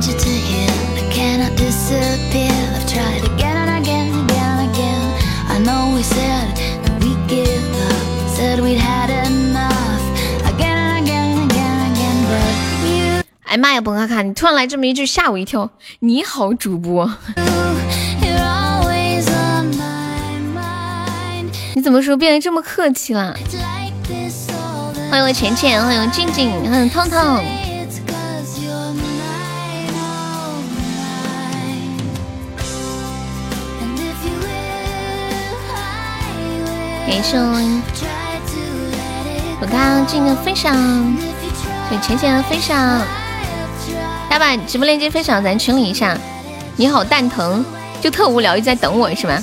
need you to hear. I cannot disappear. I've tried again and again, again and again. I know we said that we give up, said we'd had enough. Again and again, again and again, but you. 哎妈呀，本卡卡，你突然来这么一句，吓我一跳。你好，主播.你怎么说变得这么客气了 all the 欢迎我浅浅，欢迎我静静，欢迎痛痛。感谢我我刚进的分享对浅浅的分享.大家把直播链接分享咱群里一下。你好，蛋疼，就特无聊，一直在等我是吗？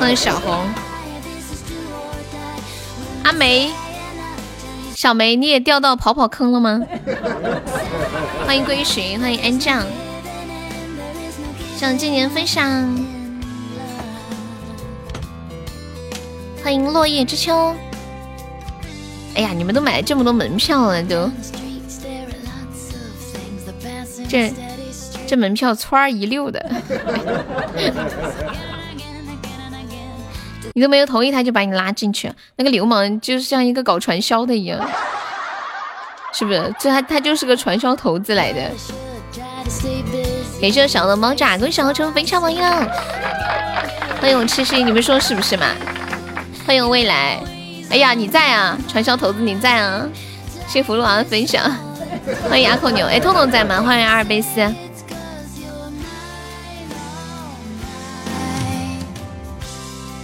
欢迎小红，阿梅，小梅，你也掉到跑跑坑了吗？欢迎归寻，欢迎安酱，向今年分享，欢迎落叶知秋。哎呀，你们都买了这么多门票了，都这这门票窜儿一溜的。你都没有同意他就把你拉进去，那个流氓就是像一个搞传销的一样，是不是？这他他就是个传销头子来的。Try to stay busy. 感谢小的猫爪跟小成分享朋友，欢迎我痴心，你们说是不是嘛？欢迎未来，哎呀你在啊，传销头子你在啊？谢谢福禄王的分享，欢迎阿口牛，哎痛痛在吗？欢迎阿尔卑斯。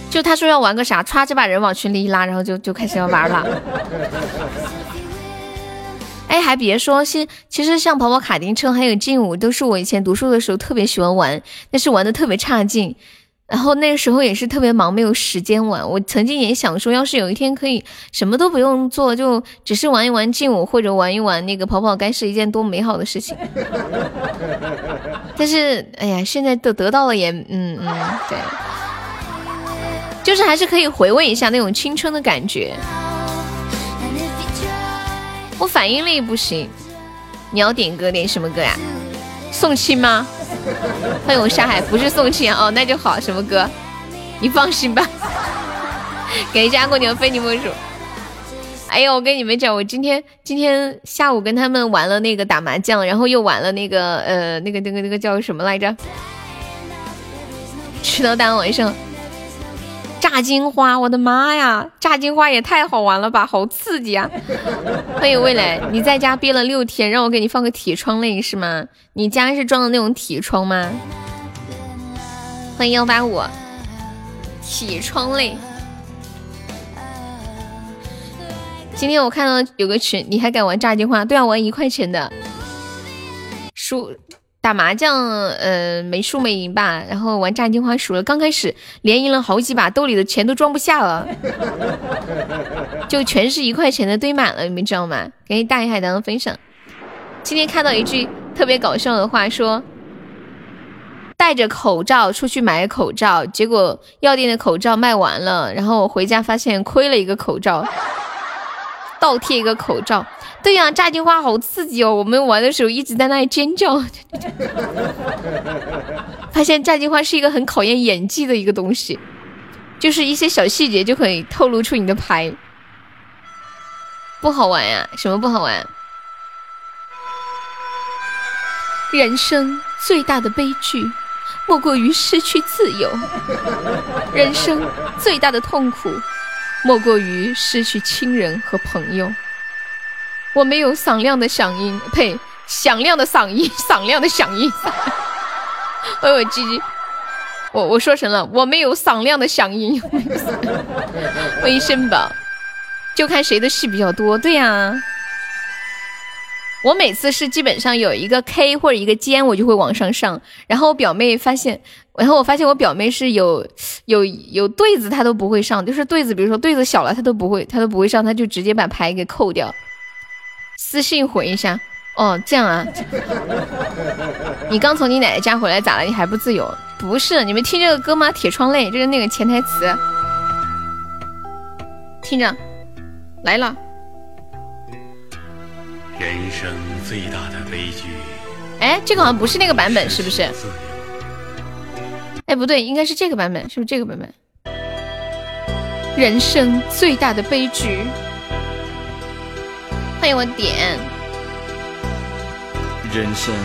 就他说要玩个啥，歘就把人往群里一拉，然后就就开始要玩了。哎，还别说，现其实像跑跑卡丁车还有劲舞，都是我以前读书的时候特别喜欢玩，但是玩的特别差劲。然后那个时候也是特别忙，没有时间玩。我曾经也想说，要是有一天可以什么都不用做，就只是玩一玩劲舞或者玩一玩那个跑跑，该是一件多美好的事情。但是，哎呀，现在得得到了也，嗯嗯，对，就是还是可以回味一下那种青春的感觉。我反应力不行，你要点歌点什么歌呀？送亲吗？欢迎我沙海，不是宋茜哦，那就好。什么歌？你放心吧。感谢家过年非你莫属。哎呦，我跟你们讲，我今天今天下午跟他们玩了那个打麻将，然后又玩了那个呃那个那个那个叫什么来着？吃到大晚上。炸金花，我的妈呀！炸金花也太好玩了吧，好刺激啊！欢迎未来，你在家憋了六天，让我给你放个铁窗泪是吗？你家是装的那种铁窗吗？欢迎幺八五，铁窗泪。今天我看到有个群，你还敢玩炸金花？对啊，玩一块钱的，输打麻将，呃，没输没赢吧，然后玩炸金花输了。刚开始连赢了好几把，兜里的钱都装不下了，就全是一块钱的堆满了，你们知道吗？感谢大爷海棠的分享。今天看到一句特别搞笑的话，说戴着口罩出去买口罩，结果药店的口罩卖完了，然后我回家发现亏了一个口罩，倒贴一个口罩。对呀、炸金花好刺激哦！我们玩的时候一直在那里尖叫，发现炸金花是一个很考验演技的一个东西，就是一些小细节就可以透露出你的牌。不好玩呀？什么不好玩？人生最大的悲剧，莫过于失去自由；人生最大的痛苦，莫过于失去亲人和朋友。我没有响亮的嗓音，呸，响亮的嗓音，响亮的响音。哎我鸡鸡，我我说成了，我没有响亮的响音。欢迎申宝，就看谁的戏比较多。对呀、我每次是基本上有一个 K 或者一个尖，我就会往上上。然后我表妹发现，然后我发现我表妹是有有有对子，她都不会上，就是对子，比如说对子小了，她都不会，她都不会上，她就直接把牌给扣掉。私信回一下。哦，这样啊。你刚从你奶奶家回来咋了？你还不自由？不是，你们听这个歌吗？铁窗泪，这是那个潜台词。听着，来了。人生最大的悲剧，哎，这个好像不是那个版本，是不是？哎，不对，应该是这个版本，是不是这个版本？人生最大的悲剧。欢迎我点。人生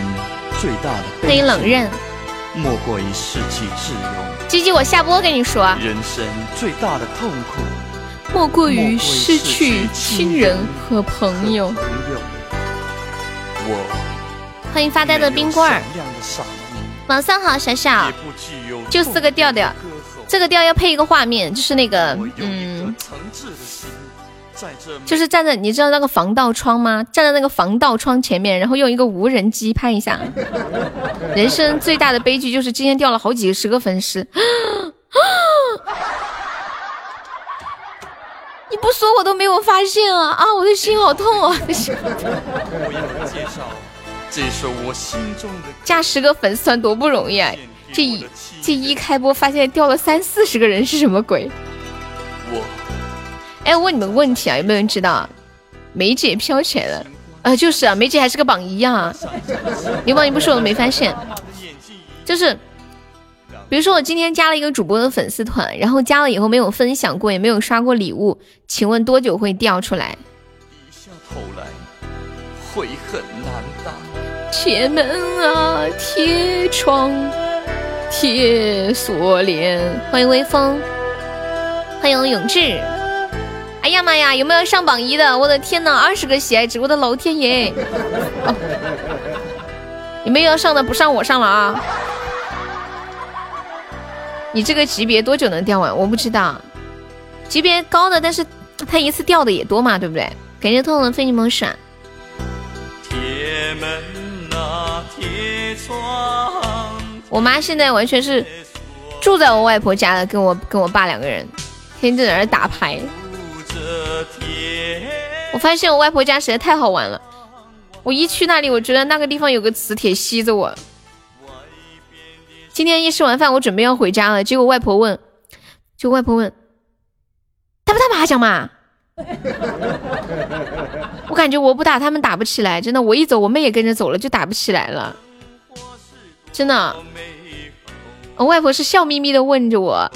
最大的欢迎冷刃。莫过于失去挚友。鸡鸡，我下播跟你说。人生最大的痛苦，莫过于失去亲人和朋友。我。欢迎发呆的冰棍儿，晚上好，小小，就四个调调，这个调要配一个画面，就是那个，嗯，就是站在，你知道那个防盗窗吗？站在那个防盗窗前面，然后用一个无人机拍一下。人生最大的悲剧就是今天掉了好几十个粉丝，你不说我都没有发现啊啊！我的心好痛啊！这是我心中的加十个粉丝团多不容易啊！这一这一开播发现掉了三四十个人是什么鬼？我哎，问你们个问题啊，有没有人知道？梅姐飘起来了啊！就是啊，梅姐还是个榜一啊！你榜一不说我都没发现，就是比如说我今天加了一个主播的粉丝团，然后加了以后没有分享过，也没有刷过礼物，请问多久会掉出来？铁门啊，铁窗，铁锁链。欢迎微风，欢迎永志。哎呀妈呀，有没有上榜一的？我的天呐，二十个喜爱值，我的老天爷！有没有要上的？不上我上了啊！你这个级别多久能掉完？我不知道。级别高的，但是他一次掉的也多嘛，对不对？感谢痛的非你莫属。铁门。我妈现在完全是住在我外婆家的，跟我跟我爸两个人天天在那打牌。我发现我外婆家实在太好玩了，我一去那里，我觉得那个地方有个磁铁吸着我。今天一吃完饭，我准备要回家了，结果外婆问，就外婆问，打不打麻将嘛？我感觉我不打他们打不起来，真的。我一走，我妹也跟着走了，就打不起来了。真的，我外婆是笑眯眯的问着我，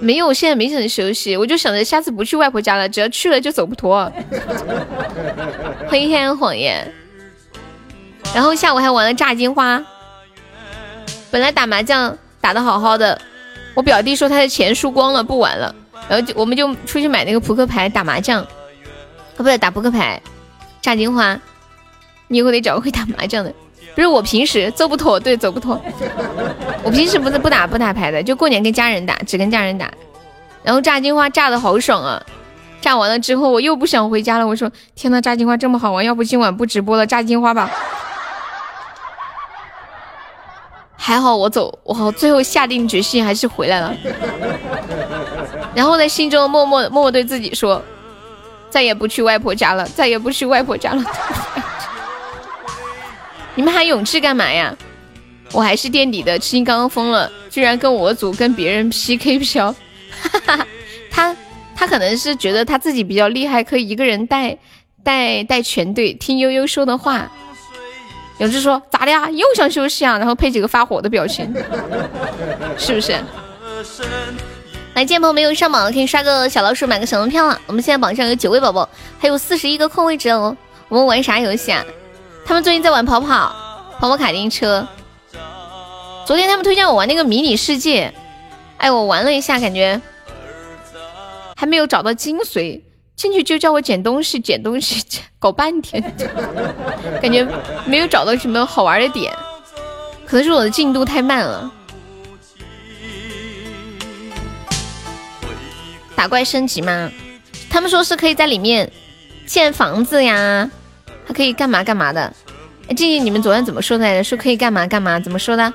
没有，现在没怎休息，我就想着下次不去外婆家了，只要去了就走不脱。欢迎黑天谎言，然后下午还玩了炸金花。本来打麻将打的好好的，我表弟说他的钱输光了，不玩了，然后就我们就出去买那个扑克牌打麻将，啊不对，打扑克牌，炸金花。你以后得找个会打麻将的。不是我平时走不脱，对，走不脱。我平时不是不打不打牌的，就过年跟家人打，只跟家人打。然后炸金花炸的好爽啊！炸完了之后我又不想回家了，我说天呐，炸金花这么好玩，要不今晚不直播了，炸金花吧。还好我走，我好最后下定决心还是回来了。然后在心中默默默默对自己说，再也不去外婆家了，再也不去外婆家了。你们喊勇志干嘛呀？我还是垫底的，吃鸡刚刚疯了，居然跟我组跟别人 PK 飘，哈哈，他他可能是觉得他自己比较厉害，可以一个人带带带全队。听悠悠说的话，勇志说咋的呀？又想休息啊？然后配几个发火的表情，是不是？来，见朋友没有上榜的可以刷个小老鼠买个小门票了。我们现在榜上有九位宝宝，还有四十一个空位置哦。我们玩啥游戏啊？他们最近在玩跑跑跑跑卡丁车。昨天他们推荐我玩那个迷你世界，哎，我玩了一下，感觉还没有找到精髓。进去就叫我捡东西，捡东西，搞半天，感觉没有找到什么好玩的点。可能是我的进度太慢了。打怪升级吗？他们说是可以在里面建房子呀。还可以干嘛干嘛的？哎，静静，你们昨天怎么说的来着？说可以干嘛干嘛？怎么说的？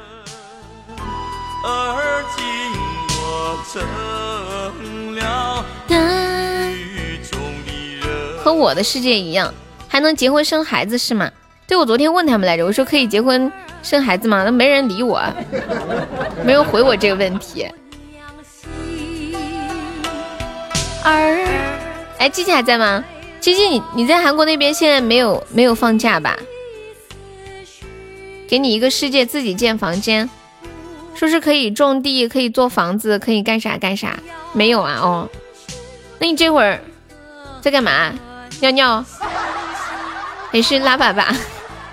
和我的世界一样，还能结婚生孩子是吗？对，我昨天问他们来着，我说可以结婚生孩子吗？那没人理我，没有回我这个问题。儿，哎，静静还在吗？最近，你你在韩国那边现在没有没有放假吧？给你一个世界自己建房间，说是可以种地，可以做房子，可以干啥干啥？没有啊？哦，那你这会儿在干嘛？尿尿？还是拉粑粑？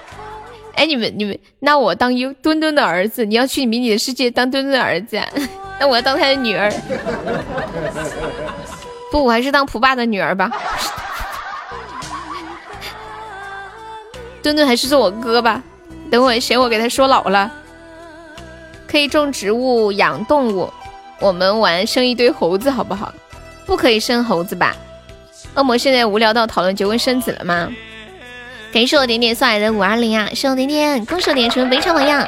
哎，你们你们，那我当优墩墩的儿子，你要去迷你的世界当墩墩的儿子，那我要当他的女儿。不，我还是当蒲爸的女儿吧。墩墩还是做我哥吧，等会嫌我给他说老了。可以种植物、养动物，我们玩生一堆猴子好不好？不可以生猴子吧？恶魔现在无聊到讨论结婚生子了吗？感谢我点点送来的五二零啊！谢我点点，恭喜我点成非常榜样。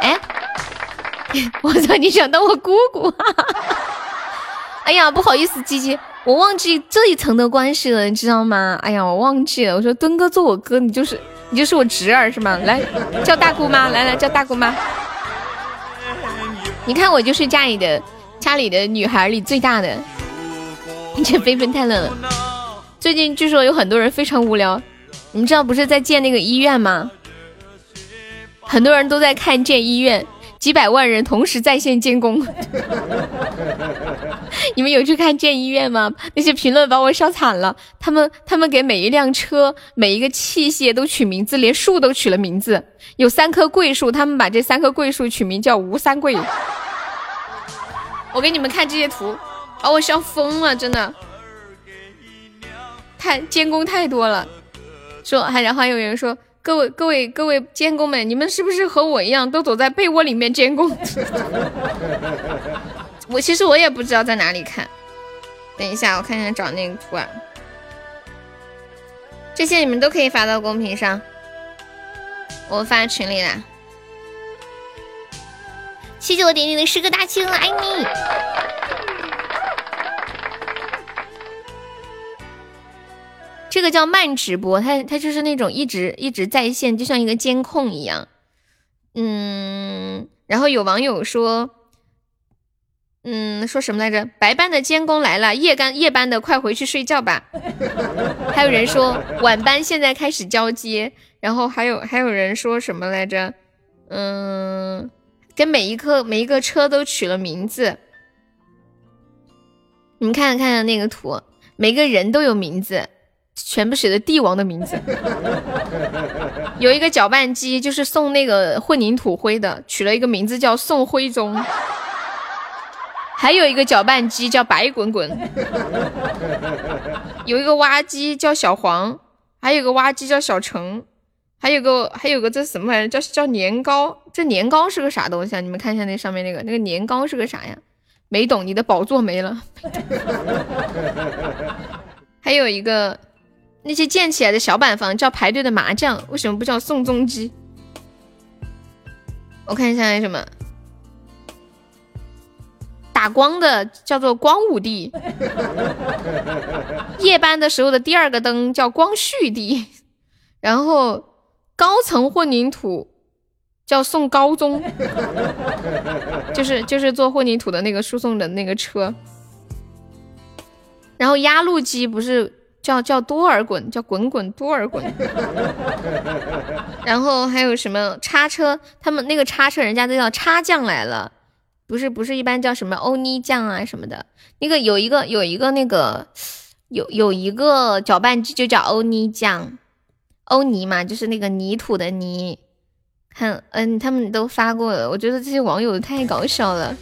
哎，我操！你想当我姑姑？哎呀，不好意思，鸡鸡。我忘记这一层的关系了，你知道吗？哎呀，我忘记了。我说敦哥做我哥，你就是你就是我侄儿是吗？来叫大姑妈，来来叫大姑妈。你看我就是家里的家里的女孩里最大的。这飞奔太冷了。最近据说有很多人非常无聊，你们知道不是在建那个医院吗？很多人都在看建医院。几百万人同时在线监工，你们有去看建医院吗？那些评论把我笑惨了。他们他们给每一辆车、每一个器械都取名字，连树都取了名字。有三棵桂树，他们把这三棵桂树取名叫吴三桂。我给你们看这些图，把我笑疯了，真的。太监工太多了，说还然后还有人说。各位各位各位监工们，你们是不是和我一样，都躲在被窝里面监工？我其实我也不知道在哪里看。等一下，我看一下找那个图啊。这些你们都可以发到公屏上，我发群里啦。谢谢我点点的十个大青，爱你。这个叫慢直播，它它就是那种一直一直在线，就像一个监控一样。嗯，然后有网友说，嗯，说什么来着？白班的监工来了，夜班夜班的快回去睡觉吧。还有人说晚班现在开始交接，然后还有还有人说什么来着？嗯，给每一个每一个车都取了名字。你们看看看看那个图，每个人都有名字。全部写的帝王的名字，有一个搅拌机，就是送那个混凝土灰的，取了一个名字叫宋徽宗。还有一个搅拌机叫白滚滚，有一个挖机叫小黄，还有个挖机叫小程，还有个还有个这什么玩意儿叫叫年糕？这年糕是个啥东西啊？你们看一下那上面那个那个年糕是个啥呀？没懂，你的宝座没了。还有一个。那些建起来的小板房叫排队的麻将，为什么不叫宋仲基？我看一下什么打光的叫做光武帝，夜班的时候的第二个灯叫光绪帝，然后高层混凝土叫宋高宗，就是就是做混凝土的那个输送的那个车，然后压路机不是。叫叫多尔衮，叫滚滚多尔衮。然后还有什么叉车？他们那个叉车，人家都叫叉匠来了，不是不是一般叫什么欧尼酱啊什么的。那个有一个有一个那个有有一个搅拌机就叫欧尼酱，欧尼嘛，就是那个泥土的泥。看，嗯，他们都发过了，我觉得这些网友太搞笑了。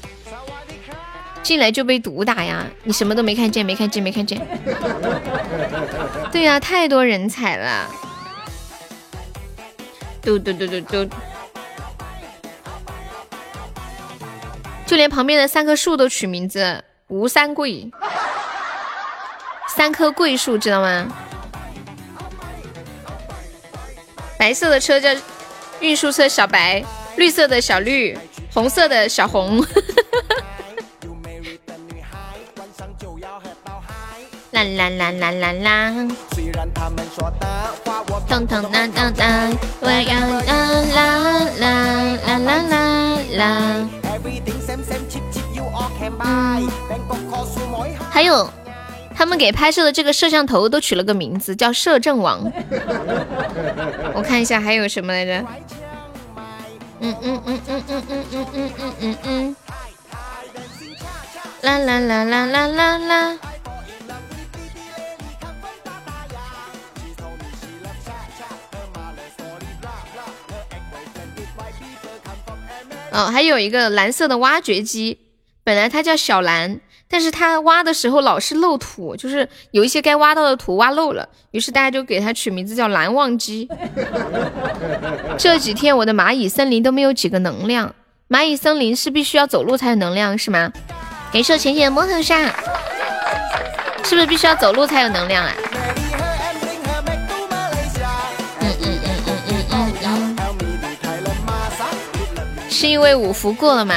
进来就被毒打呀！你什么都没看见，没看见，没看见。对呀，太多人才了。嘟嘟嘟嘟嘟。就连旁边的三棵树都取名字，吴三桂。三棵桂树，知道吗？白色的车叫运输车小白，绿色的小绿，红色的小红。啦啦啦啦啦啦！彤彤啦啦啦，我要啦啦啦啦啦啦啦！还有，他们给拍摄的这个摄像头都取了个名字，叫摄政王。我看一下还有什么来着？嗯嗯嗯嗯嗯嗯嗯嗯嗯嗯。啦啦啦啦啦啦啦。哦，还有一个蓝色的挖掘机，本来它叫小蓝，但是它挖的时候老是漏土，就是有一些该挖到的土挖漏了，于是大家就给它取名字叫蓝忘机。这几天我的蚂蚁森林都没有几个能量，蚂蚁森林是必须要走路才有能量是吗？感谢浅浅的摩头杀，是不是必须要走路才有能量啊？是因为五福过了吗？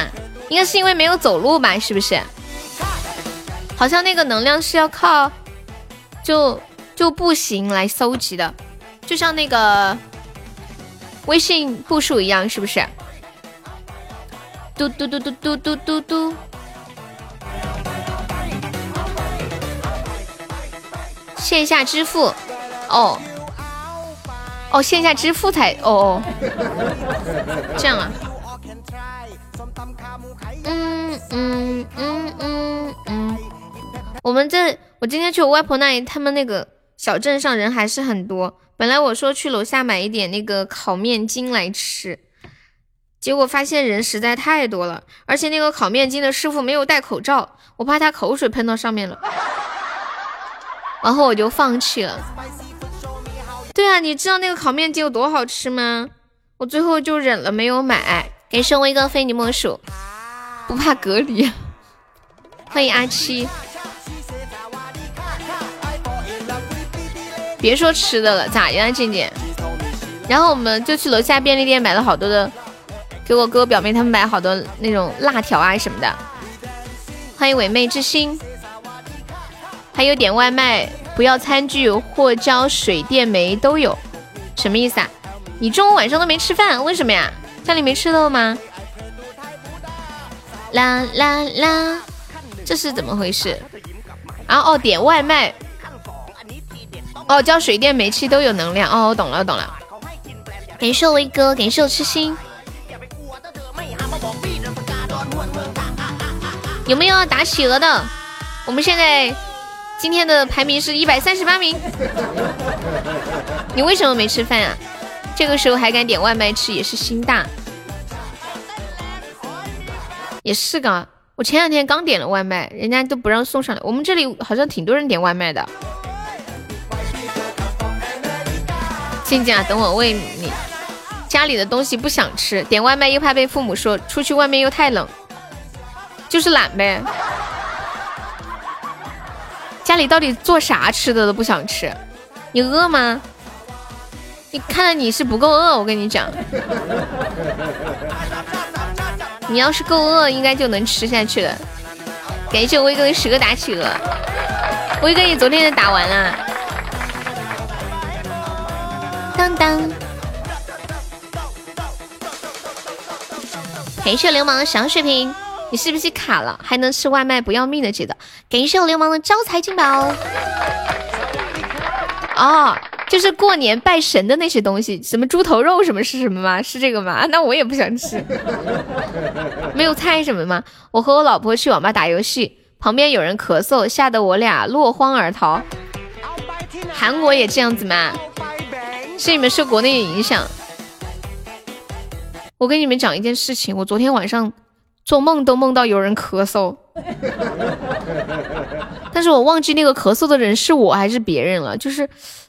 应该是因为没有走路吧？是不是？好像那个能量是要靠就就步行来搜集的，就像那个微信步数一样，是不是？嘟嘟嘟嘟嘟嘟嘟嘟。线下支付，哦哦，线下支付才哦哦，这样啊。嗯嗯嗯嗯嗯，我们这我今天去我外婆那里，他们那个小镇上人还是很多。本来我说去楼下买一点那个烤面筋来吃，结果发现人实在太多了，而且那个烤面筋的师傅没有戴口罩，我怕他口水喷到上面了，然后我就放弃了。对啊，你知道那个烤面筋有多好吃吗？我最后就忍了，没有买。感谢威哥非你莫属，不怕隔离。欢迎阿七。别说吃的了，咋样，静静？然后我们就去楼下便利店买了好多的，给我哥表妹他们买好多那种辣条啊什么的。欢迎伪妹之心。还有点外卖，不要餐具或交水电煤都有，什么意思啊？你中午晚上都没吃饭，为什么呀？家里没吃的吗？啦啦啦，这是怎么回事？然后哦，点外卖，哦，交水电煤气都有能量。哦，我懂了，懂了。感谢我威哥，感谢我痴心。有没有要打企鹅的？我们现在今天的排名是一百三十八名。你为什么没吃饭啊？这个时候还敢点外卖吃，也是心大。也是噶，我前两天刚点了外卖，人家都不让送上来。我们这里好像挺多人点外卖的。静静啊，等我喂你。家里的东西不想吃，点外卖又怕被父母说，出去外面又太冷，就是懒呗。家里到底做啥吃的都不想吃，你饿吗？你看来你是不够饿，我跟你讲。你要是够饿，应该就能吃下去了。感谢威哥的十个打企鹅，威哥你昨天就打完了。当当。感谢流氓的小水瓶，你是不是卡了？还能吃外卖不要命的记得。感谢我流氓的招财进宝。哦。就是过年拜神的那些东西，什么猪头肉什么是什么吗？是这个吗？那我也不想吃。没有菜什么吗？我和我老婆去网吧打游戏，旁边有人咳嗽，吓得我俩落荒而逃。韩国也这样子吗？是你们受国内影响？我跟你们讲一件事情，我昨天晚上做梦都梦到有人咳嗽，但是我忘记那个咳嗽的人是我还是别人了，就是。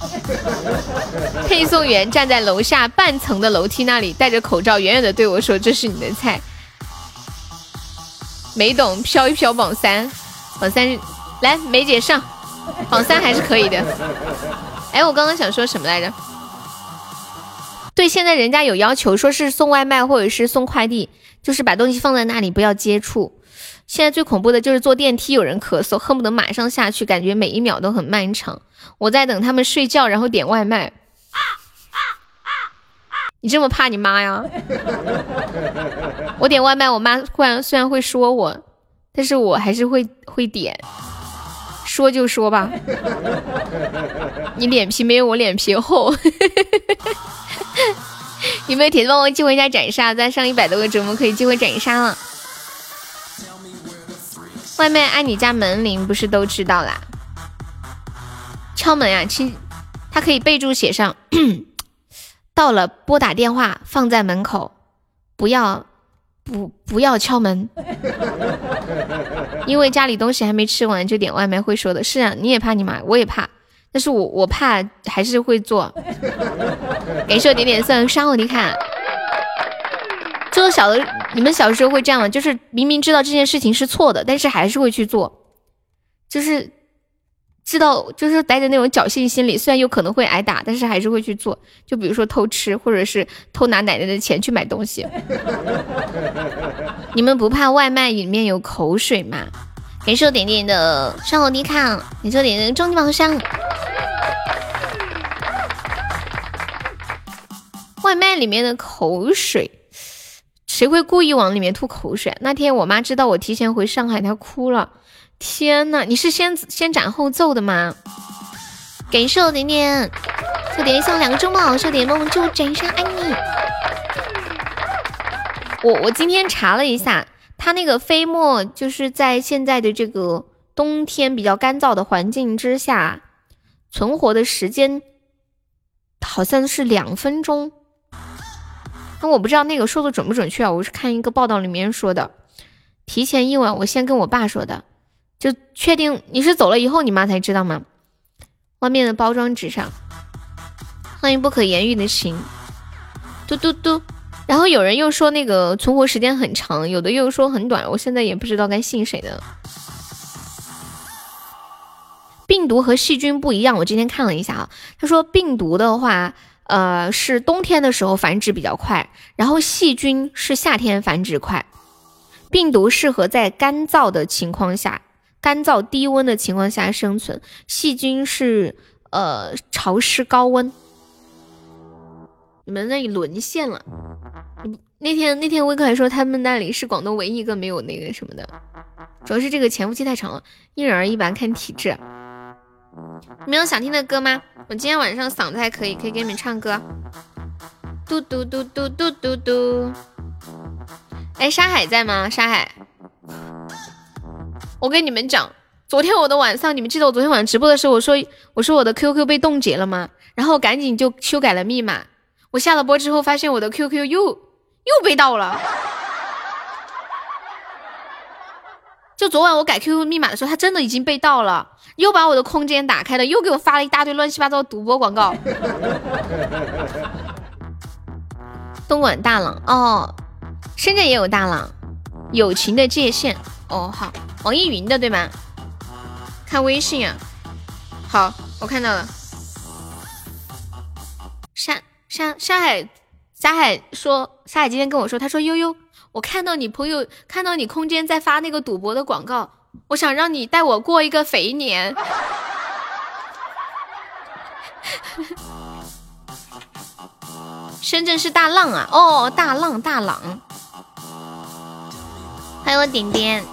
配送员站在楼下半层的楼梯那里，戴着口罩，远远的对我说：“这是你的菜。”没懂，飘一飘榜三，榜三来梅姐上，榜三还是可以的。哎，我刚刚想说什么来着？对，现在人家有要求，说是送外卖或者是送快递，就是把东西放在那里不要接触。现在最恐怖的就是坐电梯有人咳嗽，恨不得马上下去，感觉每一秒都很漫长。我在等他们睡觉，然后点外卖。你这么怕你妈呀？我点外卖，我妈虽然虽然会说我，但是我还是会会点。说就说吧，你脸皮没有我脸皮厚。有没有铁子帮我激活一下斩杀？再上一百多个折磨可以激活斩杀了。外卖按你家门铃不是都知道啦？敲门呀，亲，他可以备注写上，到了拨打电话放在门口，不要不不要敲门，因为家里东西还没吃完就点外卖会说的是啊，你也怕你妈，我也怕，但是我我怕还是会做。感谢我点点赞，杀我你看。就是小的，你们小时候会这样吗？就是明明知道这件事情是错的，但是还是会去做，就是知道，就是带着那种侥幸心理，虽然有可能会挨打，但是还是会去做。就比如说偷吃，或者是偷拿奶奶的钱去买东西。你们不怕外卖里面有口水吗？感谢我点点的上楼迪卡，感谢我点点的终极宝箱。外卖里面的口水。谁会故意往里面吐口水？那天我妈知道我提前回上海，她哭了。天呐，你是先先斩后奏的吗？感谢我点点，小点送两个中宝，小点梦就斩杀爱你。我我今天查了一下，它那个飞沫就是在现在的这个冬天比较干燥的环境之下，存活的时间好像是两分钟。那我不知道那个说的准不准确啊？我是看一个报道里面说的，提前一晚我先跟我爸说的，就确定你是走了以后你妈才知道吗？外面的包装纸上，欢迎不可言喻的情，嘟嘟嘟。然后有人又说那个存活时间很长，有的又说很短，我现在也不知道该信谁的。病毒和细菌不一样，我今天看了一下啊，他说病毒的话。呃，是冬天的时候繁殖比较快，然后细菌是夏天繁殖快。病毒适合在干燥的情况下、干燥低温的情况下生存，细菌是呃潮湿高温。你们那里沦陷了？那天那天威克还说他们那里是广东唯一一个没有那个什么的，主要是这个潜伏期太长了，因人而异吧，看体质。没有想听的歌吗？我今天晚上嗓子还可以，可以给你们唱歌。嘟嘟嘟嘟嘟嘟嘟。哎，沙海在吗？沙海，我跟你们讲，昨天我的晚上，你们记得我昨天晚上直播的时候，我说我说我的 QQ 被冻结了吗？然后赶紧就修改了密码。我下了播之后，发现我的 QQ 又又被盗了。就昨晚我改 QQ 密码的时候，他真的已经被盗了，又把我的空间打开了，又给我发了一大堆乱七八糟的赌博广告。东莞大朗哦，深圳也有大朗，友情的界限哦，好，网易云的对吗？看微信啊，好，我看到了。山山山海，沙海说，沙海今天跟我说，他说悠悠。我看到你朋友看到你空间在发那个赌博的广告，我想让你带我过一个肥年。深圳是大浪啊！哦，大浪大浪。欢迎我点点。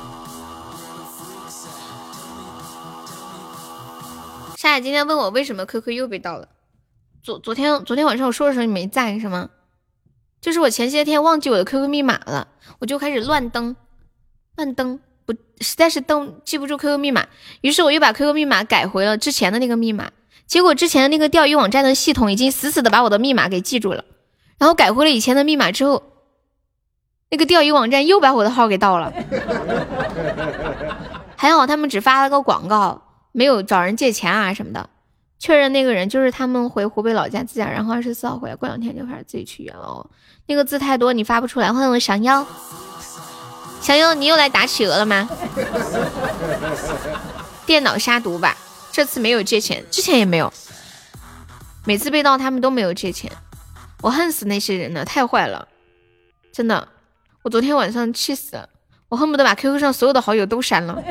夏夏今天问我为什么 QQ 又被盗了。昨昨天昨天晚上我说的时候你没在是吗？就是我前些天忘记我的 QQ 密码了，我就开始乱登，乱登，不实在是登记不住 QQ 密码，于是我又把 QQ 密码改回了之前的那个密码，结果之前的那个钓鱼网站的系统已经死死的把我的密码给记住了，然后改回了以前的密码之后，那个钓鱼网站又把我的号给盗了，还好他们只发了个广告，没有找人借钱啊什么的。确认那个人就是他们回湖北老家自驾，然后二十四号回来，过两天就开始自己去医院了哦。那个字太多，你发不出来。欢迎我降妖，降妖，你又来打企鹅了吗？电脑杀毒吧，这次没有借钱，之前也没有，每次被盗他们都没有借钱。我恨死那些人了，太坏了，真的，我昨天晚上气死了，我恨不得把 QQ 上所有的好友都删了。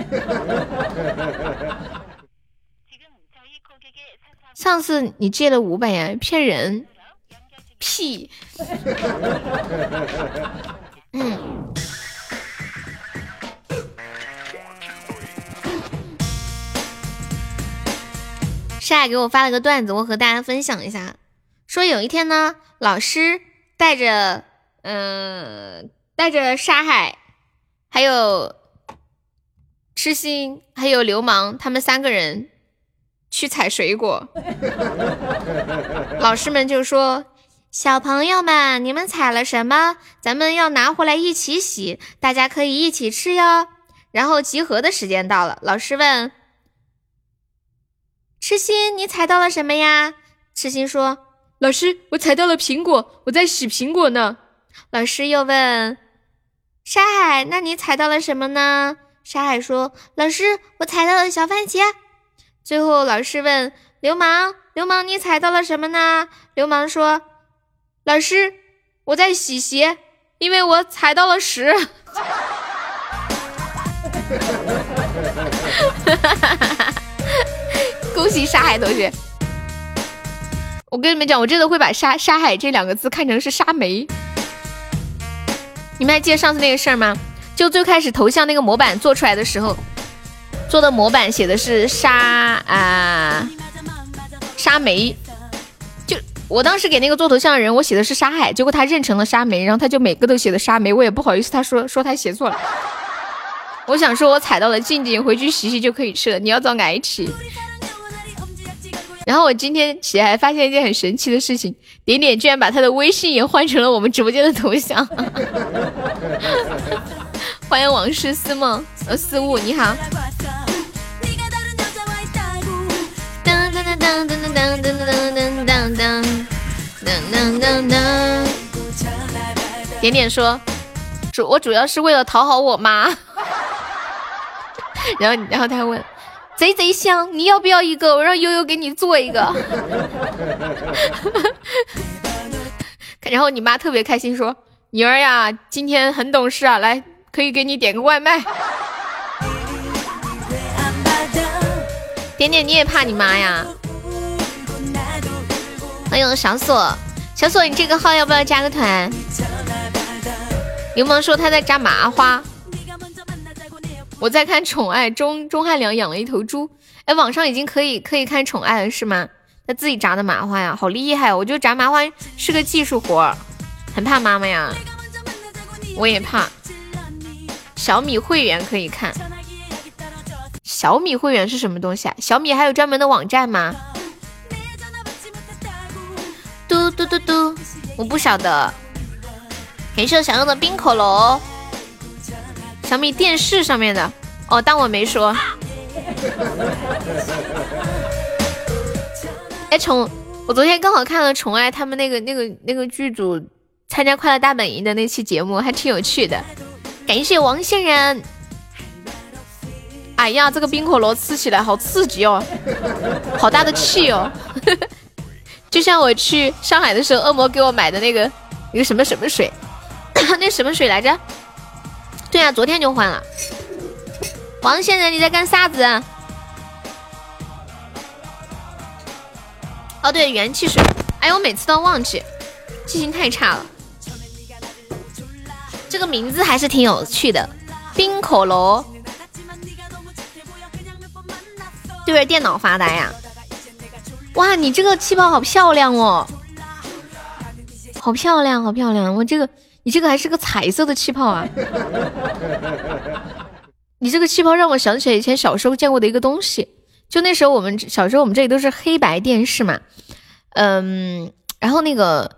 上次你借了五百呀，骗人，屁，嗯。沙海给我发了个段子，我和大家分享一下。说有一天呢，老师带着嗯带着沙海，还有痴心，还有流氓，他们三个人去采水果。老师们就说：“小朋友们，你们采了什么？咱们要拿回来一起洗，大家可以一起吃哟。”然后集合的时间到了，老师问。痴心，你采到了什么呀？痴心说：“老师，我采到了苹果，我在洗苹果呢。”老师又问：“沙海，那你采到了什么呢？”沙海说：“老师，我采到了小番茄。”最后老师问：“流氓，流氓，你踩到了什么呢？”流氓说：“老师，我在洗鞋，因为我踩到了屎。”！恭喜沙海同学！我跟你们讲，我真的会把沙沙海这两个字看成是沙梅。你们还记得上次那个事儿吗？就最开始头像那个模板做出来的时候，做的模板写的是沙啊沙梅。就我当时给那个做头像的人，我写的是沙海，结果他认成了沙梅，然后他就每个都写的沙梅，我也不好意思，他说说他写错了。我想说我踩到了静静，回去洗洗就可以吃了。你要找矮起。然后我今天起来发现一件很神奇的事情，点点居然把他的微信也换成了我们直播间的头像。欢迎往事思梦，呃，思雾你好。当当当当当当当当当当当当当。点点说，主我主要是为了讨好我妈。然后然后他问。贼贼香，你要不要一个？我让悠悠给你做一个。然后你妈特别开心说：“女儿呀，今天很懂事啊，来，可以给你点个外卖。”点点，你也怕你妈呀？欢迎小锁，小锁，你这个号要不要加个团？柠檬说他在扎麻花。我在看《宠爱》，钟钟汉良养了一头猪。哎，网上已经可以可以看《宠爱》了，是吗？他自己炸的麻花呀，好厉害！我觉得炸麻花是个技术活，很怕妈妈呀。我也怕。小米会员可以看。小米会员是什么东西啊？小米还有专门的网站吗？嘟嘟嘟嘟，我不晓得。感谢我想要的冰可乐。小米电视上面的哦，当我没说。哎，宠，我昨天刚好看了宠爱他们那个那个那个剧组参加快乐大本营的那期节目，还挺有趣的。感谢王仙人。哎呀，这个冰可乐吃起来好刺激哦，好大的气哦，就像我去上海的时候，恶魔给我买的那个一个什么什么水，那什么水来着？对呀，昨天就换了。王先生，你在干啥子？哦，对，元气水。哎，我每次都忘记，记性太差了。这个名字还是挺有趣的，冰可乐。对着电脑发呆呀？哇，你这个气泡好漂亮哦，好漂亮，好漂亮！我这个。你这个还是个彩色的气泡啊！你这个气泡让我想起来以前小时候见过的一个东西，就那时候我们小时候我们这里都是黑白电视嘛，嗯，然后那个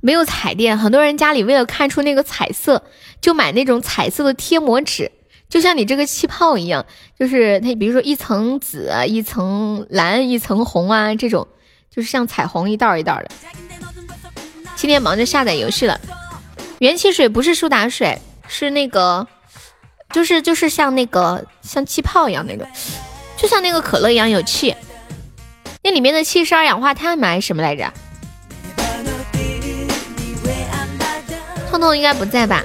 没有彩电，很多人家里为了看出那个彩色，就买那种彩色的贴膜纸，就像你这个气泡一样，就是它比如说一层紫、一层蓝、一层红啊，这种就是像彩虹一道一道的。今天忙着下载游戏了。元气水不是苏打水，是那个，就是就是像那个像气泡一样那种，就像那个可乐一样有气。那里面的气是二氧化碳吗？还是什么来着？痛痛应该不在吧？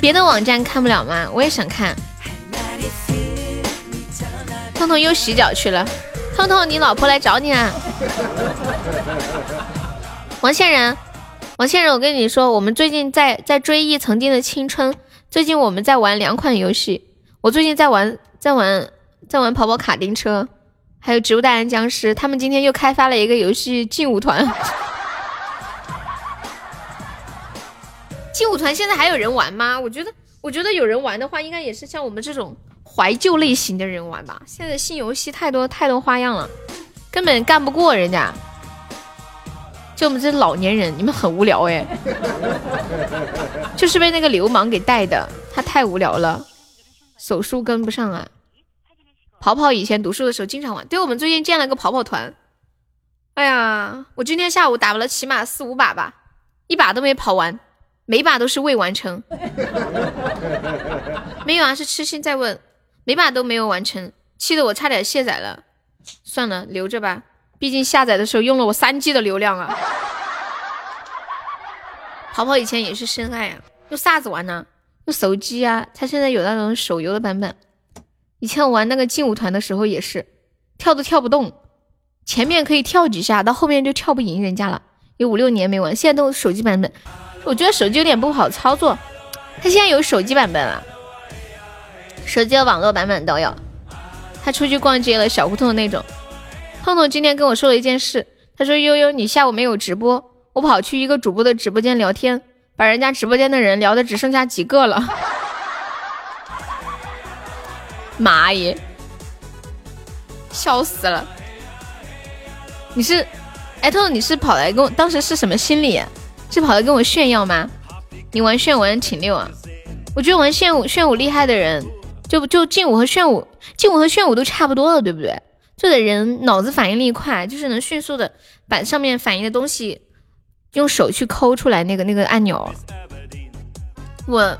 别的网站看不了吗？我也想看。痛痛又洗脚去了。痛痛，你老婆来找你啊！王仙人，王仙人，我跟你说，我们最近在在追忆曾经的青春。最近我们在玩两款游戏，我最近在玩在玩在玩跑跑卡丁车，还有植物大战僵尸。他们今天又开发了一个游戏劲舞团。劲舞团现在还有人玩吗？我觉得，我觉得有人玩的话，应该也是像我们这种。怀旧类型的人玩吧，现在新游戏太多太多花样了，根本干不过人家。就我们这老年人，你们很无聊哎，就是被那个流氓给带的，他太无聊了，手速跟不上啊。跑跑以前读书的时候经常玩，对我们最近建了个跑跑团。哎呀，我今天下午打了起码四五把吧，一把都没跑完，每把都是未完成。没有啊，是痴心在问。每把都没有完成，气得我差点卸载了。算了，留着吧，毕竟下载的时候用了我三 G 的流量啊。跑跑以前也是深爱啊，用啥子玩呢？用手机啊。他现在有那种手游的版本。以前我玩那个劲舞团的时候也是，跳都跳不动，前面可以跳几下，到后面就跳不赢人家了。有五六年没玩，现在都手机版本。我觉得手机有点不好操作。他现在有手机版本了。手机和网络版本都有。他出去逛街了，小胡同的那种。痛痛今天跟我说了一件事，他说悠悠你下午没有直播，我跑去一个主播的直播间聊天，把人家直播间的人聊的只剩下几个了。妈耶，笑死了！你是，哎痛痛你是跑来跟我，当时是什么心理？是跑来跟我炫耀吗？你玩炫玩挺溜啊，我觉得玩炫舞炫舞厉害的人。就就劲舞和炫舞，劲舞和炫舞都差不多了，对不对？就得人脑子反应力快，就是能迅速的把上面反应的东西用手去抠出来那个那个按钮。我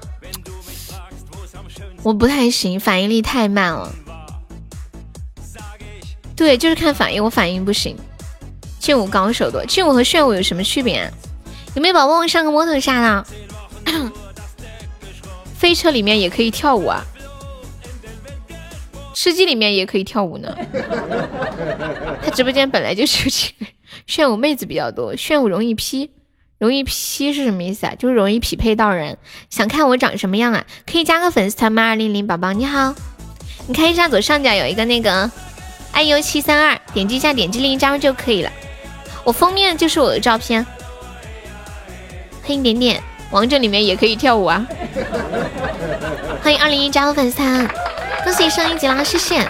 我不太行，反应力太慢了。对，就是看反应，我反应不行。劲舞高手多，劲舞和炫舞有什么区别？有没有宝宝上个摩托啥的？飞车里面也可以跳舞啊。吃鸡里面也可以跳舞呢。他直播间本来就是炫舞妹子比较多，炫舞容易 P，容易 P 是什么意思啊？就是容易匹配到人。想看我长什么样啊？可以加个粉丝团吗？二零零宝宝你好，你看一下左上角有一个那个 iu 七三二，点击一下，点击另一张就可以了。我封面就是我的照片。欢迎点点，王者里面也可以跳舞啊。欢迎二零一加入粉丝团。恭喜升一级啦！谢谢。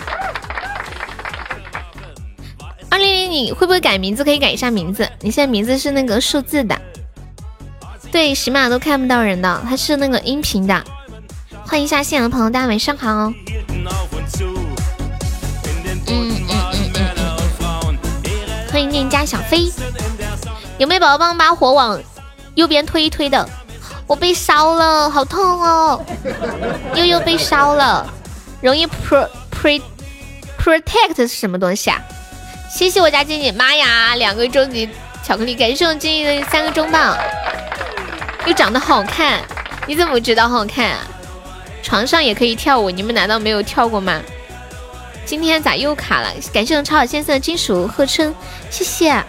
二零零，你会不会改名字？可以改一下名字。你现在名字是那个数字的，对，喜马都看不到人的，它是那个音频的。欢迎一下现场的朋友，大家晚上好。嗯嗯嗯嗯。欢迎念家小飞。有没有宝宝帮我把火往右边推一推的？我被烧了，好痛哦！悠悠被烧了。容易 pro pre protect 是什么东西啊？谢谢我家静静，妈呀，两个终极巧克力，感谢我静静的三个中棒，又长得好看，你怎么知道好看？床上也可以跳舞，你们难道没有跳过吗？今天咋又卡了？感谢我们超好先生的金属贺春，谢谢。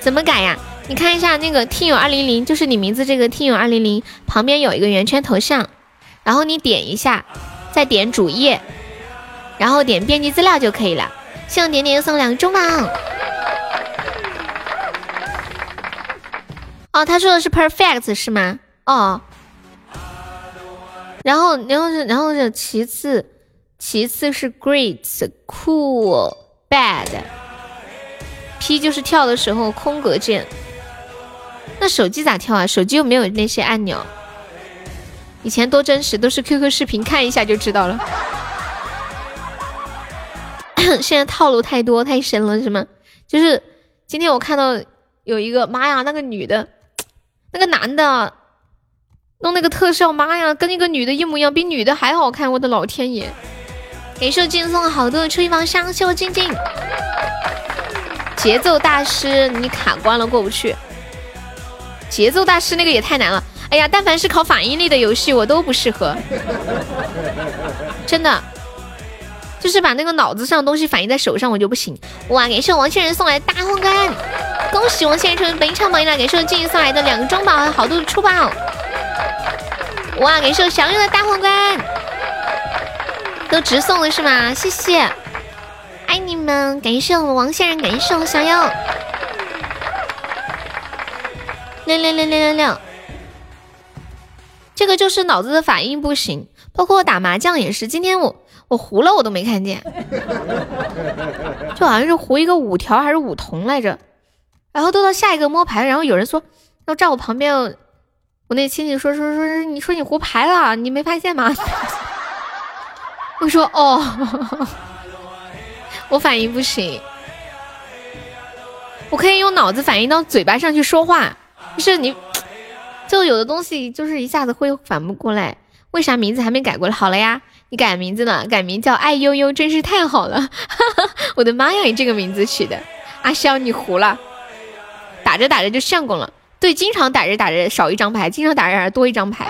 怎么改呀？你看一下那个听友二零零，就是你名字这个听友二零零旁边有一个圆圈头像。然后你点一下，再点主页，然后点编辑资料就可以了。希望点点送两个中榜。哦，他说的是 perfect 是吗？哦。然后，然后是，然后是其次，其次是 great，cool，bad，P 就是跳的时候空格键。那手机咋跳啊？手机又没有那些按钮。以前多真实，都是 QQ 视频看一下就知道了。现在套路太多太深了，是吗？就是今天我看到有一个，妈呀，那个女的，那个男的弄那个特效，妈呀，跟那个女的一模一样，比女的还好看，我的老天爷！感谢静送了好多的初一宝箱，谢我静静。节奏大师，你卡关了，过不去。节奏大师那个也太难了。哎呀，但凡是考反应力的游戏，我都不适合。真的，就是把那个脑子上的东西反映在手上，我就不行。哇，感谢王先人送来的大皇冠，恭喜王先人成为本场榜一了。感谢我静静送来的两个中宝，好多的出宝。哇，感谢我祥友的大皇冠，都直送了是吗？谢谢，爱你们！感谢我们王先人，感谢我祥友。亮亮亮亮亮亮。这个就是脑子的反应不行，包括我打麻将也是。今天我我胡了，我都没看见，就好像是胡一个五条还是五筒来着。然后都到下一个摸牌，然后有人说要站我旁边，我那亲戚说说说，你说你胡牌了，你没发现吗？我说哦，我反应不行，我可以用脑子反应到嘴巴上去说话，就是你。就有的东西就是一下子会反不过来，为啥名字还没改过来？好了呀，你改名字了，改名叫爱悠悠，真是太好了！我的妈呀，你这个名字取的，阿肖你糊了，打着打着就相公了。对，经常打着打着少一张牌，经常打着打着多一张牌。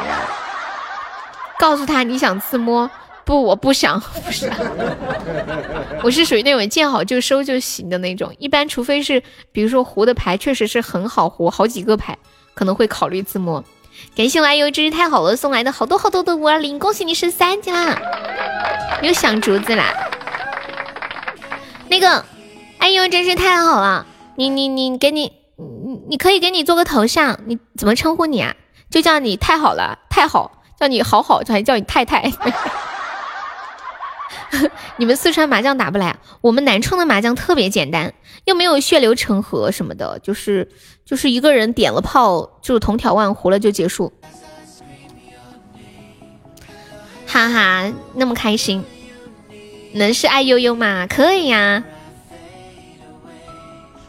告诉他你想自摸，不，我不想，不是，我是属于那种见好就收就行的那种。一般除非是，比如说胡的牌确实是很好胡，好几个牌。可能会考虑自摸，感谢我爱优真是太好了，送来的好多好多的五二零，恭喜你升三级啦！又想竹子啦？那个爱优真是太好了，你你你给你你你可以给你做个头像，你怎么称呼你啊？就叫你太好了，太好，叫你好好，还叫你太太。你们四川麻将打不来，我们南充的麻将特别简单，又没有血流成河什么的，就是就是一个人点了炮就同条万胡了就结束，哈哈，那么开心，能是爱悠悠吗？可以呀，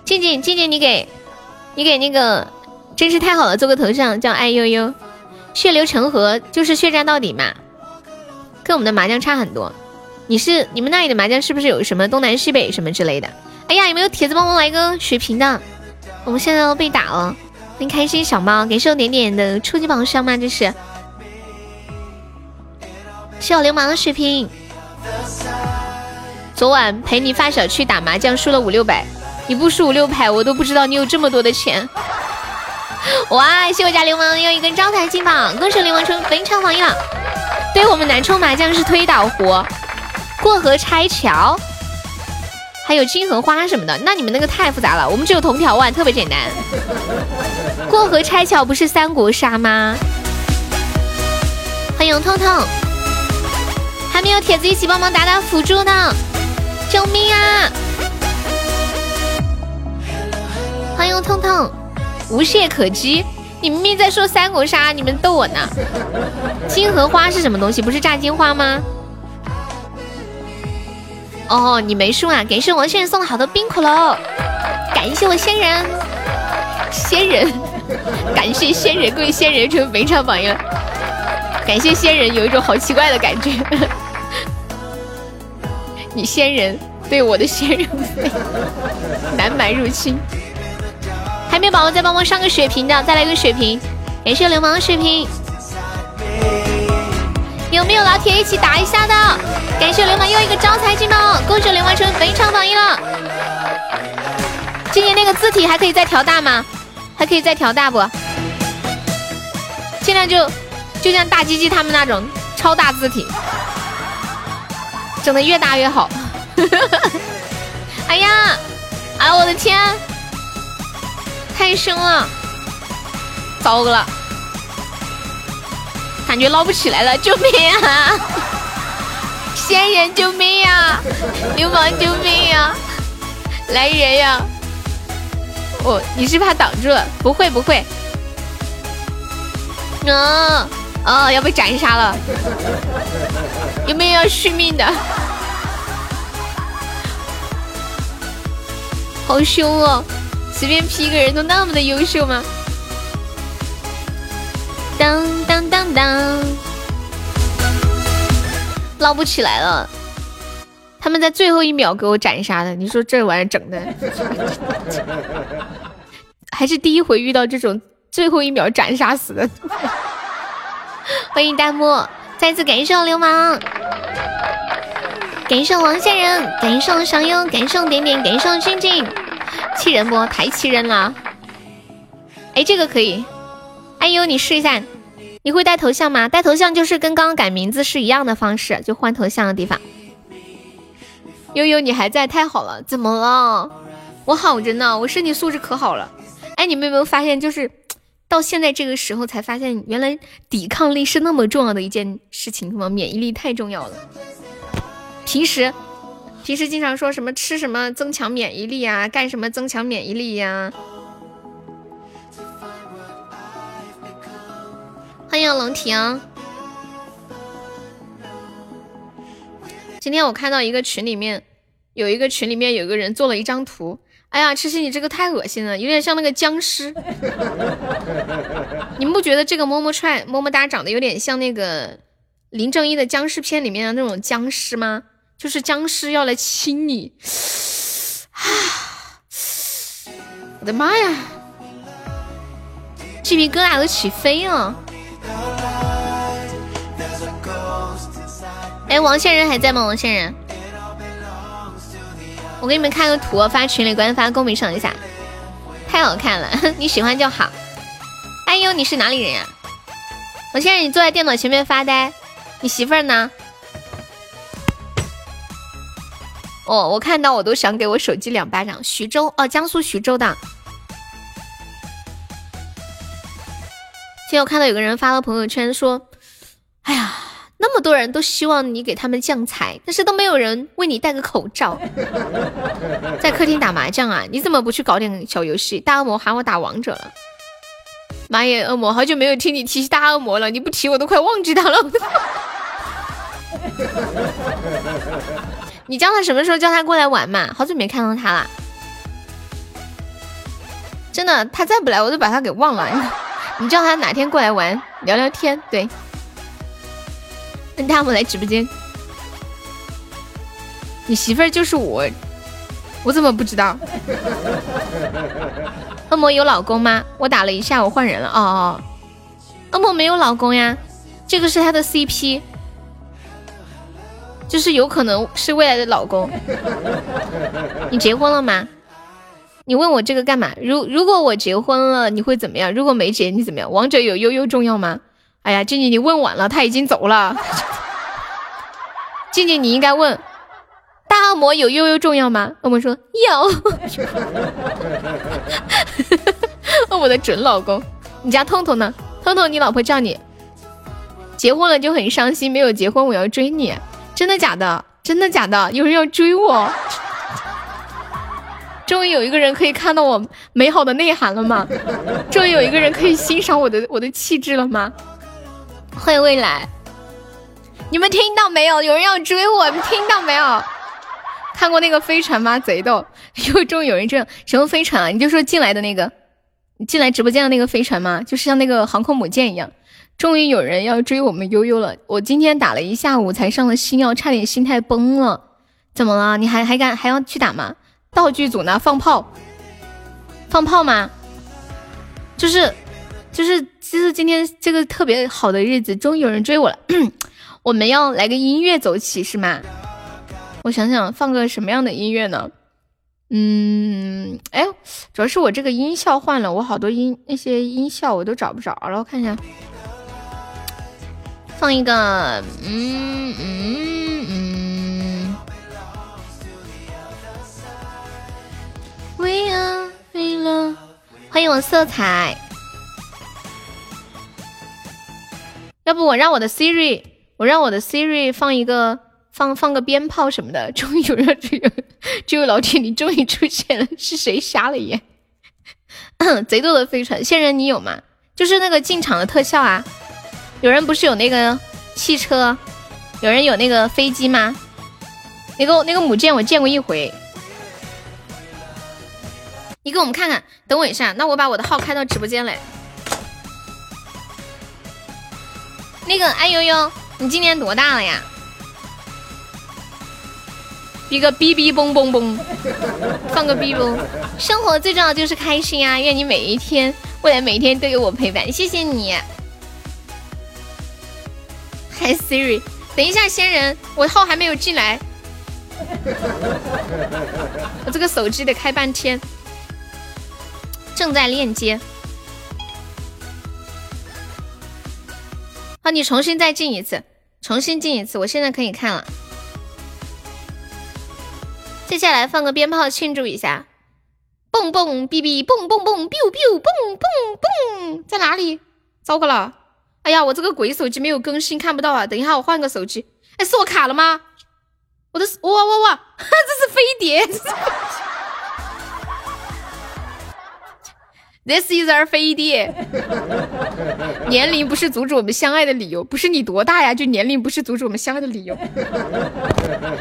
静静静静，你给你给那个真是太好了，做个头像叫爱悠悠，血流成河就是血战到底嘛，跟我们的麻将差很多。你是你们那里的麻将是不是有什么东南西北什么之类的？哎呀，有没有铁子帮我来个血瓶的？我们现在都被打了，很开心。小猫，感谢我点点的初级榜上吗？这是谢我流氓的血瓶。昨晚陪你发小去打麻将，输了五六百。你不输五六百，我都不知道你有这么多的钱。哇，谢我家流氓又一根招财金榜，恭喜流氓成本场榜一了。对我们南充麻将是推倒活。过河拆桥，还有金荷花什么的，那你们那个太复杂了，我们只有铜条万，特别简单。过河拆桥不是三国杀吗？欢迎痛痛，还没有铁子一起帮忙打打辅助呢，救命啊！欢迎痛痛，无懈可击，你明明在说三国杀，你们逗我呢。金荷花是什么东西？不是炸金花吗？哦，你没输啊！感谢王仙人送的好多冰可乐，感谢我仙人，仙人，感谢仙人，各位仙人成非常榜样，感谢仙人，有一种好奇怪的感觉。你仙人对我的仙人南蛮入侵，还没宝宝再帮忙上个血瓶的，再来个血瓶，感谢流氓的血瓶。有没有老铁一起打一下的？感谢流氓又一个招财进宝，恭喜流氓成非常榜一了。今年那个字体还可以再调大吗？还可以再调大不？尽量就就像大鸡鸡他们那种超大字体，整的越大越好。哎呀，哎我的天，太凶了，糟了。感觉捞不起来了，救命啊！仙人救命呀！流氓救命呀！来人呀！哦，你是怕挡住了？不会不会。啊哦，要被斩杀了。有没有要续命的？好凶哦！随便 P 一个人都那么的优秀吗？当当当当，捞不起来了，他们在最后一秒给我斩杀的，你说这玩意儿整的，还是第一回遇到这种最后一秒斩杀死的。欢迎弹幕，再次感谢我流氓，感谢王仙人，感谢我上优，感谢我点点，感谢我静静，气人不？太气人了！哎，这个可以，哎呦，你试一下，你会带头像吗？带头像就是跟刚刚改名字是一样的方式，就换头像的地方。悠悠，你还在，太好了！怎么了？我好着呢，我身体素质可好了。哎，你们有没有发现，就是到现在这个时候才发现，原来抵抗力是那么重要的一件事情，什么免疫力太重要了。平时平时经常说什么吃什么增强免疫力啊，干什么增强免疫力呀？欢迎龙婷。今天我看到一个群里面，有一个群里面有个人做了一张图，哎呀，痴心你这个太恶心了，有点像那个僵尸。你们不觉得这个么么踹么么哒长得有点像那个林正英的僵尸片里面的那种僵尸吗？就是僵尸要来亲你，啊！我的妈呀，鸡皮疙瘩都起飞了。哎，王仙人还在吗？王仙人，我给你们看个图，发群里，关发公屏上一下，太好看了，你喜欢就好。哎呦，你是哪里人呀？王仙人，你坐在电脑前面发呆，你媳妇儿呢？哦，我看到我都想给我手机两巴掌。徐州，哦，江苏徐州的。今天我看到有个人发了朋友圈说，哎呀。那么多人都希望你给他们降财，但是都没有人为你戴个口罩。在客厅打麻将啊？你怎么不去搞点小游戏？大恶魔喊我打王者了。妈耶，恶魔，好久没有听你提起大恶魔了，你不提我都快忘记他了。你叫他什么时候叫他过来玩嘛？好久没看到他了。真的，他再不来我都把他给忘了。你叫他哪天过来玩聊聊天？对。大我来直播间，你媳妇儿就是我，我怎么不知道？恶魔有老公吗？我打了一下，我换人了。哦哦，恶魔没有老公呀，这个是他的 CP，就是有可能是未来的老公。你结婚了吗？你问我这个干嘛？如如果我结婚了，你会怎么样？如果没结，你怎么样？王者有悠悠重要吗？哎呀，静静，你问晚了，他已经走了。静静，你应该问，大恶魔有悠悠重要吗？恶魔说有。我的准老公，你家痛痛呢？痛痛，你老婆叫你，结婚了就很伤心，没有结婚我要追你，真的假的？真的假的？有人要追我？终于有一个人可以看到我美好的内涵了吗？终于有一个人可以欣赏我的我的气质了吗？欢迎未来，你们听到没有？有人要追我，你听到没有？看过那个飞船吗？贼逗！又终于有人这样，什么飞船啊？你就说进来的那个，你进来直播间的那个飞船吗？就是像那个航空母舰一样。终于有人要追我们悠悠了。我今天打了一下午才上了星耀，差点心态崩了。怎么了？你还还敢还要去打吗？道具组呢？放炮？放炮吗？就是。就是就是今天这个特别好的日子，终于有人追我了。我们要来个音乐走起是吗？我想想放个什么样的音乐呢？嗯，哎，主要是我这个音效换了，我好多音那些音效我都找不着了。我看一下，放一个，嗯嗯嗯。We are in love，欢迎我色彩。要不我让我的 Siri，我让我的 Siri 放一个放放个鞭炮什么的。终于有人这个，这位老铁你终于出现了，是谁瞎了眼？贼多的飞船，仙人你有吗？就是那个进场的特效啊。有人不是有那个汽车，有人有那个飞机吗？那个那个母舰我见过一回。你给我们看看，等我一下，那我把我的号开到直播间来。那个哎呦呦，你今年多大了呀？一个哔哔嘣嘣嘣，放个哔嘣。生活最重要就是开心啊！愿你每一天，未来每一天都有我陪伴。谢谢你。嗨 Siri，等一下，仙人，我号还没有进来，我这个手机得开半天，正在链接。好，你重新再进一次，重新进一次，我现在可以看了。接下来放个鞭炮庆祝一下，蹦蹦哔哔蹦蹦蹦，biu biu 蹦蹦蹦，在哪里？糟糕了！哎呀，我这个鬼手机没有更新，看不到啊！等一下，我换个手机。哎，是我卡了吗？我的哇哇哇！这是飞碟。This is our 飞碟。年龄不是阻止我们相爱的理由，不是你多大呀，就年龄不是阻止我们相爱的理由。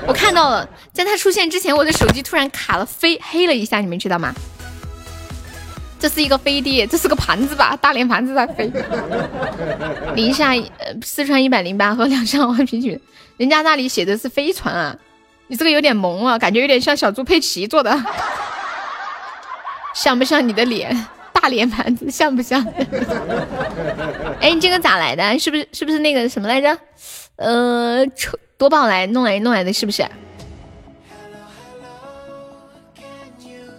我看到了，在他出现之前，我的手机突然卡了，飞黑了一下，你们知道吗？这是一个飞碟，这是个盘子吧？大连盘子在飞。宁夏四川一百零八和两上万平均，人家那里写的是飞船啊，你这个有点萌啊，感觉有点像小猪佩奇做的，像不像你的脸？大脸盘子像不像？哎，你这个咋来的？是不是是不是那个什么来着？呃，夺宝来弄来弄来的，是不是？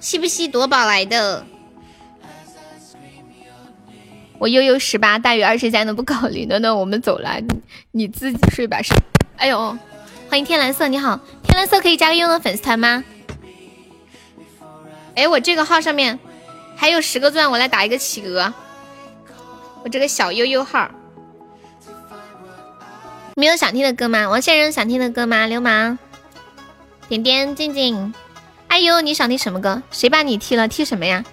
是不是夺宝来的？我悠悠十八大于二十三的不考虑，那那我们走了，你你自己睡吧。是，哎呦，欢迎天蓝色，你好，天蓝色可以加个悠悠粉丝团吗？哎，我这个号上面还有十个钻，我来打一个企鹅。我这个小悠悠号，没有想听的歌吗？王先生想听的歌吗？流氓，点点静静，哎呦，你想听什么歌？谁把你踢了？踢什么呀？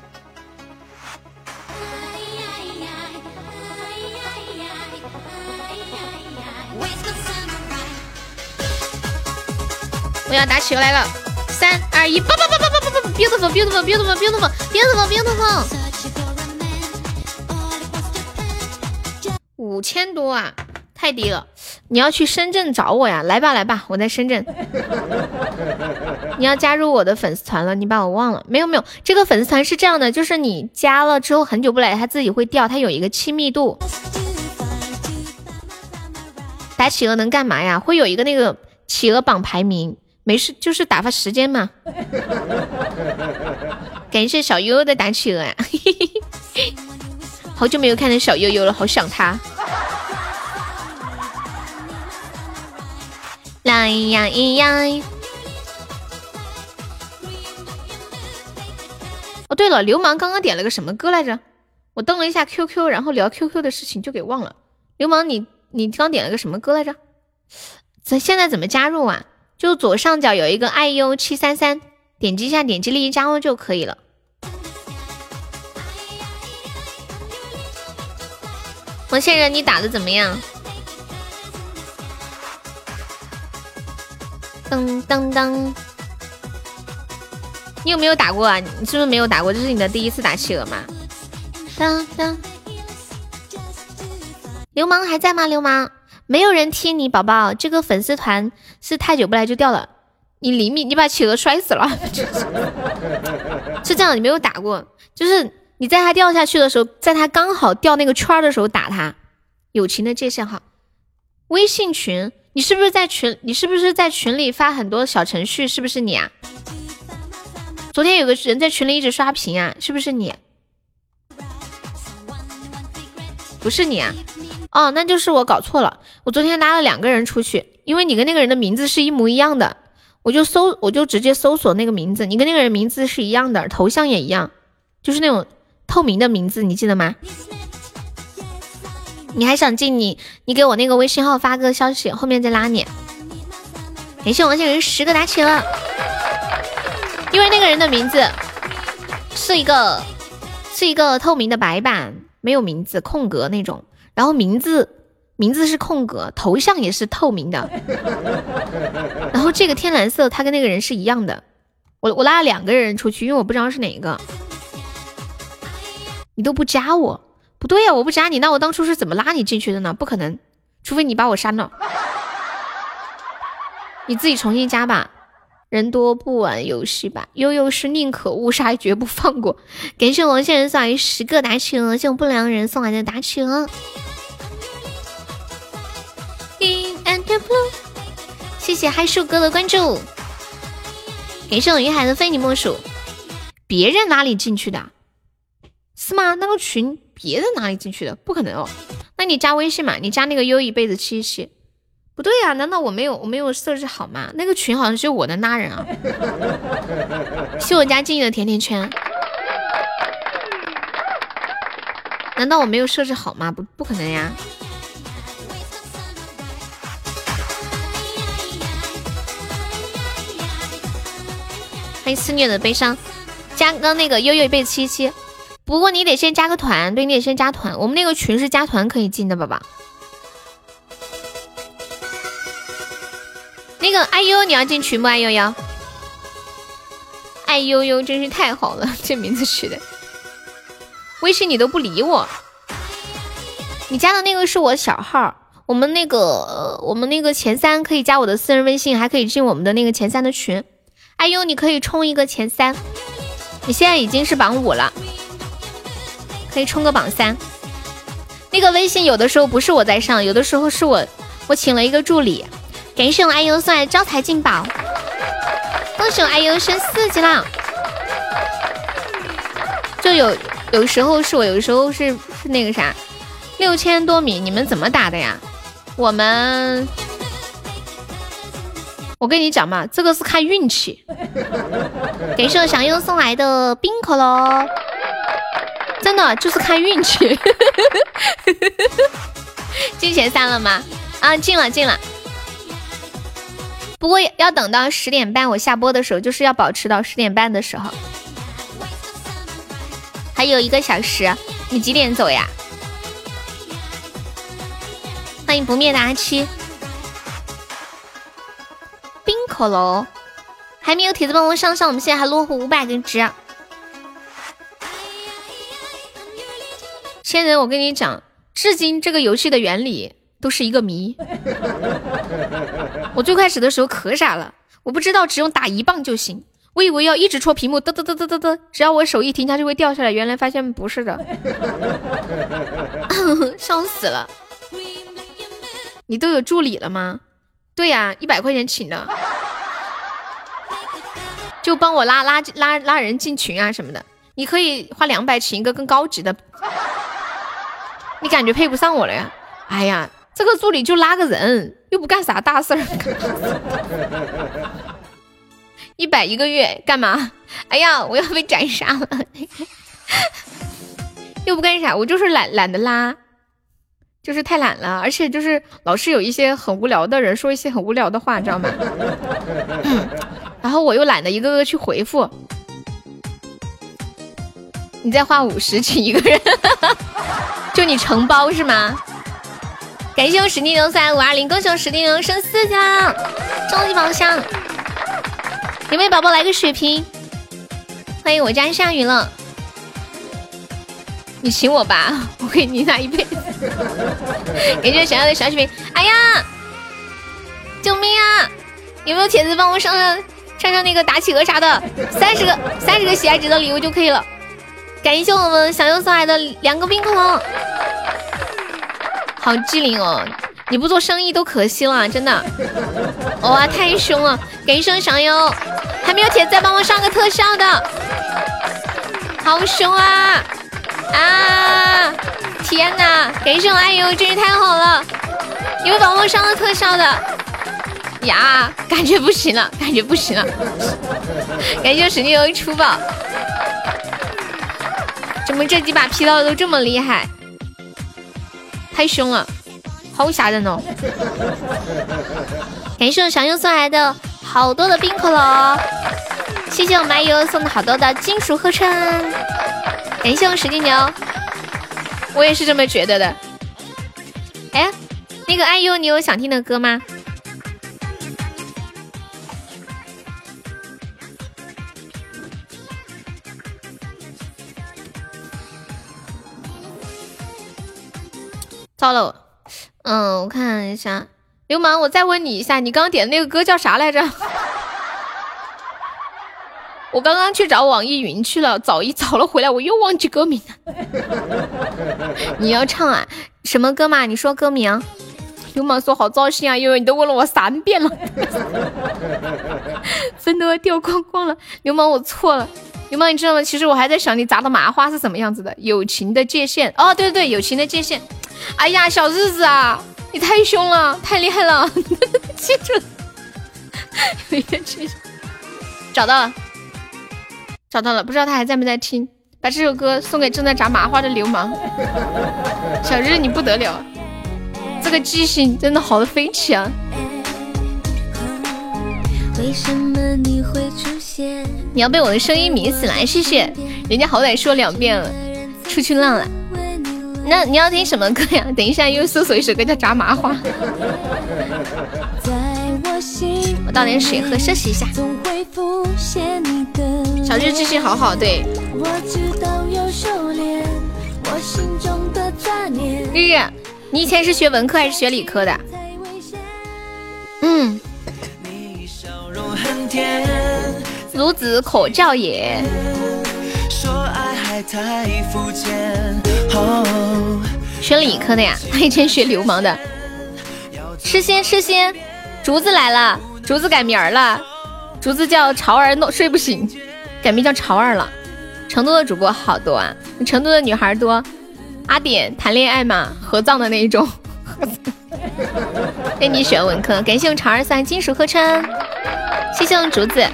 我要打企鹅来了，三二一，叭叭叭叭，beautiful beautiful beautiful beautiful beautiful beautiful，五千多啊，太低了！你要去深圳找我呀？来吧来吧，我在深圳。你要加入我的粉丝团了？你把我忘了？没有没有，这个粉丝团是这样的，就是你加了之后很久不来，它自己会掉，它有一个亲密度。打企鹅能干嘛呀？会有一个那个企鹅榜排名。没事，就是打发时间嘛。感谢小悠悠的打企鹅呀，好久没有看到小悠悠了，好想他。来呀咿呀！哦，对了，流氓刚刚点了个什么歌来着？我登了一下 QQ，然后聊 QQ 的事情就给忘了。流氓，你你刚点了个什么歌来着？咱现在怎么加入啊？就左上角有一个爱优七三三，点击一下，点击立即加入就可以了。王先生，你打的怎么样？噔噔噔，你有没有打过啊？你是不是没有打过？这是你的第一次打企鹅吗？噔噔，流氓还在吗？流氓。没有人踢你，宝宝。这个粉丝团是太久不来就掉了。你厘米，你把企鹅摔死了。是这样，你没有打过，就是你在它掉下去的时候，在它刚好掉那个圈的时候打它。友情的界限号，微信群，你是不是在群？你是不是在群里发很多小程序？是不是你啊？昨天有个人在群里一直刷屏啊，是不是你？不是你啊。哦，那就是我搞错了。我昨天拉了两个人出去，因为你跟那个人的名字是一模一样的，我就搜，我就直接搜索那个名字。你跟那个人名字是一样的，头像也一样，就是那种透明的名字，你记得吗？你还想进你？你给我那个微信号发个消息，后面再拉你。感谢王先人十个打起了，因为那个人的名字是一个是一个透明的白板，没有名字，空格那种。然后名字名字是空格，头像也是透明的。然后这个天蓝色，他跟那个人是一样的。我我拉了两个人出去，因为我不知道是哪一个。你都不加我，不对呀，我不加你，那我当初是怎么拉你进去的呢？不可能，除非你把我删了。你自己重新加吧。人多不玩游戏吧。悠悠是宁可误杀绝不放过。感谢王先生送来十个打企鹅，谢我不良人送来的打企鹅。谢谢嗨树哥的关注，感谢我云海的非你莫属。别人哪里进去的？是吗？那个群别人哪里进去的？不可能哦。那你加微信嘛？你加那个优一辈子七七。不对呀，难道我没有我没有设置好吗？那个群好像是我的拉人啊。谢我家静怡的甜甜圈。难道我没有设置好吗？不不可能呀。欢迎思念的悲伤，加个那个悠悠一辈子七七。不过你得先加个团，对，你得先加团。我们那个群是加团可以进的，宝宝。那个爱悠，你要进群不？爱悠悠，爱悠悠真是太好了，这名字取的。微信你都不理我，你加的那个是我小号。我们那个，我们那个前三可以加我的私人微信，还可以进我们的那个前三的群。爱优，你可以冲一个前三。你现在已经是榜五了，可以冲个榜三。那个微信有的时候不是我在上，有的时候是我我请了一个助理。感谢我爱优送来招财进宝，恭喜我爱优升四级了。就有有时候是我，有时候是是那个啥，六千多米，你们怎么打的呀？我们，我跟你讲嘛，这个是看运气。感谢我祥优送来的冰可乐，真的就是看运气。进前三了吗？啊，进了，进了。不过要等到十点半我下播的时候，就是要保持到十点半的时候，还有一个小时。你几点走呀？欢迎不灭的阿七，冰可乐还没有铁子帮我上上，我们现在还落后五百个值。千人，我跟你讲，至今这个游戏的原理都是一个谜。我最开始的时候可傻了，我不知道只用打一棒就行，我以为要一直戳屏幕，嘚嘚嘚嘚嘚嘚，只要我手一停，它就会掉下来。原来发现不是的，笑死了。你都有助理了吗？对呀，一百块钱请的，就帮我拉拉拉拉人进群啊什么的。你可以花两百请一个更高级的，你感觉配不上我了呀？哎呀，这个助理就拉个人，又不干啥大事儿。一百一个月干嘛？哎呀，我要被斩杀了！又不干啥，我就是懒懒得拉。就是太懒了，而且就是老是有一些很无聊的人说一些很无聊的话，你知道吗？然后我又懒得一个个去回复。你再花五十请一个人，就你承包是吗？感谢我史蒂牛三五二零，恭喜我史蒂牛升四了，终极宝箱。有没有宝宝来个血瓶？欢迎我家下雨了。你请我吧，我给你拿一杯。感谢想要的小血瓶。哎呀，救命啊！有没有铁子帮我上上上上那个打企鹅啥的？三十个三十个喜爱值的礼物就可以了。感谢我们小优送来的两个冰恐龙，好机灵哦！你不做生意都可惜了，真的。哇，太凶了！感谢小优，还没有铁子再帮我上个特效的，好凶啊！啊！天哪！感谢我爱优，真是太好了！有宝宝上了特效的呀，感觉不行了，感觉不行了！感谢史蒂欧出宝，怎么这几把劈到的都这么厉害？太凶了，好吓人哦！感谢我小优送来的好多的冰可乐，谢谢我爱优送的好多的金属合成。感谢我史蒂牛，我也是这么觉得的。哎，那个爱优，你有想听的歌吗？糟了，嗯，我看一下，流氓，我再问你一下，你刚刚点的那个歌叫啥来着？我刚刚去找网易云去了，找一找了回来，我又忘记歌名了。你要唱啊？什么歌嘛？你说歌名。流氓说好糟心啊，因为你都问了我三遍了，分都要掉光光了。流氓，我错了。流氓，你知道吗？其实我还在想你砸的麻花是什么样子的。友情的界限。哦，对对对，友情的界限。哎呀，小日子啊，你太凶了，太厉害了，记住了。有点记住。找到了。找到了，不知道他还在没在听。把这首歌送给正在炸麻花的流氓 小日，你不得了，这个记性真的好的飞起啊！你要被我的声音迷死了，谢谢。人家好歹说两遍了，出去浪了。那你要听什么歌呀？等一下又搜索一首歌叫《炸麻花》。我倒点水喝，休息一下。小日记性好好，对。日日，你以前是学文科还是学理科的？嗯。孺子可教也。学理科的呀，他以前学流氓的。吃仙吃仙，竹子来了，竹子改名了，竹子叫潮儿，弄睡不醒，改名叫潮儿了。成都的主播好多啊，成都的女孩多。阿点谈恋爱嘛，合葬的那一种。那你选文科，感谢我潮儿三金属合成，谢谢我竹子。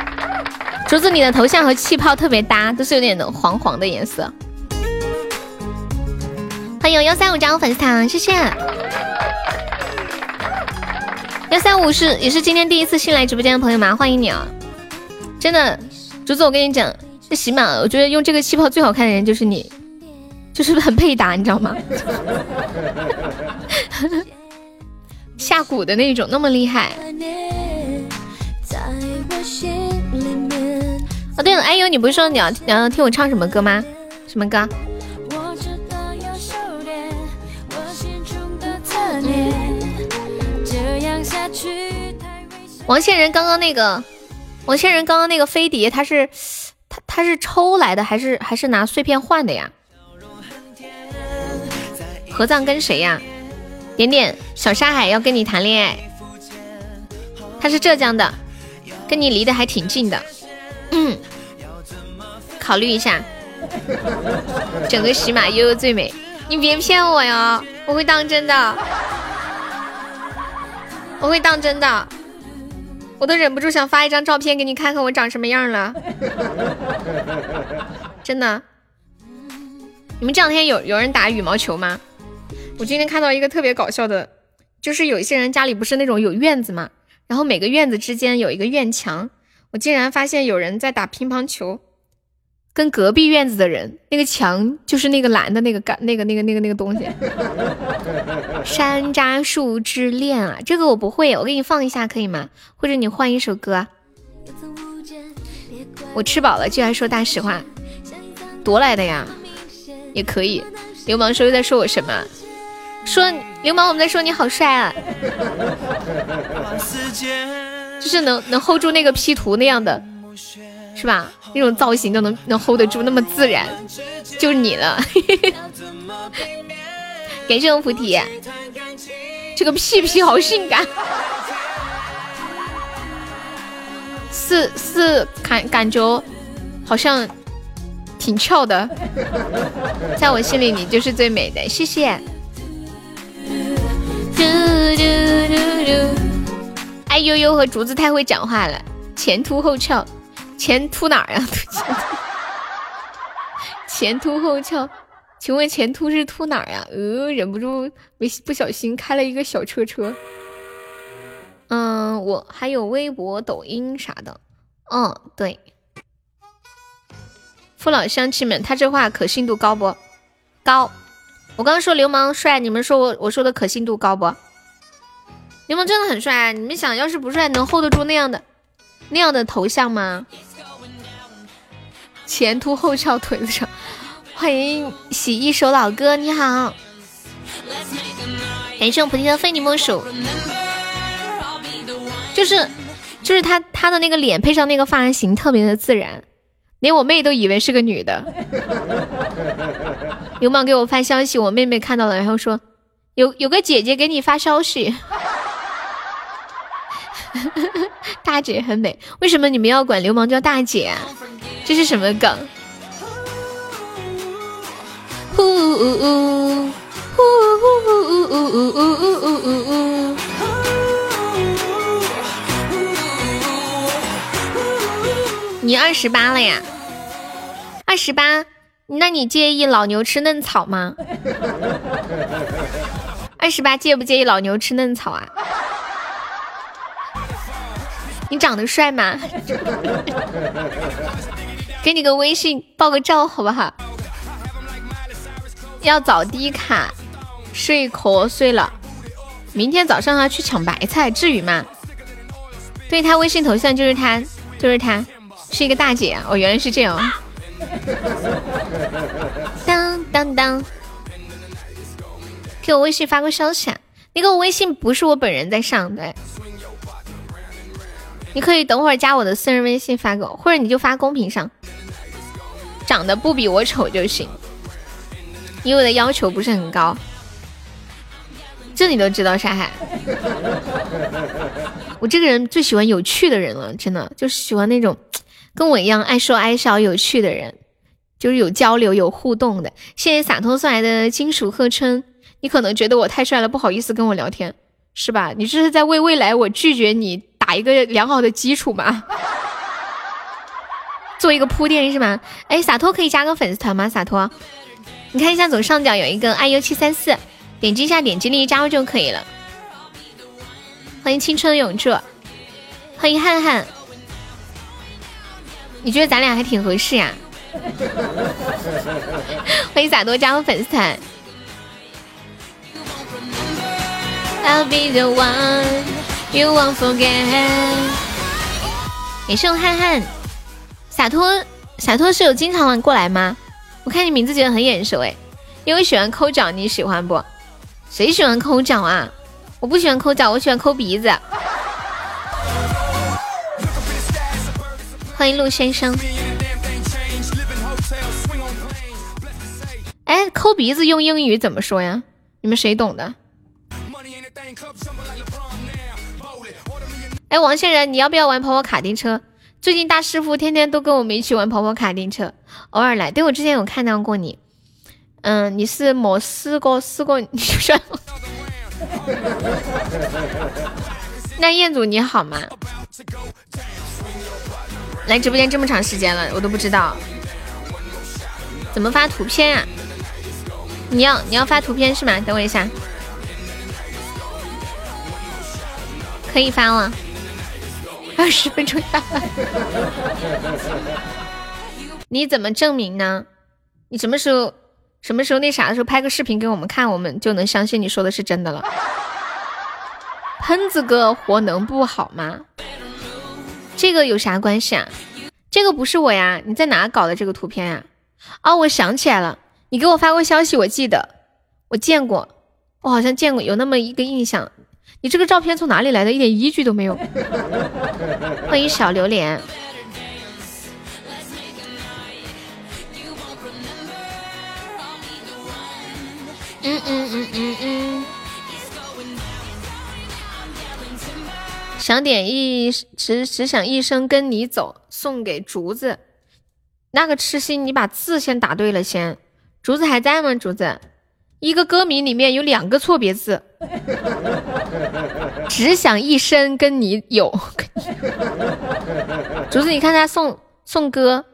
竹子，你的头像和气泡特别搭，都是有点黄黄的颜色。欢迎幺三五加入粉丝团，谢谢。幺三五是也是今天第一次新来直播间的朋友吗？欢迎你啊！真的，竹子，我跟你讲，这喜马，我觉得用这个气泡最好看的人就是你，就是很配搭，你知道吗？下蛊的那种，那么厉害。哦对了，哎呦，你不是说你要你要听我唱什么歌吗？什么歌？王仙人刚刚那个，王仙人刚刚那个飞碟，他是他他是抽来的还是还是拿碎片换的呀？合葬跟谁呀？点点小沙海要跟你谈恋爱，他是浙江的，跟你离得还挺近的，嗯，考虑一下。整个喜马悠悠最美，你别骗我呀，我会当真的。我会当真的，我都忍不住想发一张照片给你看看我长什么样了。真的，你们这两天有有人打羽毛球吗？我今天看到一个特别搞笑的，就是有一些人家里不是那种有院子嘛，然后每个院子之间有一个院墙，我竟然发现有人在打乒乓球。跟隔壁院子的人，那个墙就是那个蓝的那个杆，那个那个那个那个东西。山楂树之恋啊，这个我不会，我给你放一下可以吗？或者你换一首歌。我吃饱了居然说大实话，夺来的呀，也可以。流氓说又在说我什么？说流氓我们在说你好帅啊，就是能能 hold 住那个 P 图那样的。是吧？那种造型都能能 hold 得住，那么自然，就你了。感谢我菩提，这个屁屁好性感，是是感感觉好像挺翘的，在我心里你就是最美的，谢谢。哎悠悠和竹子太会讲话了，前凸后翘。前凸哪儿呀？前凸 前凸后翘，请问前凸是凸哪儿呀？呃，忍不住没不小心开了一个小车车。嗯，我还有微博、抖音啥的。嗯，对。父老乡亲们，他这话可信度高不？高。我刚刚说流氓帅，你们说我我说的可信度高不？流氓真的很帅，你们想要是不帅，能 hold 得住那样的那样的头像吗？前凸后翘，腿子长。欢迎洗一首老歌，你好。感谢我菩提的非你莫属。就是就是他他的那个脸配上那个发型特别的自然，连我妹都以为是个女的。流氓给我发消息，我妹妹看到了，然后说有有个姐姐给你发消息。大姐很美，为什么你们要管流氓叫大姐啊？这是什么梗？你二十八了呀？二十八，那你介意老牛吃嫩草吗？二十八介不介意老牛吃嫩草啊？你长得帅吗？给你个微信报个照好不好？要早低卡，睡瞌睡了。明天早上要去抢白菜，至于吗？对他微信头像就是他，就是他，是一个大姐！哦，原来是这样。当当当，给我微信发个消息啊！那个微信不是我本人在上的。你可以等会儿加我的私人微信发给我，或者你就发公屏上，长得不比我丑就行，因为我的要求不是很高。这你都知道，沙海。我这个人最喜欢有趣的人了，真的就是喜欢那种跟我一样爱说爱笑、有趣的人，就是有交流、有互动的。谢谢洒脱送来的金属贺春，你可能觉得我太帅了，不好意思跟我聊天，是吧？你这是在为未来我拒绝你。打一个良好的基础嘛，做一个铺垫是吗？哎，洒脱可以加个粉丝团吗？洒脱，你看一下左上角有一个 iu 七三四，点击一下，点击立即加入就可以了。欢迎青春永驻，欢迎汉汉，你觉得咱俩还挺合适呀？欢迎洒脱加入粉丝团。I'll be the one。You won't forget。也是汉汉，洒脱洒脱是有经常玩过来吗？我看你名字觉得很眼熟哎，因为喜欢抠脚，你喜欢不？谁喜欢抠脚啊？我不喜欢抠脚，我喜欢抠鼻子。欢迎陆先生。哎，抠鼻子用英语怎么说呀？你们谁懂的？哎，王先生，你要不要玩跑跑卡丁车？最近大师傅天天都跟我们一起玩跑跑卡丁车，偶尔来。对我之前有看到过你，嗯，你是没试过试过你就算了。那彦祖你好吗？来直播间这么长时间了，我都不知道怎么发图片啊？你要你要发图片是吗？等我一下，可以发了。二十分钟下来，你怎么证明呢？你什么时候什么时候那啥的时候拍个视频给我们看，我们就能相信你说的是真的了。喷子哥活能不好吗？这个有啥关系啊？这个不是我呀，你在哪搞的这个图片呀？哦，我想起来了，你给我发过消息，我记得我见过，我好像见过有那么一个印象。你这个照片从哪里来的？一点依据都没有。欢迎小榴莲。嗯嗯嗯嗯嗯。想点一只只想一生跟你走，送给竹子。那个痴心，你把字先打对了先。竹子还在吗？竹子。一个歌名里面有两个错别字，只想一生跟你有。竹子，你看他送送歌，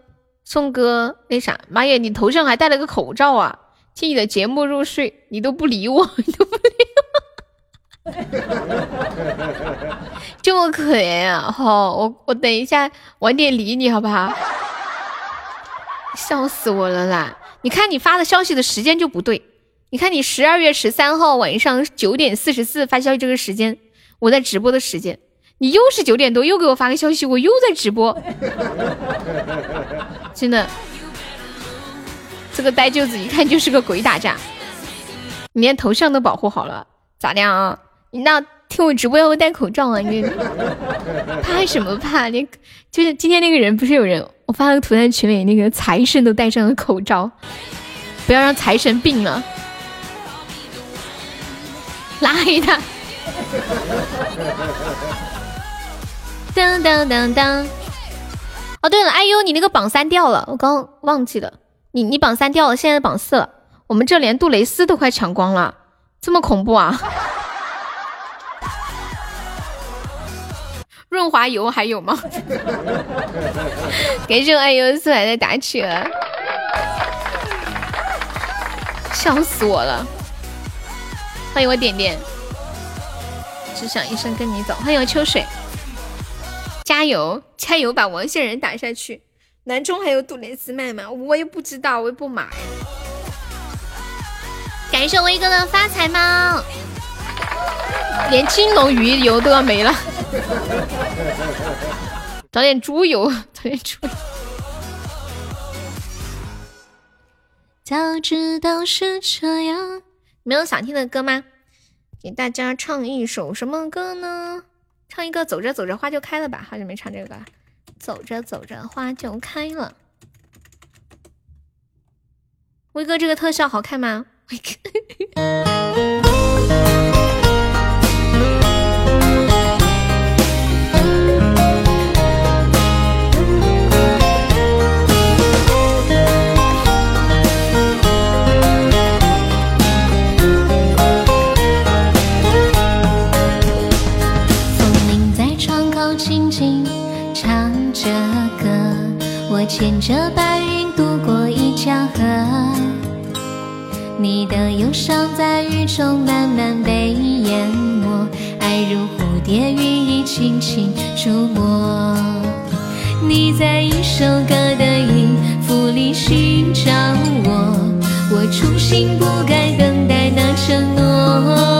送歌那啥，妈耶，你头上还戴了个口罩啊！听你的节目入睡，你都不理我，你都不理我，这么可怜啊！好，我我等一下晚点理你好不好？笑死我了啦！你看你发的消息的时间就不对。你看，你十二月十三号晚上九点四十四发消息这个时间，我在直播的时间，你又是九点多又给我发个消息，我又在直播，真的，这个呆舅子一看就是个鬼打架，你连头像都保护好了，咋的啊？你那听我直播要不戴口罩啊？你怕什么怕？你就是今天那个人不是有人我发了个图在群里，那个财神都戴上了口罩，不要让财神病了。拉黑他。噔噔噔噔。哦，对了，哎呦，你那个榜三掉了，我刚忘记了。你你榜三掉了，现在榜四了。我们这连杜蕾斯都快抢光了，这么恐怖啊！润滑油还有吗？感谢爱优四海的打起了，笑死我了！欢迎我点点，只想一生跟你走。欢迎我秋水，加油加油，把王线人打下去。南中还有杜蕾斯卖吗？我也不知道，我也不买。感谢威哥的发财猫，连金龙鱼油都要没了。找点猪油，找点猪油。早知道是这样，没有想听的歌吗？给大家唱一首什么歌呢？唱一个走着走着花就开了吧，好久没唱这个了。走着走着花就开了。威哥，这个特效好看吗？威哥我。牵着白云渡过一条河，你的忧伤在雨中慢慢被淹没，爱如蝴蝶羽翼轻轻触摸。你在一首歌的音符里寻找我，我初心不该等待那承诺。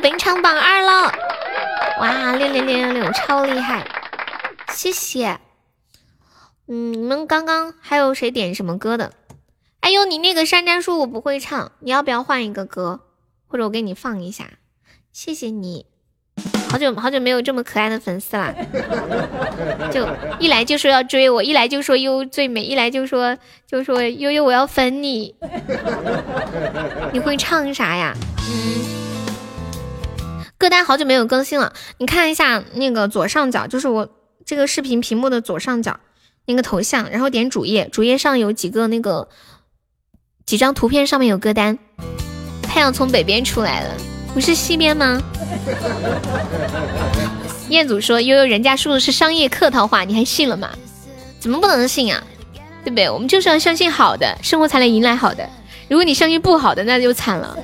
本场榜二了。哇，六六六六六，超厉害！谢谢。嗯，你们刚刚还有谁点什么歌的？哎呦，你那个山楂树我不会唱，你要不要换一个歌？或者我给你放一下？谢谢你，好久好久没有这么可爱的粉丝啦！就一来就说要追我，一来就说悠最美，一来就说就说悠悠我要粉你。你会唱啥呀？嗯，歌单好久没有更新了，你看一下那个左上角，就是我这个视频屏幕的左上角那个头像，然后点主页，主页上有几个那个。几张图片上面有歌单，太阳从北边出来了，不是西边吗？彦祖说悠悠人家说的是商业客套话，你还信了吗？怎么不能信啊？对不对？我们就是要相信好的，生活才能迎来好的。如果你相信不好的，那就惨了。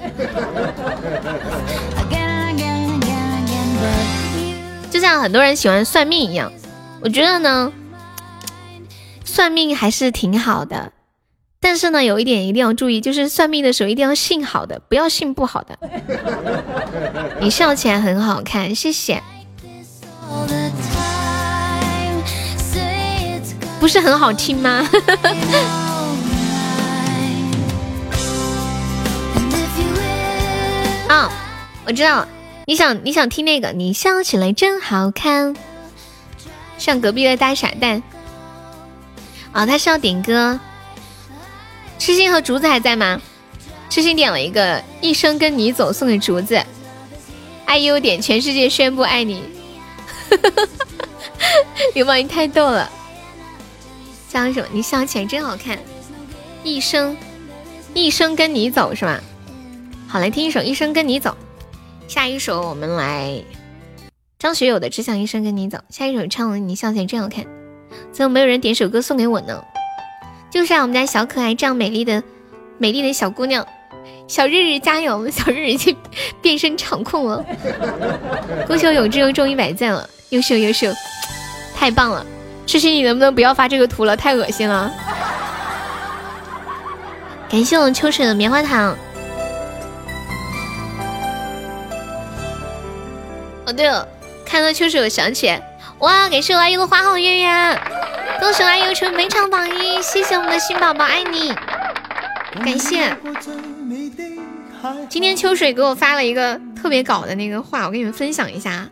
像很多人喜欢算命一样，我觉得呢，算命还是挺好的。但是呢，有一点一定要注意，就是算命的时候一定要信好的，不要信不好的。你笑起来很好看，谢谢。不是很好听吗？啊，我知道，你想你想听那个，你笑起来真好看，像隔壁的大傻蛋。啊，他是要点歌。痴心和竹子还在吗？痴心点了一个《一生跟你走》，送给竹子。爱优点全世界宣布爱你。流氓你太逗了。笑什么？你笑起来真好看。一生，一生跟你走是吧？好，来听一首《一生跟你走》。下一首我们来张学友的《只想一生跟你走》。下一首唱了你笑起来真好看。怎么没有人点首歌送给我呢？就是啊，我们家小可爱这样美丽的、美丽的小姑娘，小日日加油！小日日已经变身场控了。恭喜我永志又中一百赞了，优秀优秀，太棒了！痴心，你能不能不要发这个图了？太恶心了。感谢我秋水的棉花糖。对了，看到秋水我想起来，哇！感谢我阿优的花好月圆。恭喜阿优成本场榜一，谢谢我们的新宝宝，爱你，感谢。今天秋水给我发了一个特别搞的那个话，我跟你们分享一下。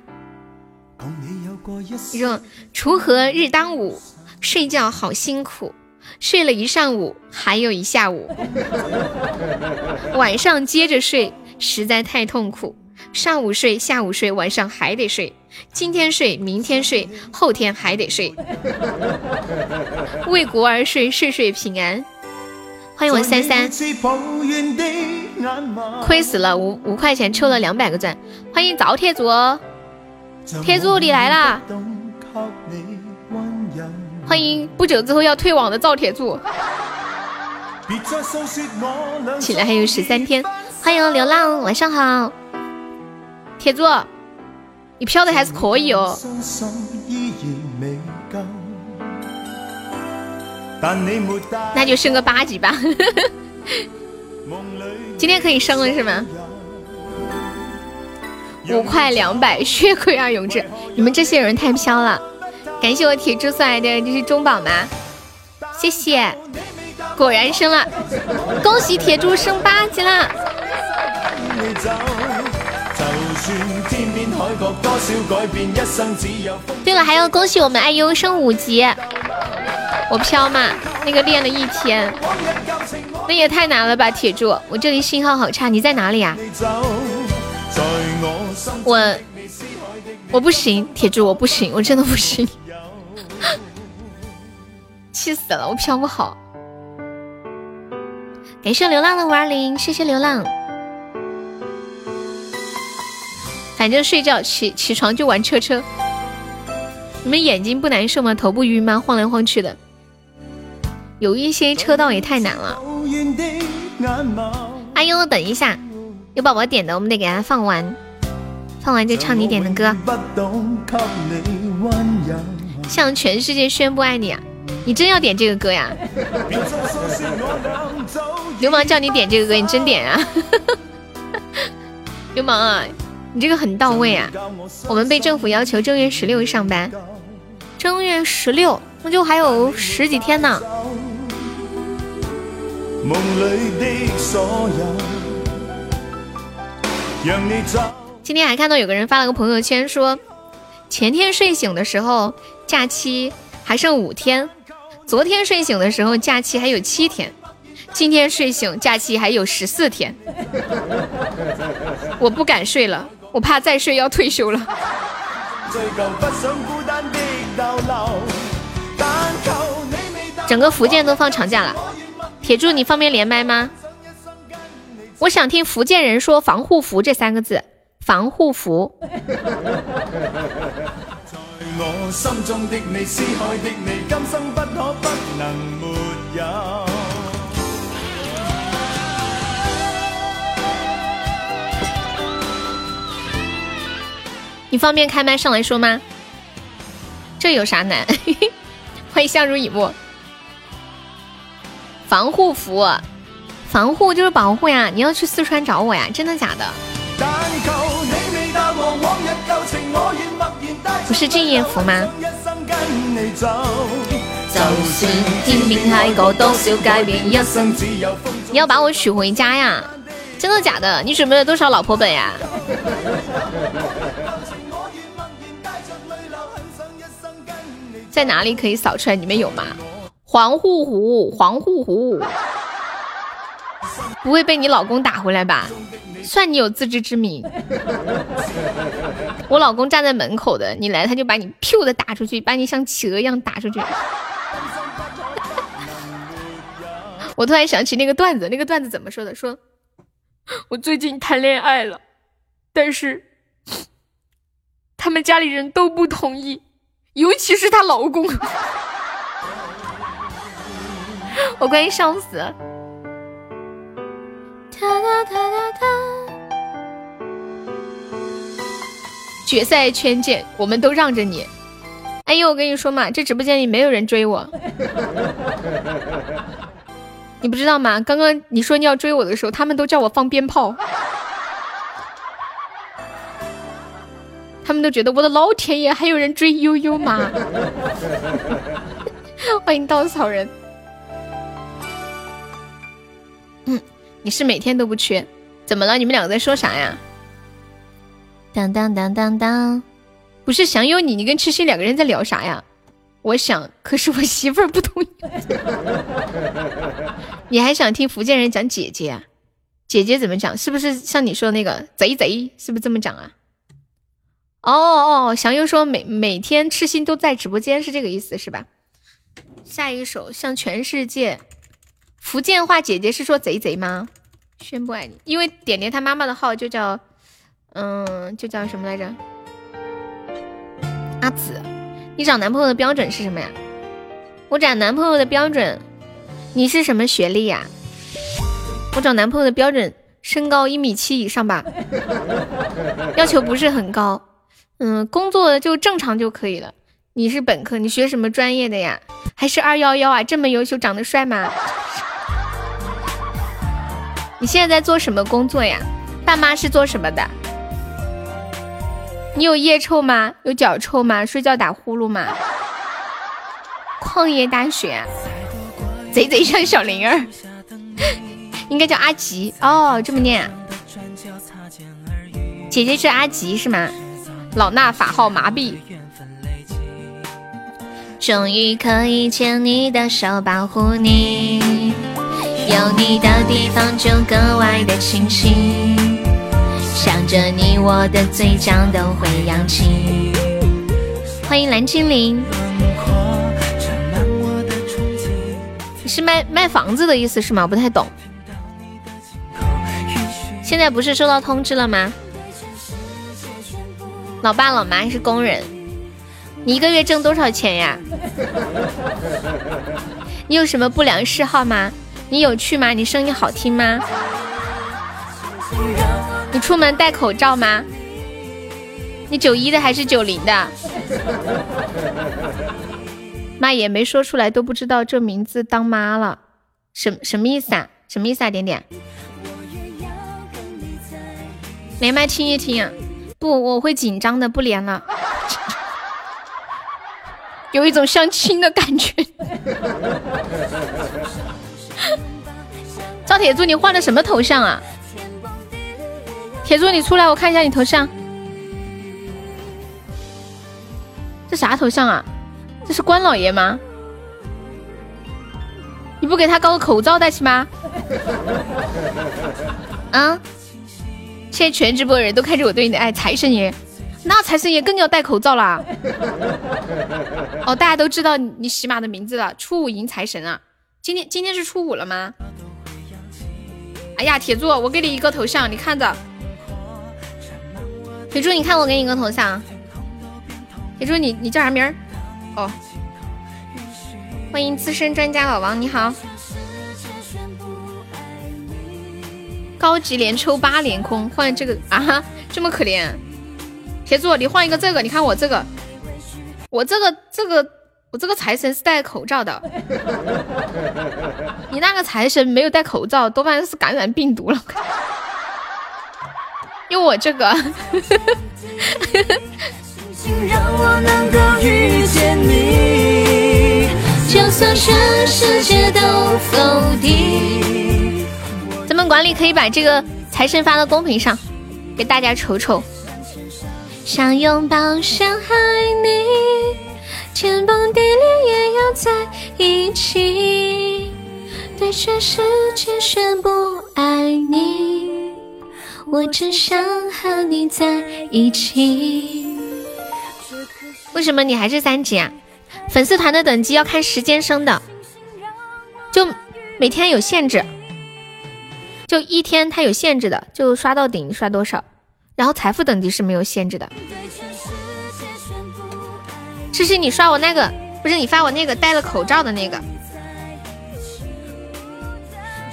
你说锄禾日当午，睡觉好辛苦，睡了一上午，还有一下午，晚上接着睡，实在太痛苦。上午睡，下午睡，晚上还得睡。今天睡，明天睡，后天还得睡。为国而睡，岁岁平安。欢迎我三三，亏死了五五块钱抽了两百个钻。欢迎早铁柱，铁柱你来啦！欢迎不久之后要退网的赵铁柱。起来还有十三天。欢迎流浪，晚上好。铁柱，你飘的还是可以哦。那就升个八级吧。今天可以升了是吗？五块两百，血亏啊！永志，你们这些人太飘了。感谢我铁柱送来的这是中宝吗？谢谢，果然升了，恭喜铁柱升八级了。对了，还要恭喜我们爱优升五级。我飘嘛，那个练了一天，那也太难了吧，铁柱！我这里信号好差，你在哪里啊？我我不行，铁柱我不行，我真的不行，气死了，我飘不好。感谢流浪的五二零，谢谢流浪。反正睡觉起起床就玩车车，你们眼睛不难受吗？头不晕吗？晃来晃去的，有一些车道也太难了。阿优，等一下，有宝宝点的，我们得给他放完，放完就唱你点的歌。向全世界宣布爱你啊！你真要点这个歌呀？流氓叫你点这个歌，你真点啊？流氓啊，你这个很到位啊！我们被政府要求正月十六上班，正月十六那就还有十几天呢。今天还看到有个人发了个朋友圈，说前天睡醒的时候假期还剩五天，昨天睡醒的时候假期还有七天，今天睡醒假期还有十四天。我不敢睡了，我怕再睡要退休了。整个福建都放长假了，铁柱你方便连麦吗？我想听福建人说“防护服”这三个字，“防护服”。你方便开麦上来说吗？这有啥难？欢迎相濡以沫。防护服。防护就是保护呀！你要去四川找我呀？真的假的？不是敬业福吗？你要把我娶回家呀？真的假的？你准备了多少老婆本呀？在哪里可以扫出来？你们有吗？黄护湖，黄护湖。不会被你老公打回来吧？算你有自知之明。我老公站在门口的，你来他就把你噗的打出去，把你像企鹅一样打出去。我突然想起那个段子，那个段子怎么说的？说我最近谈恋爱了，但是他们家里人都不同意，尤其是她老公。我快笑死了。哒哒哒哒哒！决赛圈见，我们都让着你。哎呦，我跟你说嘛，这直播间里没有人追我，你不知道吗？刚刚你说你要追我的时候，他们都叫我放鞭炮，他们都觉得我的老天爷，还有人追悠悠吗？欢迎稻草人。嗯你是每天都不缺，怎么了？你们两个在说啥呀？当当当当当，不是想有你，你跟痴心两个人在聊啥呀？我想，可是我媳妇儿不同意。你还想听福建人讲姐姐？啊？姐姐怎么讲？是不是像你说的那个贼贼？是不是这么讲啊？哦哦，祥优说每每天痴心都在直播间，是这个意思是吧？下一首向全世界。福建话姐姐是说贼贼吗？宣布爱你，因为点点他妈妈的号就叫，嗯，就叫什么来着？阿紫，你找男朋友的标准是什么呀？我找男朋友的标准，你是什么学历呀？我找男朋友的标准，身高一米七以上吧，要求不是很高，嗯，工作就正常就可以了。你是本科，你学什么专业的呀？还是二幺幺啊？这么优秀，长得帅吗？你现在在做什么工作呀？爸妈是做什么的？你有腋臭吗？有脚臭吗？睡觉打呼噜吗？矿业大学，贼贼像小灵儿，应该叫阿吉哦，这么念。姐姐是阿吉是吗？老衲法号麻痹。终于可以牵你的手，保护你。有你的地方就格外的清新，想着你我的嘴角都会扬起。欢迎蓝精灵，你是卖卖房子的意思是吗？我不太懂。现在不是收到通知了吗？老爸老妈是工人，你一个月挣多少钱呀？你有什么不良嗜好吗？你有趣吗？你声音好听吗？你出门戴口罩吗？你九一的还是九零的？妈也没说出来，都不知道这名字当妈了，什什么意思啊？什么意思啊？点点，连麦听一听！不，我会紧张的，不连了，有一种相亲的感觉。赵铁柱，你换的什么头像啊？铁柱，你出来，我看一下你头像。这啥头像啊？这是关老爷吗？你不给他搞个口罩戴起吗？啊！现在全直播的人都看着我对你的爱，财神爷，那财神爷更要戴口罩啦！哦，大家都知道你喜马的名字了，初五迎财神啊！今天今天是初五了吗？哎呀，铁柱，我给你一个头像，你看着。铁柱，你看我给你一个头像。铁柱，你你叫啥名儿？哦，欢迎资深专家老王，你好。高级连抽八连空，换这个啊？这么可怜？铁柱，你换一个这个，你看我这个，我这个这个我这个财神是戴口罩的，你那个财神没有戴口罩，多半是感染病毒了。用我这个。让我能够遇见你，就算全世界都否定。管理可以把这个财神发到公屏上，给大家瞅瞅。想拥抱，想爱你，天崩地裂也要在一起，对全世界宣布爱你，我只想和你在一起。为什么你还是三级啊？粉丝团的等级要看时间升的，就每天有限制，就一天它有限制的，就刷到顶刷多少。然后财富等级是没有限制的。诗诗，你刷我那个，不是你发我那个戴了口罩的那个。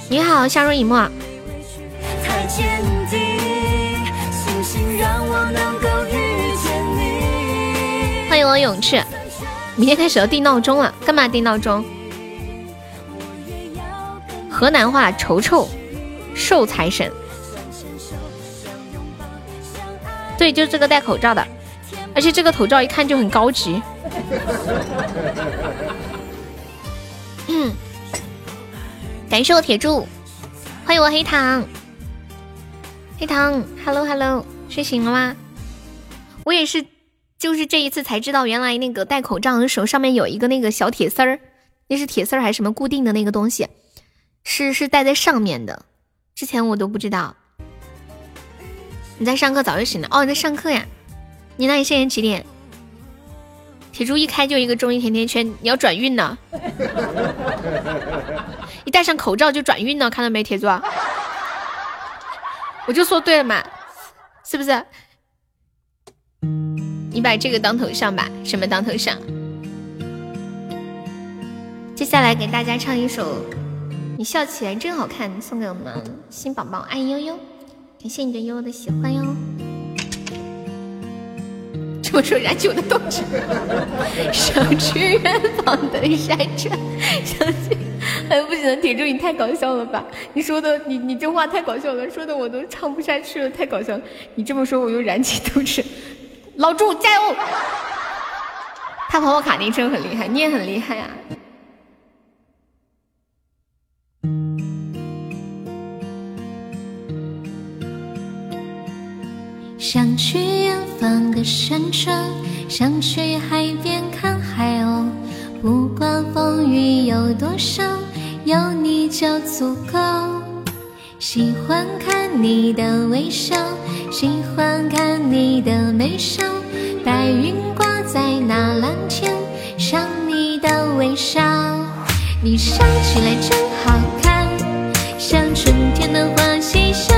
你好，相濡以沫。欢迎我勇去，明天开始要定闹钟了，干嘛定闹钟？河南话瞅瞅，寿财神。对，就是这个戴口罩的，而且这个头罩一看就很高级。嗯，感谢我铁柱，欢迎我黑糖，黑糖，hello hello，睡醒了吗？我也是。就是这一次才知道，原来那个戴口罩的手上面有一个那个小铁丝儿，那是铁丝儿还是什么固定的那个东西？是是戴在上面的，之前我都不知道。你在上课早就醒了哦，你在上课呀？你那里现在几点？铁柱一开就一个中医甜甜圈，你要转运呢？一戴上口罩就转运呢，看到没，铁柱？我就说对了嘛，是不是？你把这个当头像吧，什么当头像？接下来给大家唱一首《你笑起来真好看》，送给我们新宝宝爱悠悠，感谢你对悠悠的喜欢哟。这么说燃酒的斗志，想去远方的山川，想去……哎不行，铁柱你太搞笑了吧？你说的，你你这话太搞笑了，说的我都唱不下去了，太搞笑了。你这么说我又燃起斗志。老朱加油！他跑跑卡丁车很厉害，你也很厉害呀。想去远方的山川，想去海边看海鸥，不管风雨有多少，有你就足够。喜欢看你的微笑。喜欢看你的眉梢，白云挂在那蓝天，像你的微笑。你笑起来真好看，像春天的花嬉笑，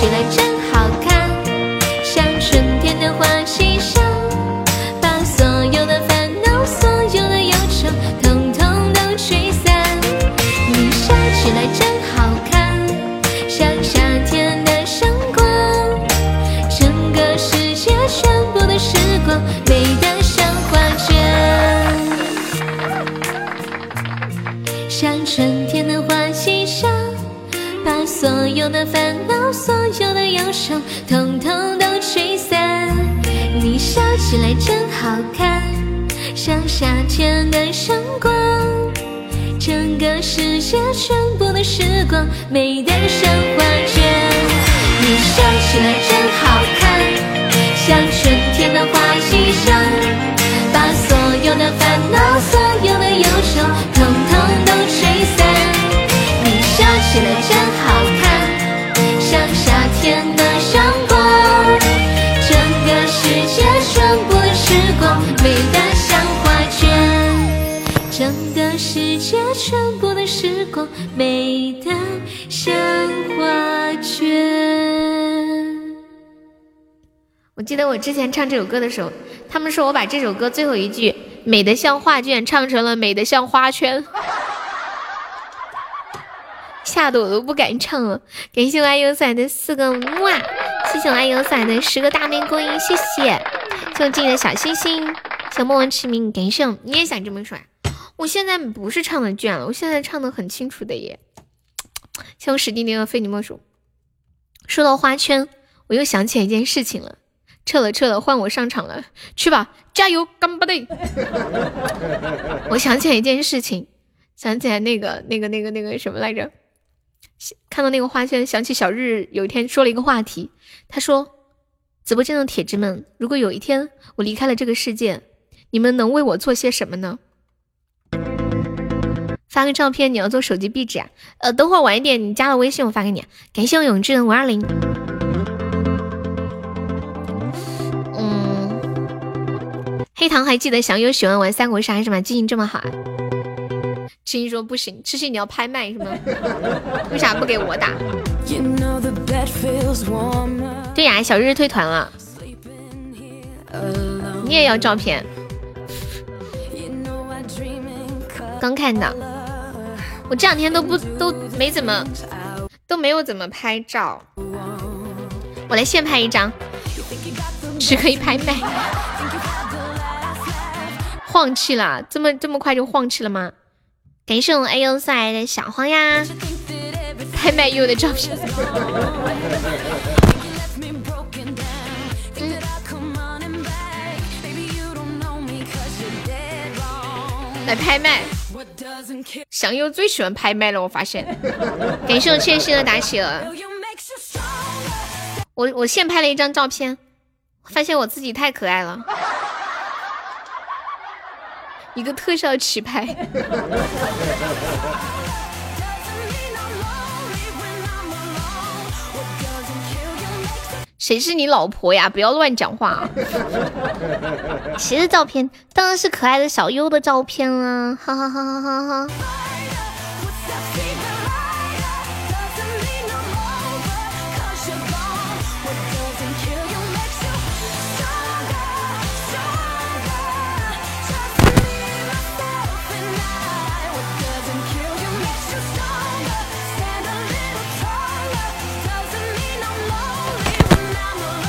笑起来真真好看，像夏天的阳光。整个世界全部的时光，美得像画卷。你笑起来真好看，像春天的花衣裳。把所有的烦恼、所有的忧愁，统统都吹散。你笑起来真好看，像夏天的美得像画卷。整个世界全部的时光，美得像画卷。我记得我之前唱这首歌的时候，他们说我把这首歌最后一句“美得像画卷”唱成了“美得像花圈”。吓得我都不敢唱了。感谢我爱优仔的四个哇，谢谢我爱优仔的十个大玫瑰，谢谢，送进的小星星，小莫文驰名，感谢你也想这么说呀？我现在不是唱的卷了，我现在唱的很清楚的耶。像史蒂尼和非你莫属。说到花圈，我又想起一件事情了。撤了撤了，换我上场了，去吧，加油，干巴的！我想起来一件事情，想起来那个那个那个那个什么来着？看到那个花圈，想起小日有一天说了一个话题，他说：“直播间的铁子们，如果有一天我离开了这个世界，你们能为我做些什么呢？”发个照片，你要做手机壁纸啊？呃，等会儿晚一点，你加了微信，我发给你。感谢我永志的五二零。嗯，黑糖还记得小友喜欢玩三国杀是吗？记性这么好啊？星星说不行，痴心你要拍卖是吗？为啥不给我打？对呀，小日退团了，你也要照片？刚看到，我这两天都不都没怎么都没有怎么拍照，我来现拍一张，只可以拍卖。放弃了，这么这么快就放弃了吗？感谢我 A U 赛的小黄呀，拍卖 U 的照片。来拍卖，祥优最喜欢拍卖了，我发现。感谢我欠薪的打企鹅，我我现拍了一张照片，发现我自己太可爱了。一个特效起拍，谁是你老婆呀？不要乱讲话啊！谁的照片？当然是可爱的小优的照片啦！哈哈哈哈哈哈！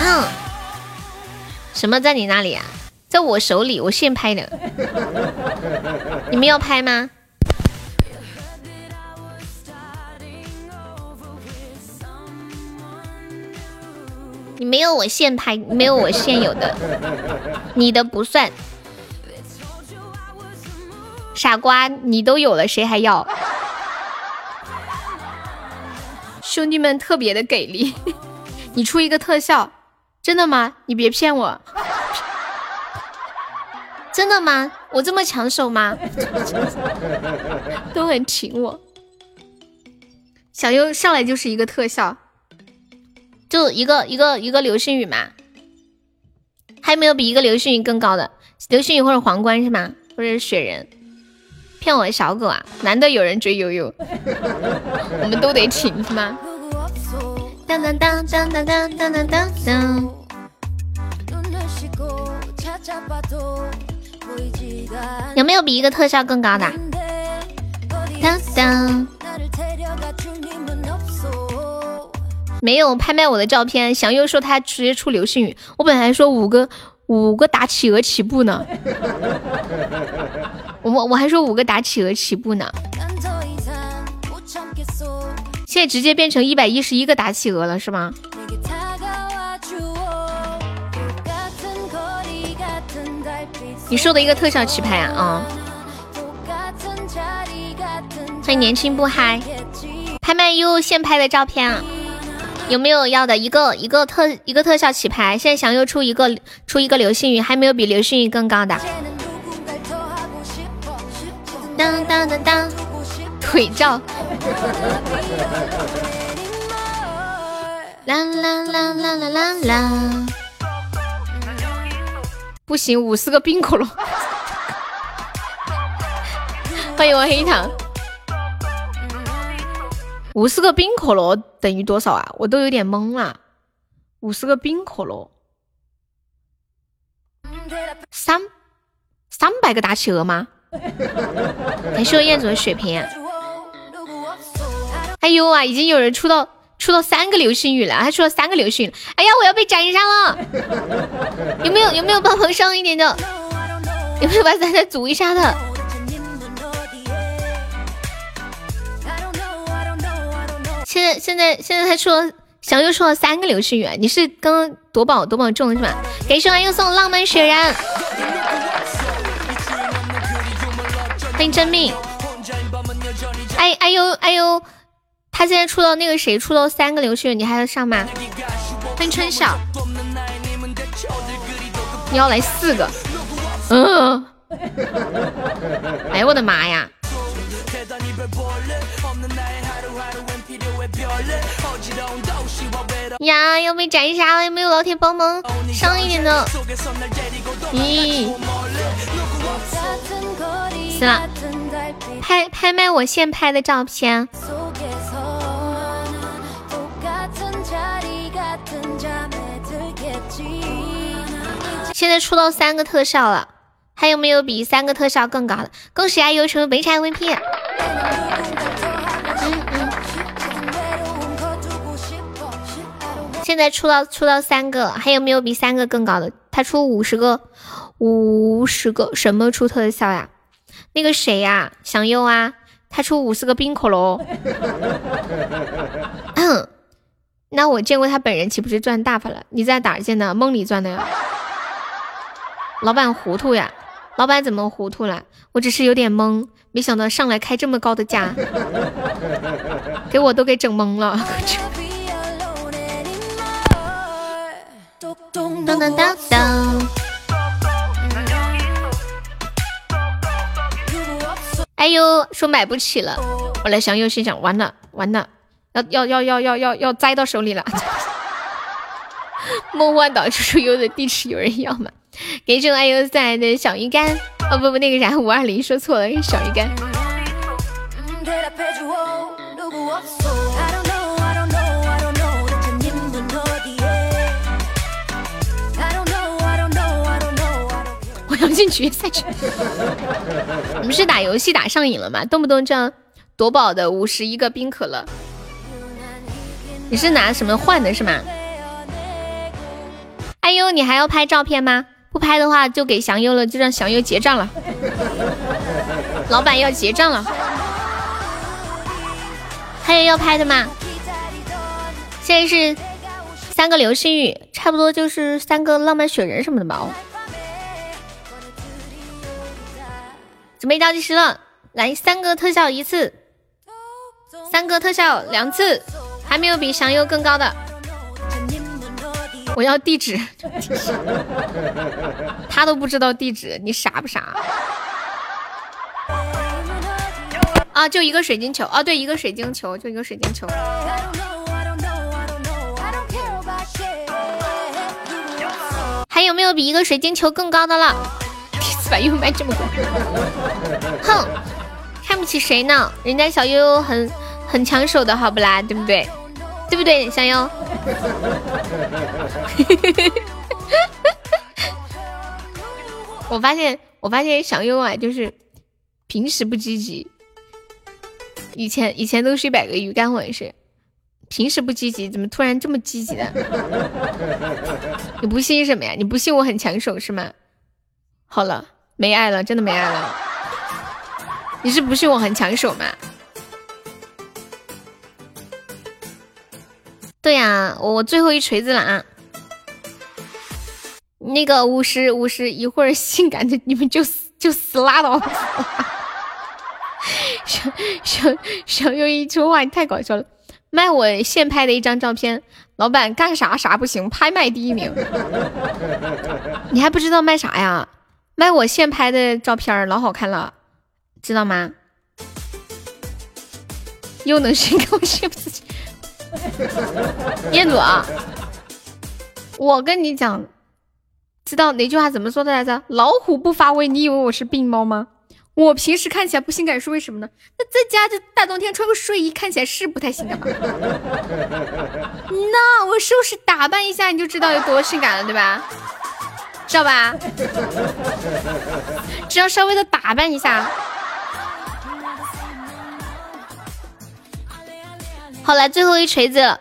嗯，什么在你那里啊？在我手里，我现拍的。你们要拍吗？你没有我现拍，没有我现有的，你的不算。傻瓜，你都有了，谁还要？兄弟们特别的给力，你出一个特效。真的吗？你别骗我！真的吗？我这么抢手吗？都很挺我。小优上来就是一个特效，就一个一个一个流星雨嘛。还有没有比一个流星雨更高的？流星雨或者皇冠是吗？或者是雪人？骗我小狗啊！难得有人追悠悠，我们都得挺是吗？当当当当当当当当当。有没有比一个特效更高的？当当。没有拍卖我的照片，祥佑说他直接出流星雨。我本来说五个五个打企鹅起步呢，我我还说五个打企鹅起步呢，现在直接变成一百一十一个打企鹅了是吗？你说的一个特效起拍啊啊！欢迎年轻不嗨，拍卖优现拍的照片啊！有没有要的？一个一个特一个特效起拍，现在想又出一个出一个流星雨，还没有比流星雨更高的。当当当当，腿照。啦啦啦啦啦啦啦。不行，五十个冰可乐。欢迎我黑糖。五十个冰可乐等于多少啊？我都有点懵了。五十个冰可乐，三三百个大企鹅吗？感谢我彦祖的血瓶。哎呦啊，已经有人出到出到三个流星雨了，还出了三个流星雨。哎呀，我要被斩杀了！有没有有没有帮忙上一点的？有没有把咱再组一下的？现在现在现在他出了，小优出了三个流星雨，你是刚刚夺宝夺宝中了是吧？感谢我又送浪漫雪人，欢迎真命。哎哎呦哎呦，他现在出到那个谁出到三个流星雨，你还要上吗？欢迎春晓，你要来四个？嗯，哎呦我的妈呀！呀，要被斩杀了！有没有老铁帮忙上一点的？咦，死了！拍拍卖我现拍的照片。现在出到三个特效了，还有没有比三个特效更高的？恭喜阿优成为本场 MVP。现在出到出到三个，还有没有比三个更高的？他出五十个，五十个什么出特效呀？那个谁呀，祥佑啊，他出五十个冰可乐。那我见过他本人，岂不是赚大发了？你在哪儿见的？梦里赚的呀？老板糊涂呀？老板怎么糊涂了？我只是有点懵，没想到上来开这么高的价，给我都给整懵了。当当当当！哎呦，说买不起了。我来想，又心想，完了完了，要要要要要要要栽到手里了。梦幻岛叔叔有的地址有人要吗？给这种爱优赛的小鱼干。哦不不，那个啥，五二零说错了，小鱼干。我要进决赛去！你们是打游戏打上瘾了吗？动不动这样夺宝的五十一个冰可乐，你是拿什么换的？是吗？哎呦，你还要拍照片吗？不拍的话就给祥优了，就让祥优结账了。老板要结账了。还有要拍的吗？现在是三个流星雨，差不多就是三个浪漫雪人什么的吧。准备倒计时了，来三个特效一次，三个特效两次，还没有比祥优更高的。我要地址，他都不知道地址，你傻不傻？啊，就一个水晶球，啊，对，一个水晶球，就一个水晶球。还有没有比一个水晶球更高的了？咋又卖这么贵？哼，看不起谁呢？人家小悠悠很很抢手的好不啦？对不对？对不对，小优？我发现，我发现小优啊，就是平时不积极，以前以前都是一百个鱼竿，或者是平时不积极，怎么突然这么积极的？你不信什么呀？你不信我很抢手是吗？好了，没爱了，真的没爱了。你是不信我很抢手吗？对呀，我最后一锤子了啊！那个五十五十，一会儿性感的你们就死就死拉倒。小小小优一说话，你太搞笑了。卖我现拍的一张照片，老板干啥啥不行，拍卖第一名。你还不知道卖啥呀？卖我现拍的照片，老好看了，知道吗？又能炫高炫自己。彦祖啊，我跟你讲，知道哪句话怎么说的来着？老虎不发威，你以为我是病猫吗？我平时看起来不性感是为什么呢？那在家就大冬天穿个睡衣看起来是不太性感吧？那我收拾打扮一下你就知道有多性感了，对吧？知道吧？只要稍微的打扮一下。好，来最后一锤子，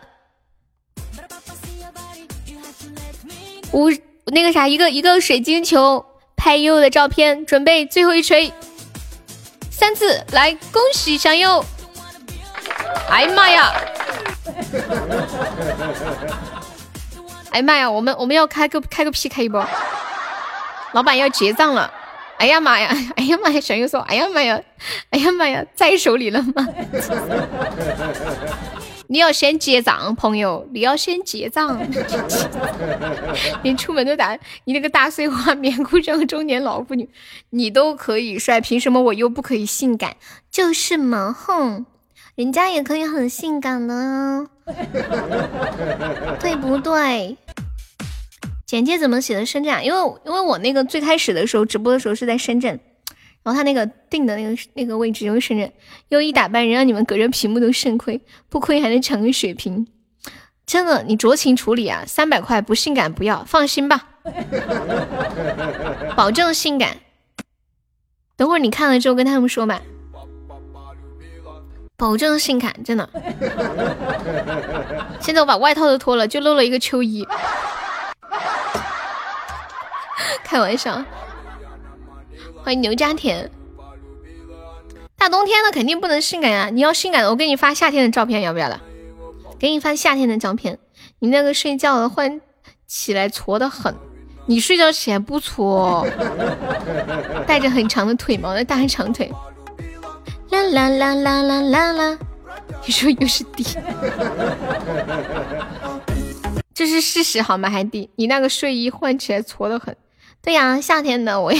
五那个啥，一个一个水晶球拍悠悠的照片，准备最后一锤，三次，来恭喜小优！哎呀妈呀！哎呀妈呀，我们我们要开个开个 PK 不？老板要结账了！哎呀妈呀！哎呀妈呀！小优说：哎呀妈呀！哎呀妈呀，在手里了吗？你要先结账，朋友，你要先结账。连出门都打你那个大碎花棉裤上中年老妇女，你都可以帅，凭什么我又不可以性感？就是嘛，哼，人家也可以很性感的，对不对？简介怎么写的深圳啊？因为因为我那个最开始的时候直播的时候是在深圳。然后他那个定的那个那个位置又是人，又一打扮人让你们隔着屏幕都肾亏，不亏还能抢个血瓶，真的你酌情处理啊！三百块不性感不要，放心吧，保证性感。等会儿你看了之后跟他们说吧，保证性感，真的。现在我把外套都脱了，就露了一个秋衣，开玩笑。欢迎牛家田，大冬天的肯定不能性感呀！你要性感的，我给你发夏天的照片，要不要了？给你发夏天的照片，你那个睡觉的换起来矬的很，你睡觉起来不矬，带着很长的腿毛的大长腿。啦啦啦啦啦啦啦！你说又是弟，这是事实好吗？还弟，你那个睡衣换起来矬的很。对呀，夏天的我要。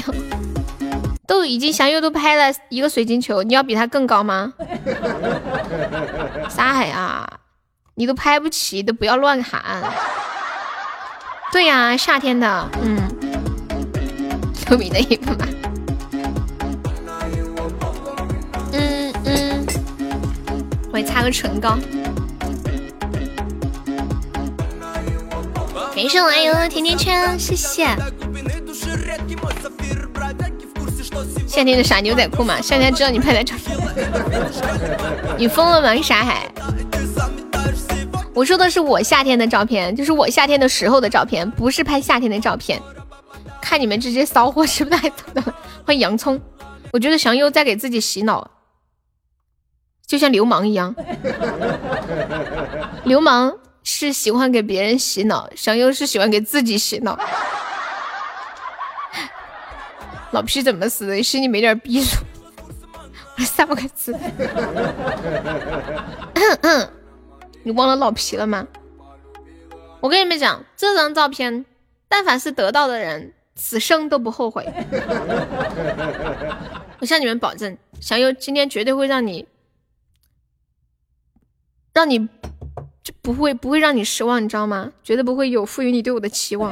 都已经祥友都拍了一个水晶球，你要比他更高吗？啥海啊？你都拍不起，都不要乱喊。对呀，夏天的，嗯，透明的衣服嘛。嗯嗯，我也擦个唇膏。感谢我爱优的甜甜圈，谢谢。夏天的啥牛仔裤嘛，夏天知道你拍的照片，你疯了吗？傻海，我说的是我夏天的照片，就是我夏天的时候的照片，不是拍夏天的照片。看你们这些骚货是不是太多了？欢迎洋葱，我觉得祥优在给自己洗脑，就像流氓一样。流氓是喜欢给别人洗脑，祥优是喜欢给自己洗脑。老皮怎么死的？是你没点逼数？我三个字。你忘了老皮了吗？我跟你们讲，这张照片，但凡是得到的人，此生都不后悔。我向你们保证，小优今天绝对会让你，让你。就不会不会让你失望，你知道吗？绝对不会有负于你对我的期望。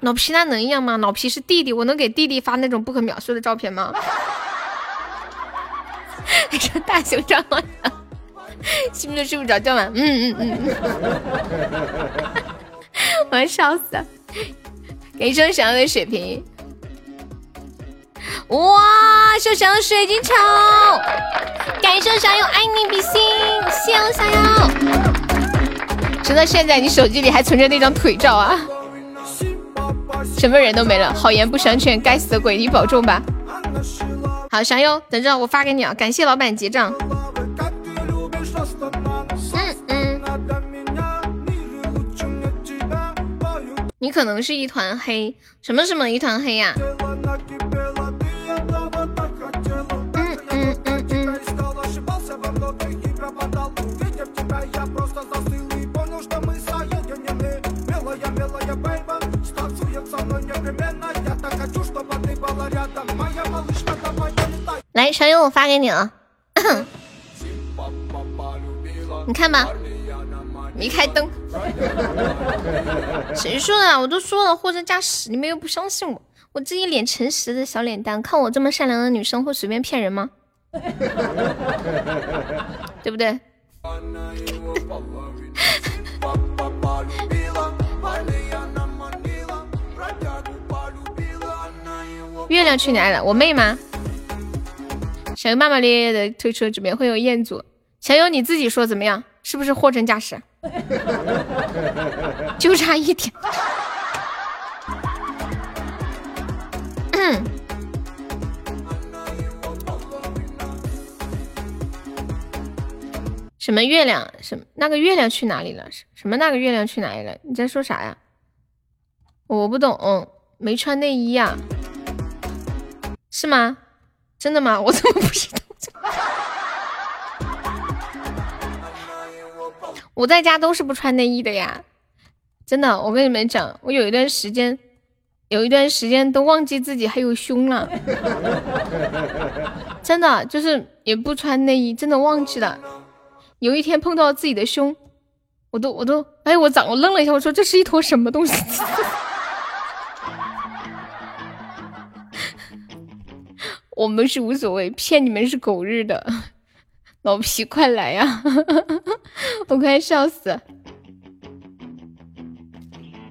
老皮那能一样吗？老皮是弟弟，我能给弟弟发那种不可描述的照片吗？你说大熊掌吗？心都睡不着觉吗？嗯嗯嗯，我要笑死了。给生想要的水瓶，哇！秀想要水晶球，感谢小友爱你比心，谢我小友。直到现在，你手机里还存着那张腿照啊？什么人都没了，好言不相劝，该死的鬼，你保重吧。好，小优，等着我发给你啊！感谢老板结账。嗯嗯你可能是一团黑，什么什么一团黑呀？嗯来，小友，我发给你了，你看吧。没开灯，谁说的？我都说了货真价实，你们又不相信我。我这一脸诚实的小脸蛋，看我这么善良的女生会随便骗人吗？对不对？月亮去哪里了？我妹吗？小优骂骂咧咧的推车这边会有彦祖，小优你自己说怎么样？是不是货真价实？就差一点。什么月亮？什么那个月亮去哪里了？什什么那个月亮去哪里了？你在说啥呀？我不懂，没穿内衣呀？是吗？真的吗？我怎么不知道？我在家都是不穿内衣的呀，真的，我跟你们讲，我有一段时间，有一段时间都忘记自己还有胸了，真的就是也不穿内衣，真的忘记了。有一天碰到自己的胸，我都我都哎，我长我愣了一下，我说这是一坨什么东西？我们是无所谓，骗你们是狗日的。老皮，快来呀！我快笑死！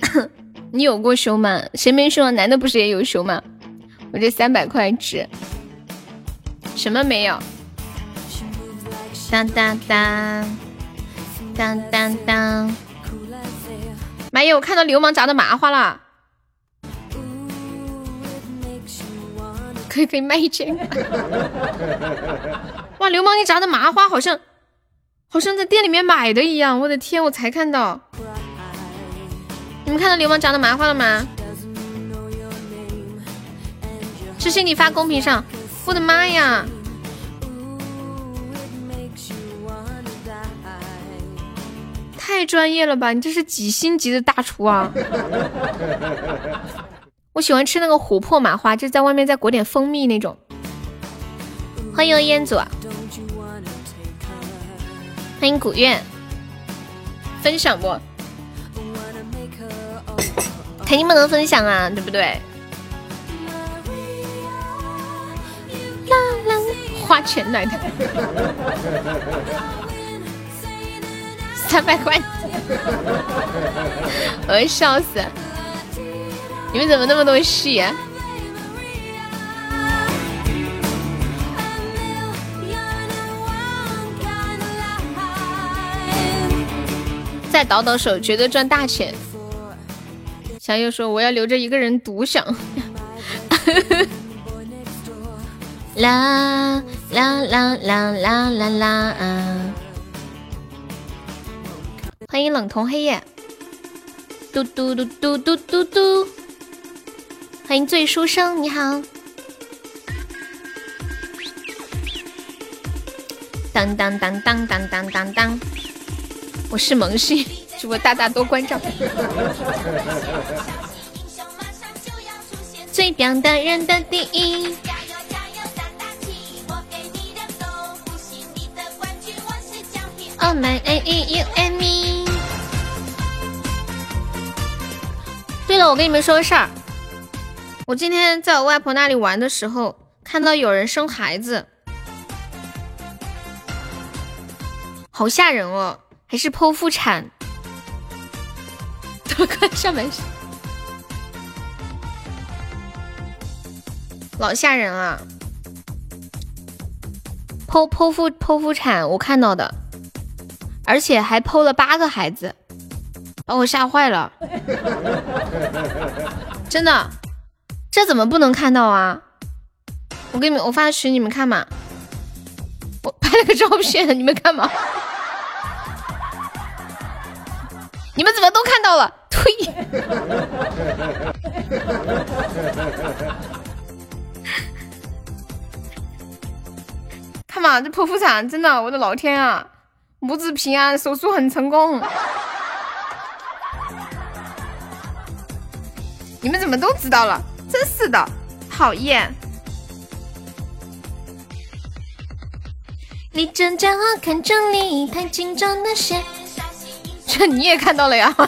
你有过胸吗？谁没胸？男的不是也有胸吗？我这三百块值，什么没有？当当当当当当！妈耶，我看到流氓炸的麻花了，可以可以卖一千。哇，流氓你炸的麻花好像，好像在店里面买的一样。我的天，我才看到。你们看到流氓炸的麻花了吗？诗欣，你发公屏上。我的妈呀！太专业了吧！你这是几星级的大厨啊？我喜欢吃那个琥珀麻花，就在外面再裹点蜂蜜那种。欢迎烟祖。欢迎古月，分享不？肯定不能分享啊，对不对？花钱来的，三百块，我要笑死！你们怎么那么多戏？再倒倒手，绝对赚大钱。小友说：“我要留着一个人独享。”啦啦啦啦啦啦啦！欢迎冷瞳黑夜，嘟嘟嘟嘟嘟嘟嘟！欢迎醉书生，你好。当当当当当当当当。我是萌新主播大大多关照。最棒的人的第一。Oh my A E U and me。对了，我跟你们说个事儿，我今天在我外婆那里玩的时候，看到有人生孩子。好吓人哦，还是剖腹产？看下半身，老吓人了。剖剖腹剖腹产，我看到的，而且还剖了八个孩子，把我吓坏了。真的，这怎么不能看到啊？我给你们，我发的群你们看嘛。我拍了个照片，你们看嘛。你们怎么都看到了？呸！看嘛，这剖腹产真的，我的老天啊！母子平安，手术很成功。你们怎么都知道了？真是的，讨厌！你真正好看着你太紧张的鞋。这你也看到了呀！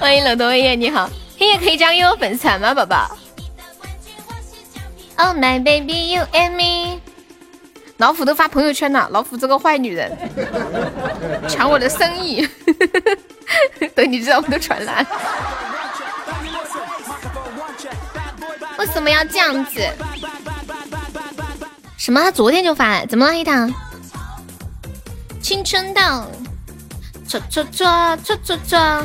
欢迎冷冬夜，你好，黑夜可以加入我粉丝团吗，宝宝？Oh my baby, you and me。老虎都发朋友圈了，老虎这个坏女人，抢我的生意。等你知道，我都传来。为什么要这样子？什么？他昨天就发了？怎么了，黑糖？青春到，抓抓抓抓抓抓！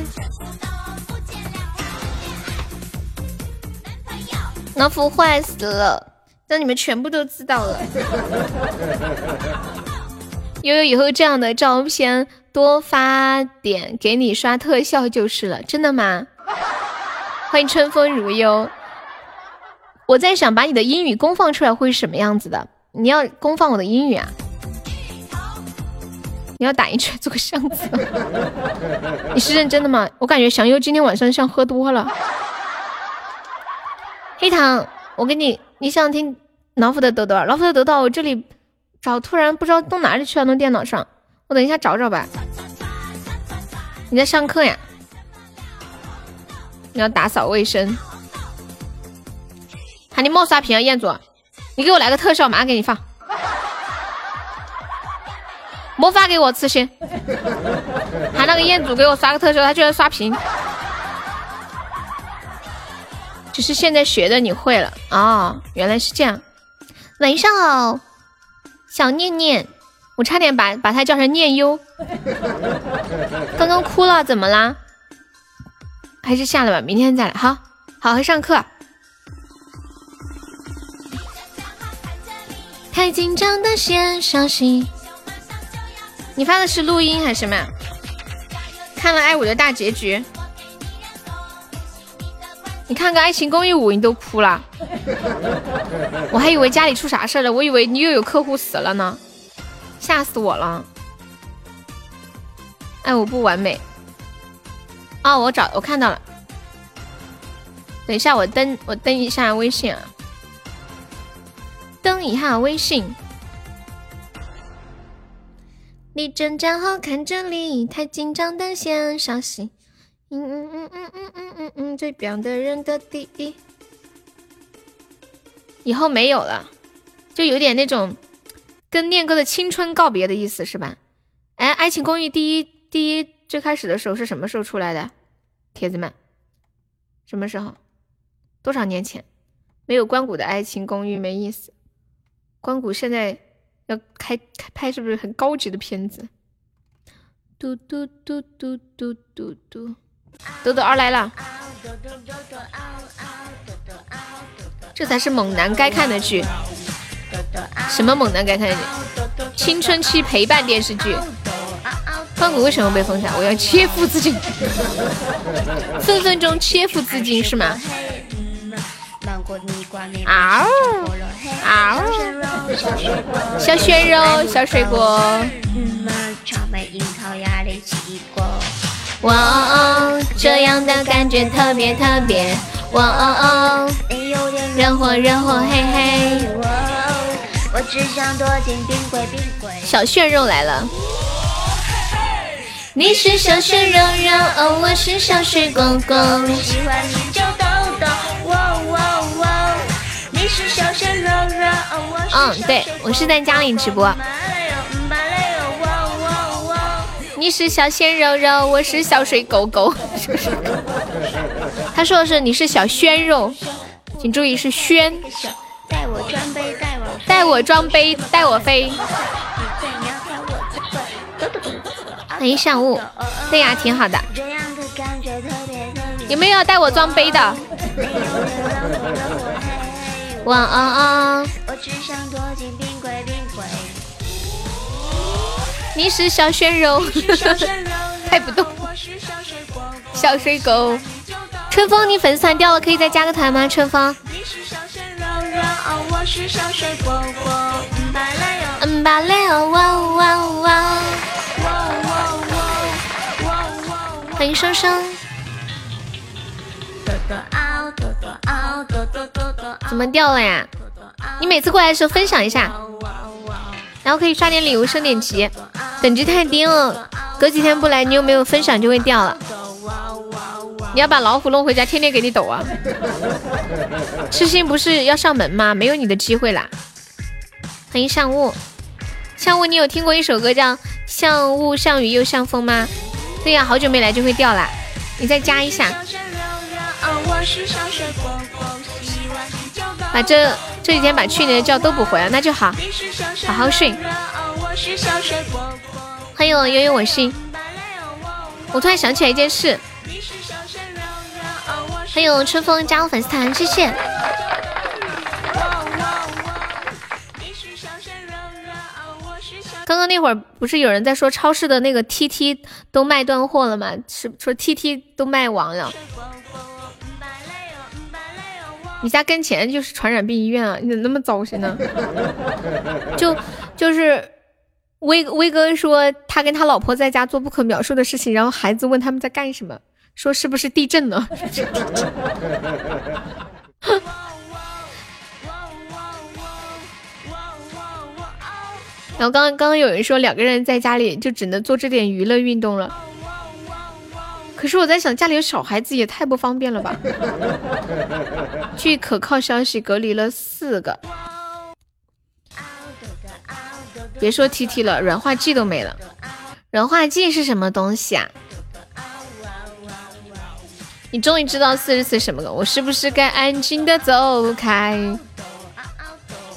老虎坏死了，让你们全部都知道了。悠悠以后这样的照片多发点，给你刷特效就是了。真的吗？欢迎春风如幽。我在想把你的英语公放出来会是什么样子的？你要公放我的英语啊？你要打印出来做个相册？你是认真的吗？我感觉祥优今天晚上像喝多了。黑糖，我给你，你想听老虎的豆豆？老虎的豆豆，我这里找，突然不知道弄哪里去了，弄电脑上，我等一下找找吧。你在上课呀？你要打扫卫生。你冒刷屏啊，彦祖，你给我来个特效，马上给你放。莫发给我慈心，喊那个彦祖给我刷个特效，他居然刷屏。只是现在学的你会了啊，原来是这样。晚上好，小念念，我差点把把他叫成念优。刚刚哭了，怎么啦？还是下了吧，明天再来。好，好好上课。太紧张的先伤心。你发的是录音还是什么？看了《爱我的大结局》，你看个《爱情公寓五》，你都哭了，我还以为家里出啥事了，我以为你又有客户死了呢，吓死我了！爱我不完美哦！我找我看到了，等一下我登我登一下微信啊，登一下微信。你正站好看这里，太紧张的先伤心。嗯嗯嗯嗯嗯嗯嗯嗯，最棒的人的第一。以后没有了，就有点那种跟念哥的青春告别的意思是吧？哎，《爱情公寓》第一第一最开始的时候是什么时候出来的？铁子们，什么时候？多少年前？没有关谷的《爱情公寓》没意思。关谷现在。要开开拍是不是很高级的片子？嘟嘟嘟嘟嘟嘟嘟，豆豆二来了，这才是猛男该看的剧。什么猛男该看的剧？青春期陪伴电视剧。关谷为什么被封杀？我要切腹自尽，分分钟切腹自尽是吗？啊哦啊哦！小鲜肉，小水果。哇哦，这样的感觉特别特别。哇哦哦，热火热火嘿嘿。我只想躲进冰柜冰柜。小鲜肉来了。你是小鲜肉肉，我是小水果果。喜欢你就都。嗯，对我是在家里直播。你是小鲜肉肉，我是小水狗狗。他说的是你是小鲜肉，请注意是鲜。带我装杯，带我带我装杯，带我飞。欢迎上午，对呀，挺好的。有没有带我装杯的？晚安，你是小鲜肉，嗨 不动。小水狗春风，你粉丝团掉了可以再加个团吗？春风，欢迎生生。怎么掉了呀？你每次过来的时候分享一下，然后可以刷点礼物升点级。等级太低了，隔几天不来，你有没有分享就会掉了。你要把老虎弄回家，天天给你抖啊！痴心不是要上门吗？没有你的机会啦。欢迎上雾，上雾，你有听过一首歌叫《像雾像雨又像风》吗？对呀，好久没来就会掉啦。你再加一下。把这这几天把去年的觉都补回来，那就好，好好睡。欢迎悠悠我心，我突然想起来一件事。欢迎春风加入粉丝团，谢谢。刚刚那会儿不是有人在说超市的那个 T T 都卖断货了吗？是说 T T 都卖完了。你家跟前就是传染病医院啊！你怎么那么糟心呢？就就是威威哥说他跟他老婆在家做不可描述的事情，然后孩子问他们在干什么，说是不是地震了？然后刚刚刚刚有人说两个人在家里就只能做这点娱乐运动了。可是我在想，家里有小孩子也太不方便了吧？据可靠消息，隔离了四个。别说 T T 了，软化剂都没了。软化剂是什么东西啊？你终于知道四十四什么了？我是不是该安静的走开？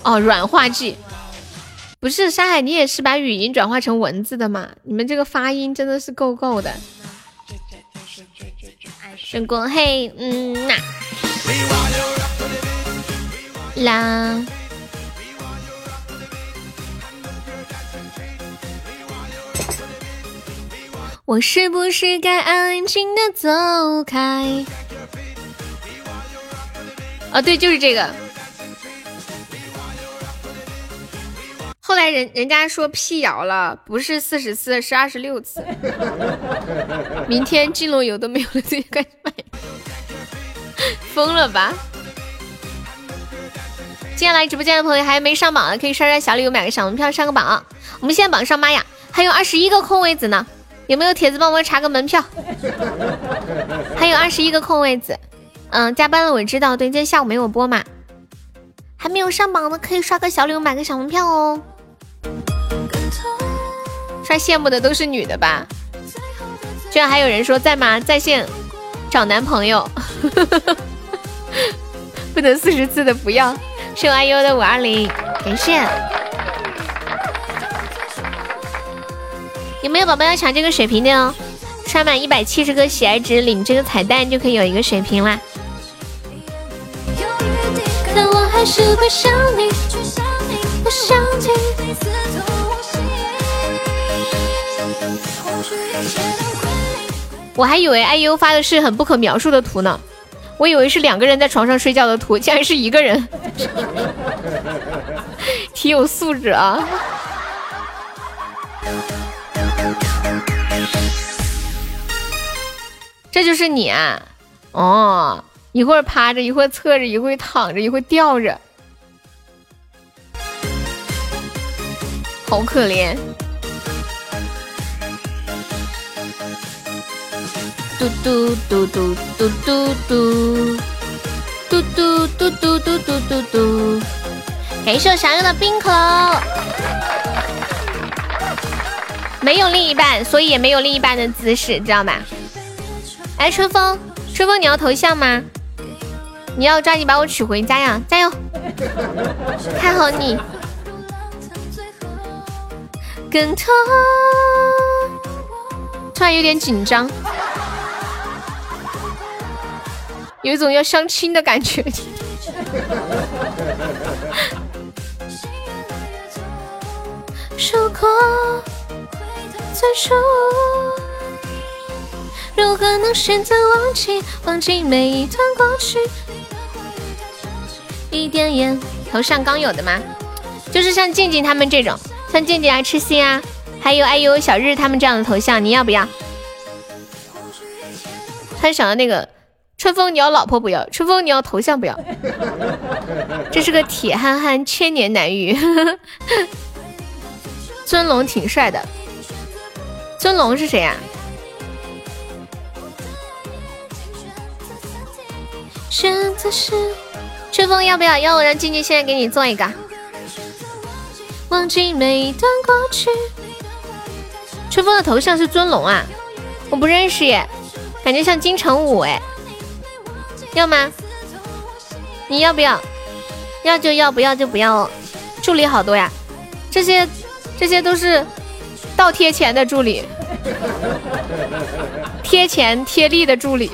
哦，软化剂。不是山海，你也是把语音转化成文字的吗？你们这个发音真的是够够的。灯光嘿，嗯呐，啦，我是不是该安静的走开？啊，对，就是这个。后来人人家说辟谣了，不是四十四，是二十六次。明天金龙油都没有了，自己赶紧买。疯了吧！今天来直播间的朋友还没上榜的，可以刷刷小礼物，买个小门票上个榜。我们现在榜上妈呀，还有二十一个空位子呢，有没有铁子帮我查个门票？还有二十一个空位子，嗯，加班了我知道，对，今天下午没有播嘛。还没有上榜的可以刷个小礼物，买个小门票哦。他羡慕的都是女的吧？居然还有人说在吗？在线找男朋友，不能四十次的不要。是我爱优的五二零，感谢。有没有宝宝要抢这个水瓶的哦？刷满一百七十个喜爱值领这个彩蛋就可以有一个水瓶啦。我还是会想你，不想我还以为 IU 发的是很不可描述的图呢，我以为是两个人在床上睡觉的图，竟然是一个人，挺有素质啊！这就是你啊？哦，一会儿趴着，一会儿侧着，一会儿躺着，一会儿吊着，好可怜。嘟嘟嘟嘟嘟嘟嘟，嘟嘟嘟嘟嘟嘟嘟嘟，感谢我小优的冰可乐。没有另一半，所以也没有另一半的姿势，知道吧？哎，春风，春风，你要头像吗？你要抓紧把我娶回家呀！加油，看好你。跟他，突然有点紧张，有一种要相亲的感觉。如果最初，如何能选择忘记？忘记每一段过去。一点烟，头像刚有的吗？就是像静静他们这种。像静静爱吃心啊，还有哎呦小日他们这样的头像，你要不要？他想要那个春风，你要老婆不要？春风你要头像不要？这是个铁憨憨千年难遇。尊龙挺帅的，尊龙是谁呀？选择是春风要不要？要我让静静现在给你做一个。忘记每一段过去。春风的头像是尊龙啊，我不认识耶，感觉像金城武哎，要吗？你要不要？要就要，不要就不要哦。助理好多呀，这些这些都是倒贴钱的助理，贴钱贴力的助理。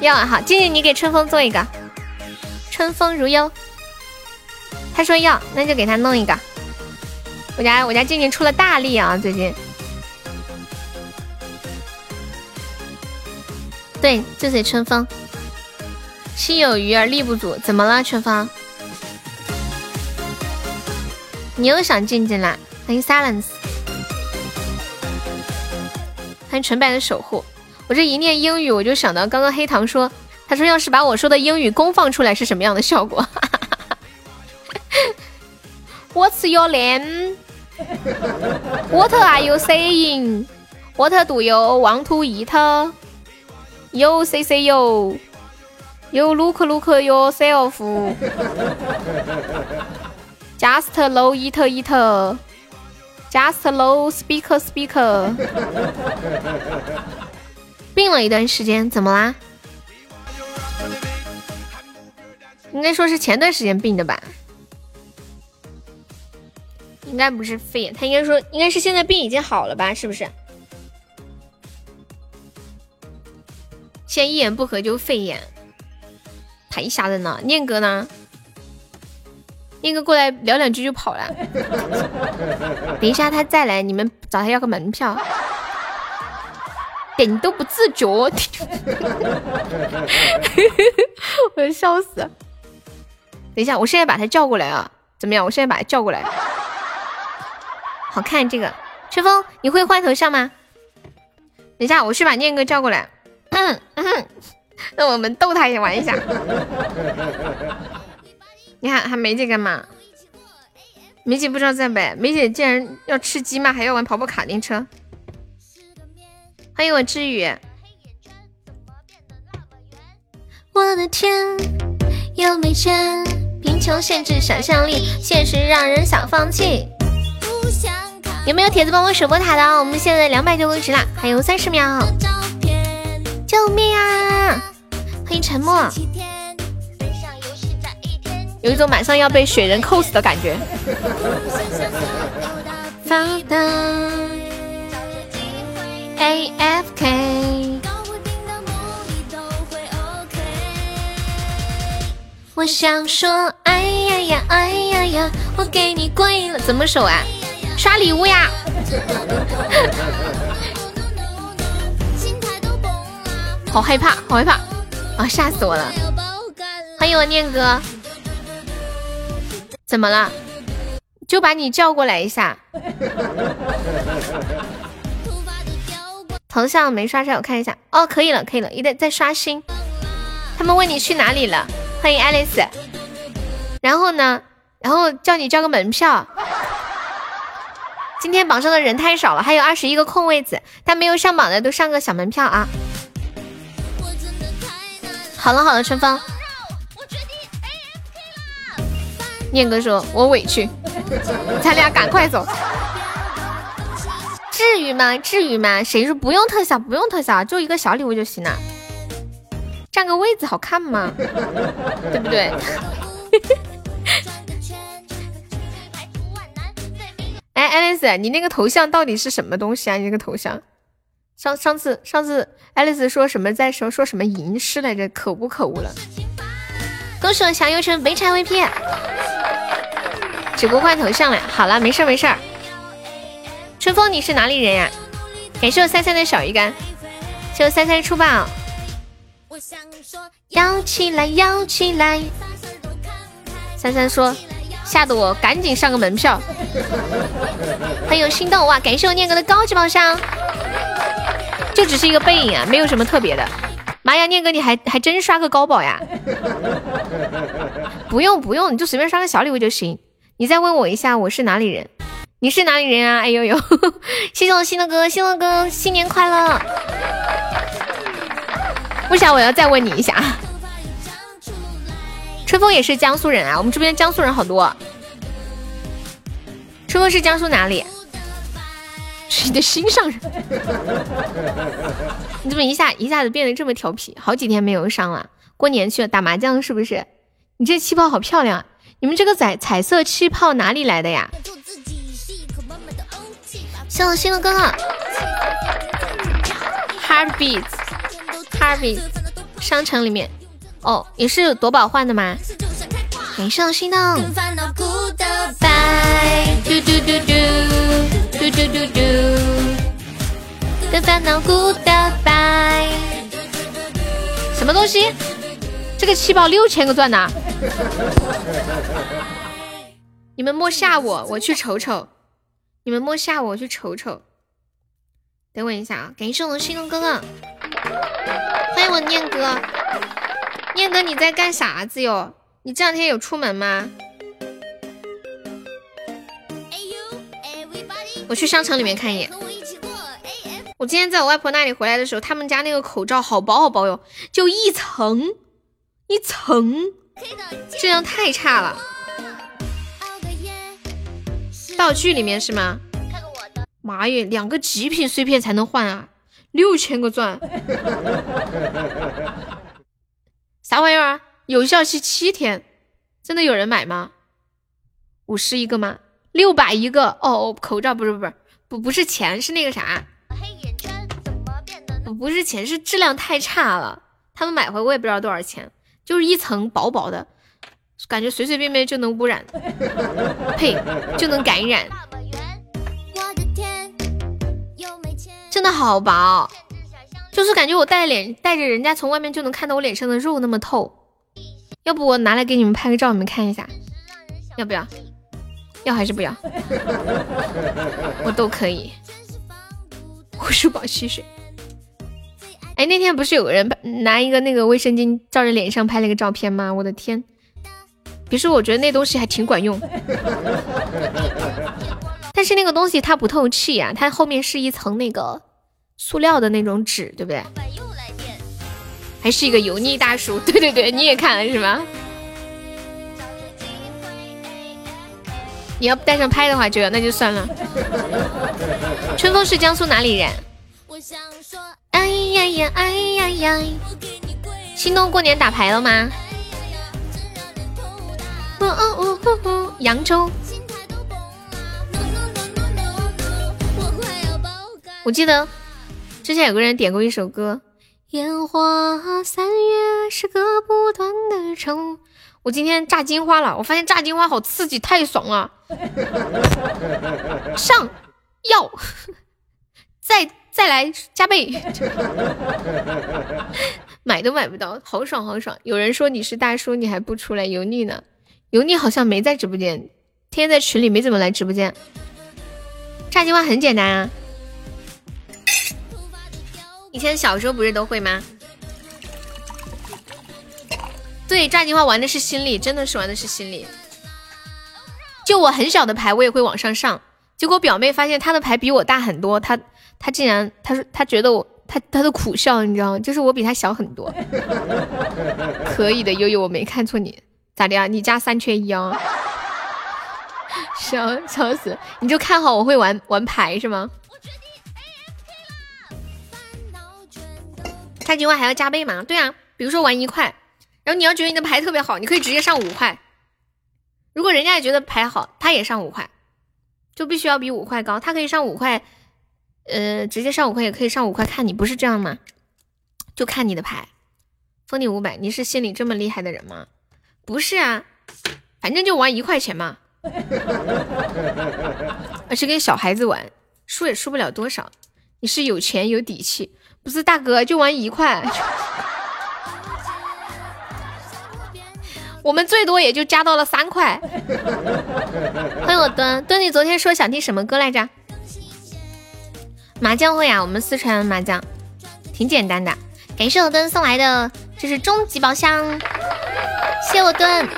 要啊，好，静静你给春风做一个，春风如幽。他说要，那就给他弄一个。我家我家静静出了大力啊，最近。对，就是春风。心有余而力不足，怎么了，春风？你又想静静啦？欢迎 silence，欢迎纯白的守护。我这一念英语，我就想到刚刚黑糖说，他说要是把我说的英语公放出来是什么样的效果？What's your name? What are you saying? What do you want to eat? You say say you. You look look yourself. Just low eat eat. Just low speak speaker. 病了一段时间，怎么啦？应该说是前段时间病的吧。应该不是肺炎，他应该说应该是现在病已经好了吧？是不是？现在一言不合就肺炎，太吓人了。念哥呢？念哥过来聊两句就跑了。等一下他再来，你们找他要个门票。点都不自觉，我要笑死。等一下，我现在把他叫过来啊？怎么样？我现在把他叫过来。好看这个，春风，你会换头像吗？等一下，我去把念哥叫过来。嗯嗯，那我们逗他也玩一下。你看，还梅姐干嘛？梅姐不知道在不？梅姐竟然要吃鸡吗？还要玩跑跑卡丁车？欢迎我志宇。我的天，又没钱，贫穷限制想象力，现实让人想放弃。有没有铁子帮我守波塔的？我们现在两百多个值啦，还有三十秒。救命啊！欢迎沉默。有一种马上要被雪人扣死的感觉。A F K。我想说，哎呀呀，哎呀呀，我给你跪了，怎么守啊？刷礼物呀！好害怕，好害怕啊！吓死我了！欢迎我念哥，怎么了？就把你叫过来一下。头像没刷上，我看一下。哦，可以了，可以了，一在在刷新。他们问你去哪里了？欢迎爱丽丝。然后呢？然后叫你交个门票。今天榜上的人太少了，还有二十一个空位子，但没有上榜的都上个小门票啊！好了好了，春风，念哥说我委屈，咱俩赶快走。至于吗？至于吗？谁说不用特效？不用特效，就一个小礼物就行了。占个位子好看吗？对不对？哎，爱丽丝，你那个头像到底是什么东西啊？你那个头像，上上次上次爱丽丝说什么在说说什么吟诗来着？可不可恶了！恭喜我小优成没拆 VP，只顾换头像了。好了，没事没事。春风，你是哪里人呀？感谢我三三的小鱼干，谢我三三出宝。摇起来，摇起来。三三说，吓得我赶紧上个门票。很有心动哇！感谢我念哥的高级宝箱，就只是一个背影啊，没有什么特别的。妈呀，念哥你还还真刷个高宝呀？不用不用，你就随便刷个小礼物就行。你再问我一下，我是哪里人？你是哪里人啊？哎呦呦，谢谢我新的哥，新的哥新年快乐！为啥我要再问你一下？春风也是江苏人啊，我们这边江苏人好多。春风是江苏哪里？是你的心上人。你怎么一下一下子变得这么调皮？好几天没有上了，过年去了打麻将是不是？你这气泡好漂亮啊！你们这个彩彩色气泡哪里来的呀？谢我新的哥哥，Heartbeats，Heartbeats，商城里面，哦，也是夺宝换的吗？感谢我心动。嘟嘟嘟嘟嘟嘟嘟嘟，跟烦恼 goodbye。什么东西？这个气泡六千个钻呢？你们莫吓我，我去瞅瞅。你们莫吓我，我去瞅瞅。等我一下啊！感谢我的心动哥哥，欢迎我念哥。念哥你在干啥子哟？你这两天有出门吗？我去商场里面看一眼。我今天在我外婆那里回来的时候，他们家那个口罩好薄好薄哟，就一层一层，质量太差了。道具里面是吗？妈耶，两个极品碎片才能换啊！六千个钻，啥玩意儿？有效期七天，真的有人买吗？五十一个吗？六百一个。哦哦，口罩不是不是不不是钱是那个啥，不是钱是质量太差了，他们买回我也不知道多少钱，就是一层薄薄的，感觉随随便便就能污染，呸就能感染，真的好薄，就是感觉我戴脸戴着人家从外面就能看到我脸上的肉那么透，要不我拿来给你们拍个照，你们看一下，要不要？要还是不要？我都可以。护舒宝吸水。哎，那天不是有个人拿一个那个卫生巾照着脸上拍了个照片吗？我的天！别说，我觉得那东西还挺管用。但是那个东西它不透气呀，它后面是一层那个塑料的那种纸，对不对？还是一个油腻大叔。对对对，你也看了是吗？你要带上拍的话，就要那就算了。春风是江苏哪里人？哎呀呀，哎呀呀！心动过年打牌了吗？哦哦哦哦！扬州。我记得之前有个人点过一首歌，《烟花三月是个不断的愁》。我今天炸金花了，我发现炸金花好刺激，太爽了！上药，再再来加倍，买都买不到，好爽好爽！有人说你是大叔，你还不出来？油腻呢？油腻好像没在直播间，天天在群里没怎么来直播间。炸金花很简单啊，以前小时候不是都会吗？对，炸金花玩的是心理，真的是玩的是心理。就我很小的牌，我也会往上上。结果表妹发现她的牌比我大很多，她她竟然她说她觉得我她她的苦笑，你知道吗？就是我比她小很多。可以的，悠悠，我没看错你，咋的呀？你家三缺一啊？笑笑死！你就看好我会玩玩牌是吗？差金话还要加倍吗？对啊，比如说玩一块，然后你要觉得你的牌特别好，你可以直接上五块。如果人家也觉得牌好，他也上五块，就必须要比五块高。他可以上五块，呃，直接上五块也可以上五块，看你不是这样吗？就看你的牌，封你五百，你是心里这么厉害的人吗？不是啊，反正就玩一块钱嘛，而且跟小孩子玩，输也输不了多少。你是有钱有底气。不是大哥，就玩一块，我们最多也就加到了三块。欢迎我墩墩，你昨天说想听什么歌来着？麻将会啊，我们四川麻将挺简单的。感谢我墩送来的，这是终极宝箱，谢我墩。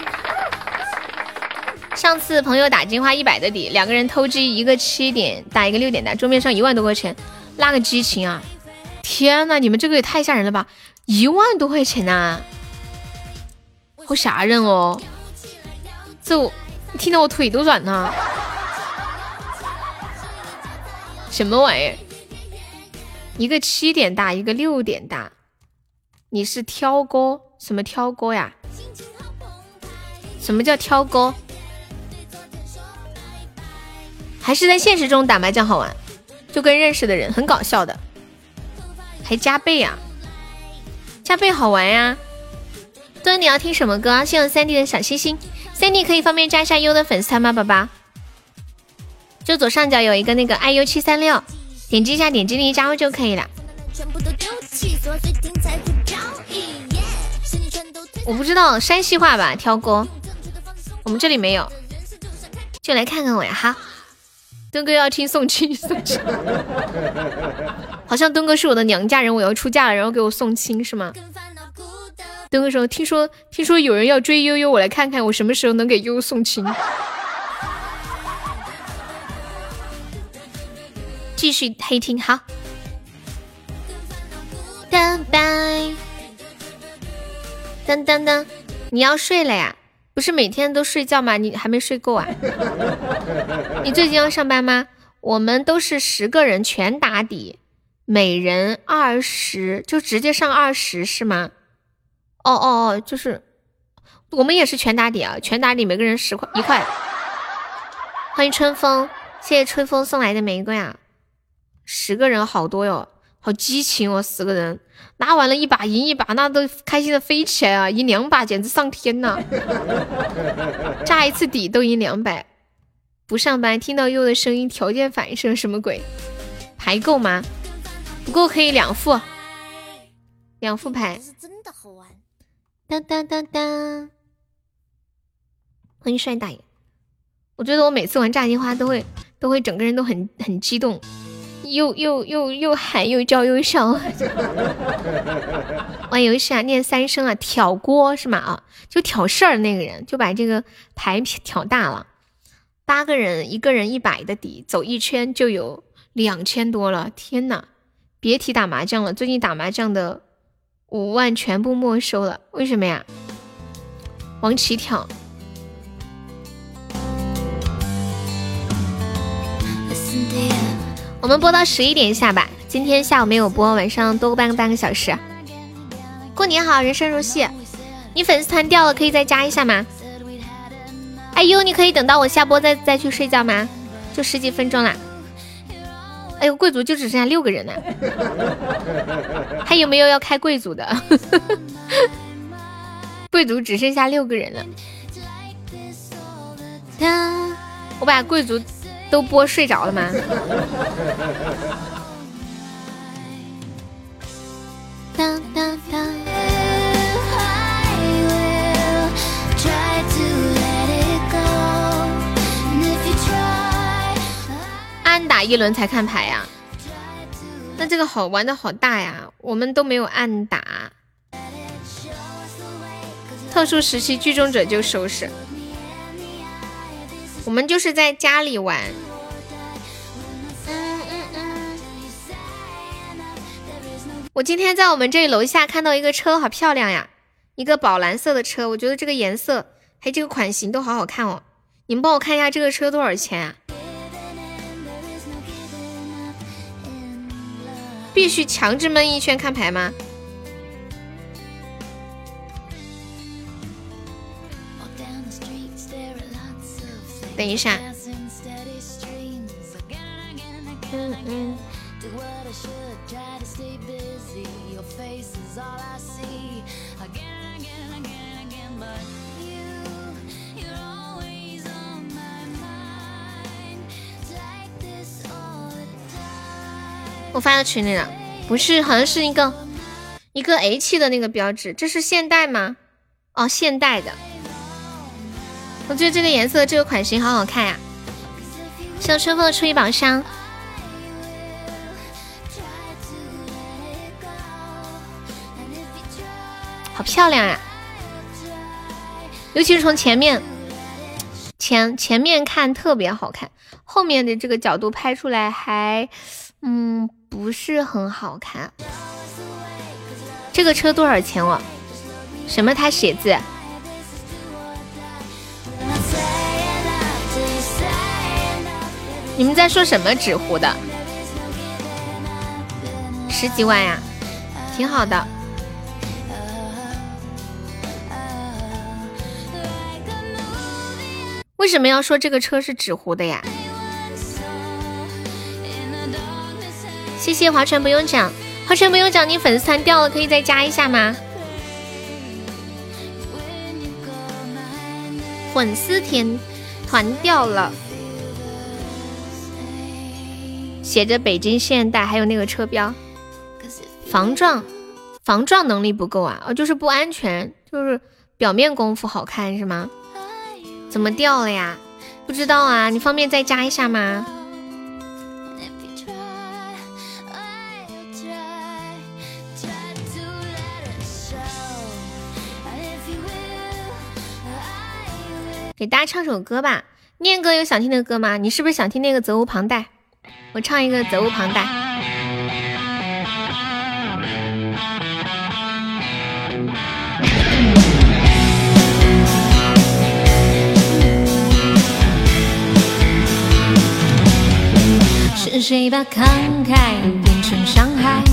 上次朋友打金花一百的底，两个人偷鸡，一个七点打，一个六点的，桌面上一万多块钱，那个激情啊！天呐，你们这个也太吓人了吧！一万多块钱呐，好吓人哦！这我听得我腿都软了。什么玩意儿？一个七点大，一个六点大，你是挑锅？什么挑锅呀？什么叫挑锅？还是在现实中打麻将好玩？就跟认识的人，很搞笑的。还加倍啊，加倍好玩呀！墩，你要听什么歌？谢谢三弟的小心心，三弟可以方便加一下优的粉丝团吗，宝宝？就左上角有一个那个 iu 七三六，点击一下，点击立即加入就可以了。我不知道山西话吧，挑歌，我们这里没有，就来看看我呀哈。墩哥要听送亲，送亲，好像墩哥是我的娘家人，我要出嫁了，然后给我送亲是吗？墩哥说，听说听说有人要追悠悠，我来看看我什么时候能给悠悠送亲。继续黑听好。拜拜。噔噔噔，你要睡了呀？不是每天都睡觉吗？你还没睡够啊？你最近要上班吗？我们都是十个人全打底，每人二十，就直接上二十是吗？哦哦哦，就是我们也是全打底啊，全打底，每个人十块一块。欢迎春风，谢谢春风送来的玫瑰啊！十个人好多哟，好激情哦，十个人。拉完了一把赢一把，那都开心的飞起来啊！赢两把简直上天呐！炸一次底都赢两百，不上班听到优的声音，条件反射什么鬼？牌够吗？不够可以两副，两副牌。真的好玩！当当当当！欢迎帅大爷！我觉得我每次玩炸金花都会都会整个人都很很激动。又又又又喊又叫又笑，玩游戏啊，念三声啊，挑锅是吗？啊，就挑事儿那个人就把这个牌挑大了，八个人一个人一百的底，走一圈就有两千多了，天呐，别提打麻将了，最近打麻将的五万全部没收了，为什么呀？王琦挑。我们播到十一点下吧，今天下午没有播，晚上多半个半个小时。过年好，人生如戏。你粉丝团掉了，可以再加一下吗？哎呦，你可以等到我下播再再去睡觉吗？就十几分钟了。哎呦，贵族就只剩下六个人了，还有没有要开贵族的？贵族只剩下六个人了。我把贵族。都播睡着了吗？当当当！暗打一轮才看牌呀？那这个好玩的好大呀！我们都没有暗打，特殊时期剧中者就收拾。我们就是在家里玩。我今天在我们这里楼下看到一个车，好漂亮呀！一个宝蓝色的车，我觉得这个颜色还有这个款型都好好看哦。你们帮我看一下这个车多少钱啊？必须强制闷一圈看牌吗？等一下。嗯嗯。我发到群里了，不是，好像是一个一个 H 的那个标志，这是现代吗？哦，现代的。我觉得这个颜色、这个款型好好看呀！向春风出一宝箱，好漂亮呀！尤其是从前面前前面看特别好看，后面的这个角度拍出来还嗯。不是很好看，这个车多少钱哦？什么？他写字？你们在说什么纸糊的？十几万呀，挺好的。为什么要说这个车是纸糊的呀？谢谢划船不用讲，划船不用讲，你粉丝团掉了，可以再加一下吗？粉丝团团掉了，写着北京现代，还有那个车标，防撞防撞能力不够啊，哦，就是不安全，就是表面功夫好看是吗？怎么掉了呀？不知道啊，你方便再加一下吗？给大家唱首歌吧，念哥有想听的歌吗？你是不是想听那个责无旁贷？我唱一个责无旁贷。是谁把慷慨变成伤害？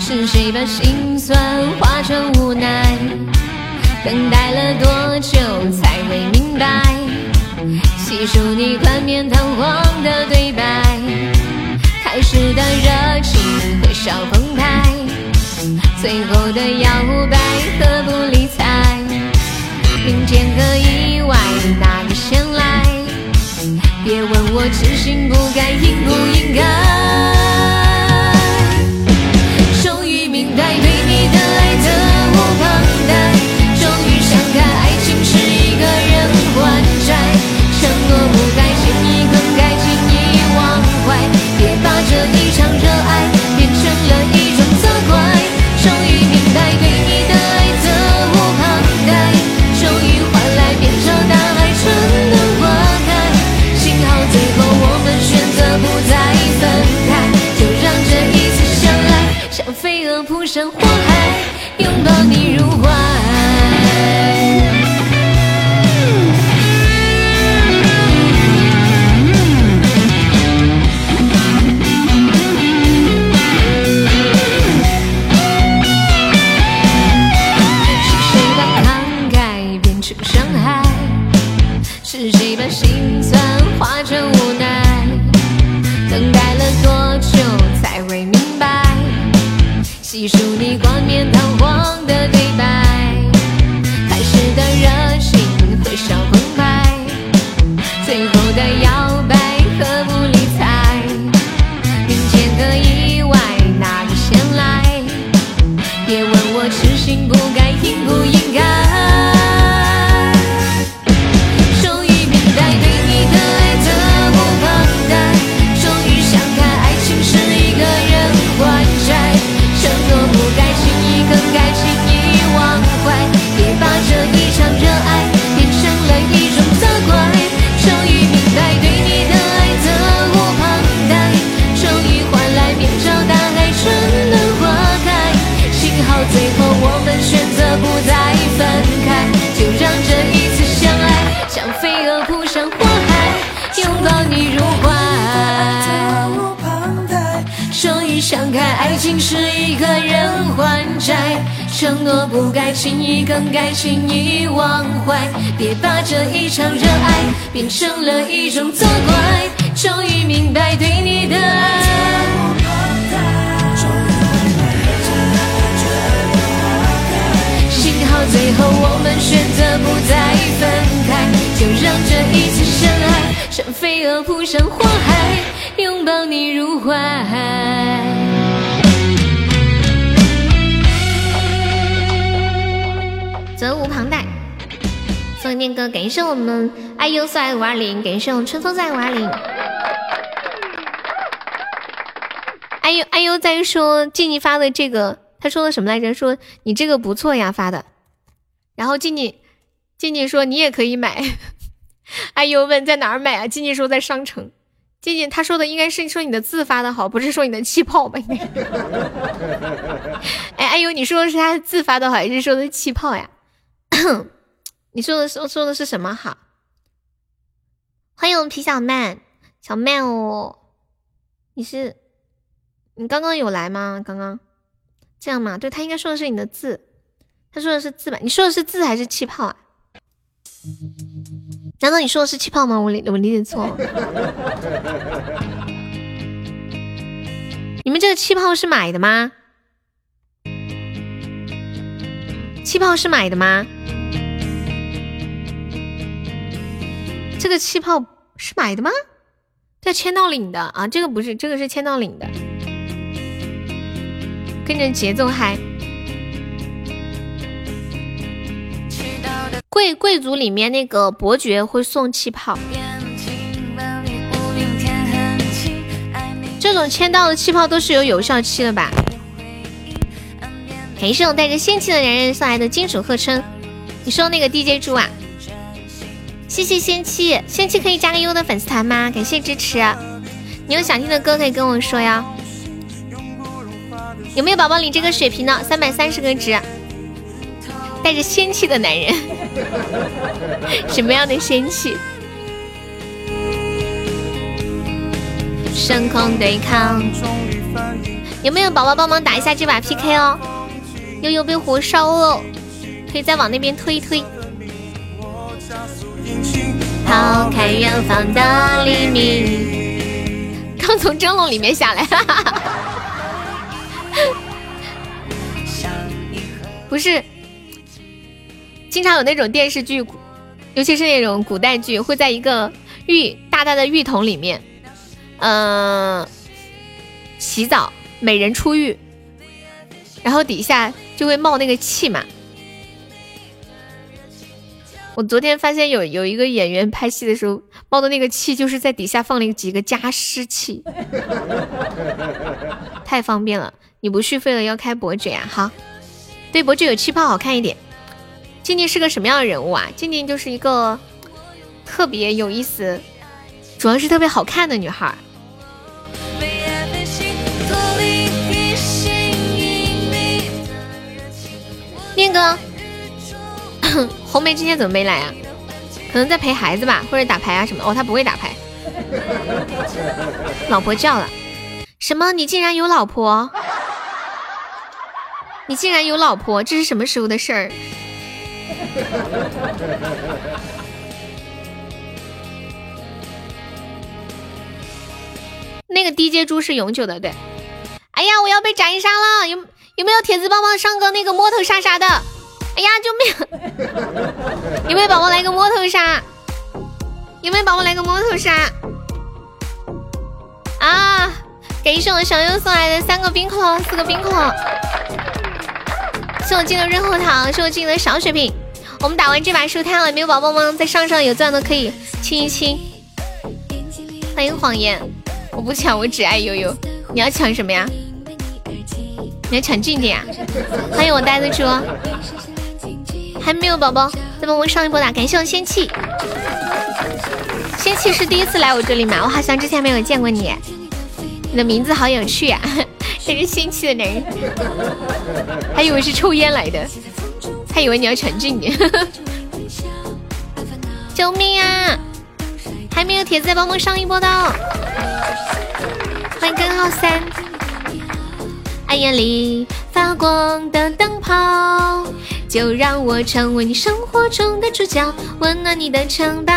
是谁把心酸化成无奈？等待了多久才会明白？细数你冠冕堂皇的对白，开始的热情会少澎湃，最后的摇摆和不理睬，明天和意外哪个先来？别问我痴心不改应不应该。开爱情是一个人还债承诺不该轻易更改轻易忘怀别把这一场热爱。变成了一种责怪终于明白对你的爱。责无旁贷终于换来面朝大海春暖花开幸好最后我们选择不再分开就让这一次相爱。像飞蛾扑向承诺不该轻易更改，轻易忘怀。别把这一场热爱变成了一种责怪。终于明白对你的爱。幸好最后我们选择不再分开，就让这一次深爱像飞蛾扑向火海，拥抱你入怀。送念哥，感谢我们爱优送来五二零，感谢我们春风送来五二零。爱优爱优在说静静发的这个，他说的什么来着？说你这个不错呀发的，然后静静静静说你也可以买。爱优问在哪儿买啊？静静说在商城。静静他说的应该是说你的字发的好，不是说你的气泡吧？应该。哎，爱优你说的是他字发的好，还是说的气泡呀？你说的说说的是什么好？欢迎我们皮小曼，小曼哦，你是你刚刚有来吗？刚刚这样吗？对他应该说的是你的字，他说的是字吧？你说的是字还是气泡啊？难道你说的是气泡吗？我理我理解错了。你们这个气泡是买的吗？气泡是买的吗？这个气泡是买的吗？要签到领的啊！这个不是，这个是签到领的。跟着节奏嗨。贵贵族里面那个伯爵会送气泡。这种签到的气泡都是有有效期的吧？感谢我带着仙气的男人送来的金属贺春。你说那个 DJ 猪啊？谢谢仙气，仙气可以加个优的粉丝团吗？感谢支持。你有想听的歌可以跟我说呀。有没有宝宝领这个血瓶呢？三百三十个值。带着仙气的男人，什么样的仙气？升空对抗。有没有宝宝帮忙打一下这把 PK 哦？悠悠被火烧了，可以再往那边推一推。抛开远方的黎明，刚从蒸笼里面下来，不是，经常有那种电视剧，尤其是那种古代剧，会在一个浴大大的浴桶里面，嗯，洗澡，美人出浴，然后底下就会冒那个气嘛。我昨天发现有有一个演员拍戏的时候冒的那个气，就是在底下放了几个加湿器，太方便了。你不续费了要开伯爵啊？好，对，伯爵有气泡好看一点。静静是个什么样的人物啊？静静就是一个特别有意思，主要是特别好看的女孩。念哥。红梅今天怎么没来啊？可能在陪孩子吧，或者打牌啊什么。哦，他不会打牌。老婆叫了，什么？你竟然有老婆？你竟然有老婆？这是什么时候的事儿？那个 DJ 猪是永久的，对。哎呀，我要被斩杀了！有有没有铁子帮忙上个那个摸头杀杀的？哎呀，救命！有没有宝宝来个摸头杀？有没有宝宝来个摸头杀？啊！感谢我小优送来的三个冰块，四个冰块。谢我进的润喉糖，谢我进的小血瓶。我们打完这把收摊了，没有宝宝们？在上上有钻的可以亲一亲。欢迎谎言，我不抢，我只爱悠悠。你要抢什么呀？你要抢静静啊？欢迎我呆子猪。还没有宝宝，再帮我上一波打！感谢我仙气，仙气是第一次来我这里吗？我好像之前没有见过你。你的名字好有趣啊，这是仙气的男人，还以为是抽烟来的，还以为你要抢静静。救命啊！还没有铁子，再帮忙上一波的。欢迎根号三，暗夜里发光的灯泡，就让我成为你生活中的主角，温暖你的城堡。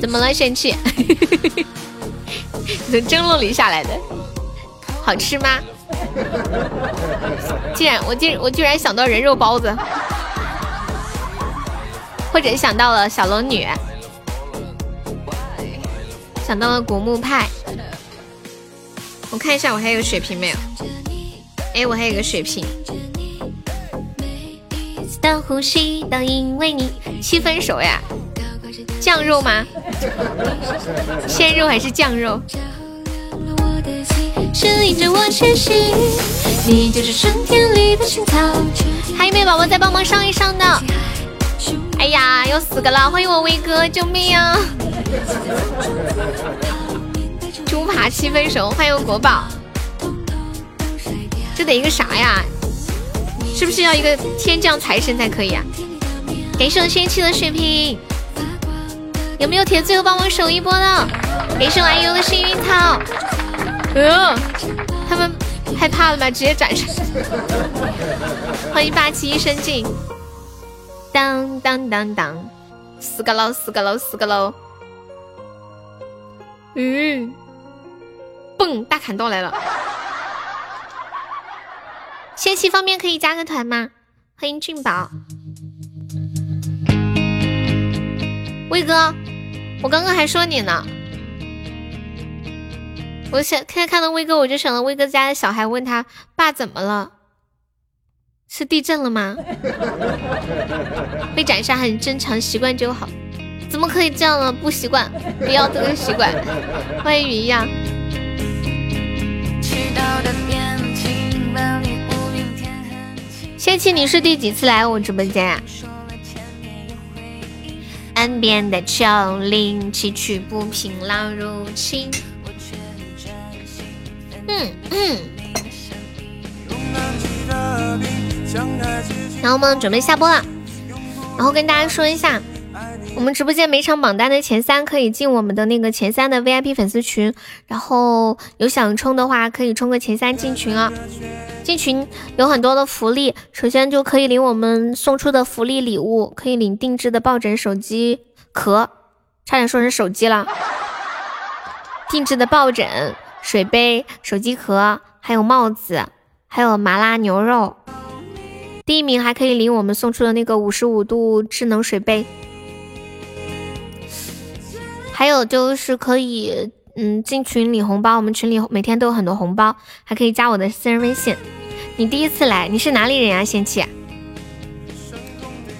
怎么了，仙气？从蒸笼里下来的，好吃吗？竟然我竟我居然想到人肉包子，或者想到了小龙女，想到了古墓派。我看一下我还有血瓶没有？哎，我还有个血瓶。的呼吸都因为你七分熟呀？酱肉吗？鲜肉还是酱肉？指引着我前行，你就是春天里的青草。还有没有宝宝再帮忙上一上的？哎呀，有四个了！欢迎我威哥，救命啊！猪扒七分熟，欢迎国宝。这得一个啥呀？是不是要一个天降财神才可以啊？感谢我仙气的水瓶，有没有铁最后帮忙守一波的？感谢我阿优的幸运草。呃，他们害怕了吗？直接转身。欢迎霸气一身劲。当当当当，四个喽，四个喽，四个喽。嗯，蹦，大砍刀来了。仙气方面可以加个团吗？欢迎俊宝。威哥，我刚刚还说你呢。我想看看到威哥，我就想到威哥家的小孩，问他爸怎么了？是地震了吗？被斩杀很正常，习惯就好。怎么可以这样呢？不习惯，不要这个习惯。欢迎云样。仙气，你是第几次来我直播间呀？岸边的丘陵崎岖不平，浪如侵。嗯嗯，然后我们准备下播了，然后跟大家说一下，我们直播间每场榜单的前三可以进我们的那个前三的 VIP 粉丝群，然后有想冲的话可以冲个前三进群啊，进群有很多的福利，首先就可以领我们送出的福利礼物，可以领定制的抱枕、手机壳，差点说成手机了，定制的抱枕。水杯、手机壳，还有帽子，还有麻辣牛肉。第一名还可以领我们送出的那个五十五度智能水杯。还有就是可以，嗯，进群领红包。我们群里每天都有很多红包，还可以加我的私人微信。你第一次来，你是哪里人呀？仙气？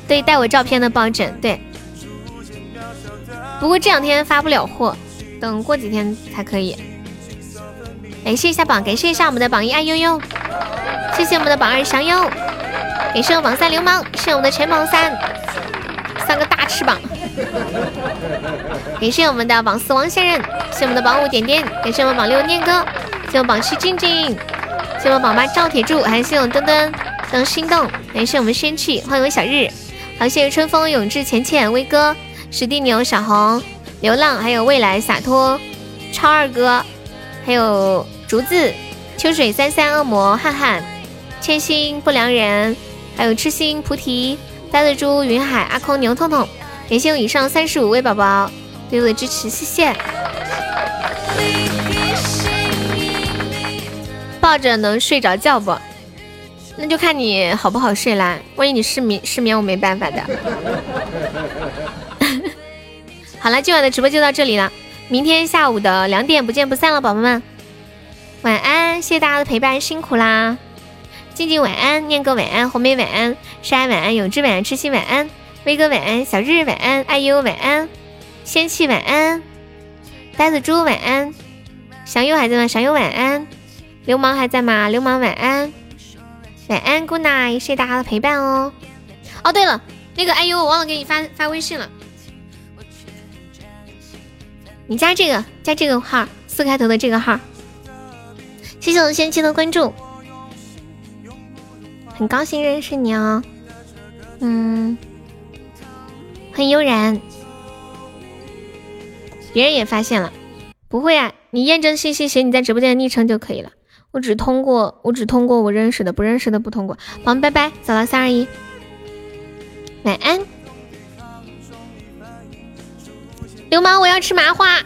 对，带我照片的抱枕。对，不过这两天发不了货，等过几天才可以。感谢一下榜，感谢一下我们的榜一爱悠悠，谢谢我们的榜二祥优，感谢我榜三流氓，谢谢我们的全榜三，三个大翅膀，感谢我们的榜四王仙人，谢我们的榜五点点，感谢我们榜六念哥，谢谢我榜七静静，谢谢我榜八赵铁柱，还有谢我墩墩的心动，感谢我们仙气，欢迎我小日，好谢谢春风永志浅浅威哥，史蒂牛小红流浪，还有未来洒脱超二哥，还有。竹子、秋水、三三、恶魔、汉汉、千心、不良人，还有痴心、菩提、呆子猪、云海、阿空、牛痛痛，感谢我以上三十五位宝宝对我的支持，谢谢。抱着能睡着觉不？那就看你好不好睡啦。万一你失眠，失眠我没办法的。好了，今晚的直播就到这里了，明天下午的两点不见不散了，宝宝们。晚安，谢谢大家的陪伴，辛苦啦！静静晚安，念哥晚安，红梅晚安，山晚安，永志晚安，痴心晚安，威哥晚安，小日晚安，爱优晚安，仙气晚安，呆子猪晚安，祥优还在吗？祥优晚安，流氓还在吗？流氓晚安，晚安，good night，谢谢大家的陪伴哦。哦，对了，那个哎呦我忘了给你发发微信了，你加这个，加这个号，四开头的这个号。谢谢我仙气的关注，很高兴认识你哦。嗯，很悠然，别人也发现了，不会啊，你验证信息写你在直播间的昵称就可以了。我只通过，我只通过我认识的，不认识的不通过。好拜拜，走了，三二一，晚安。流氓，我要吃麻花。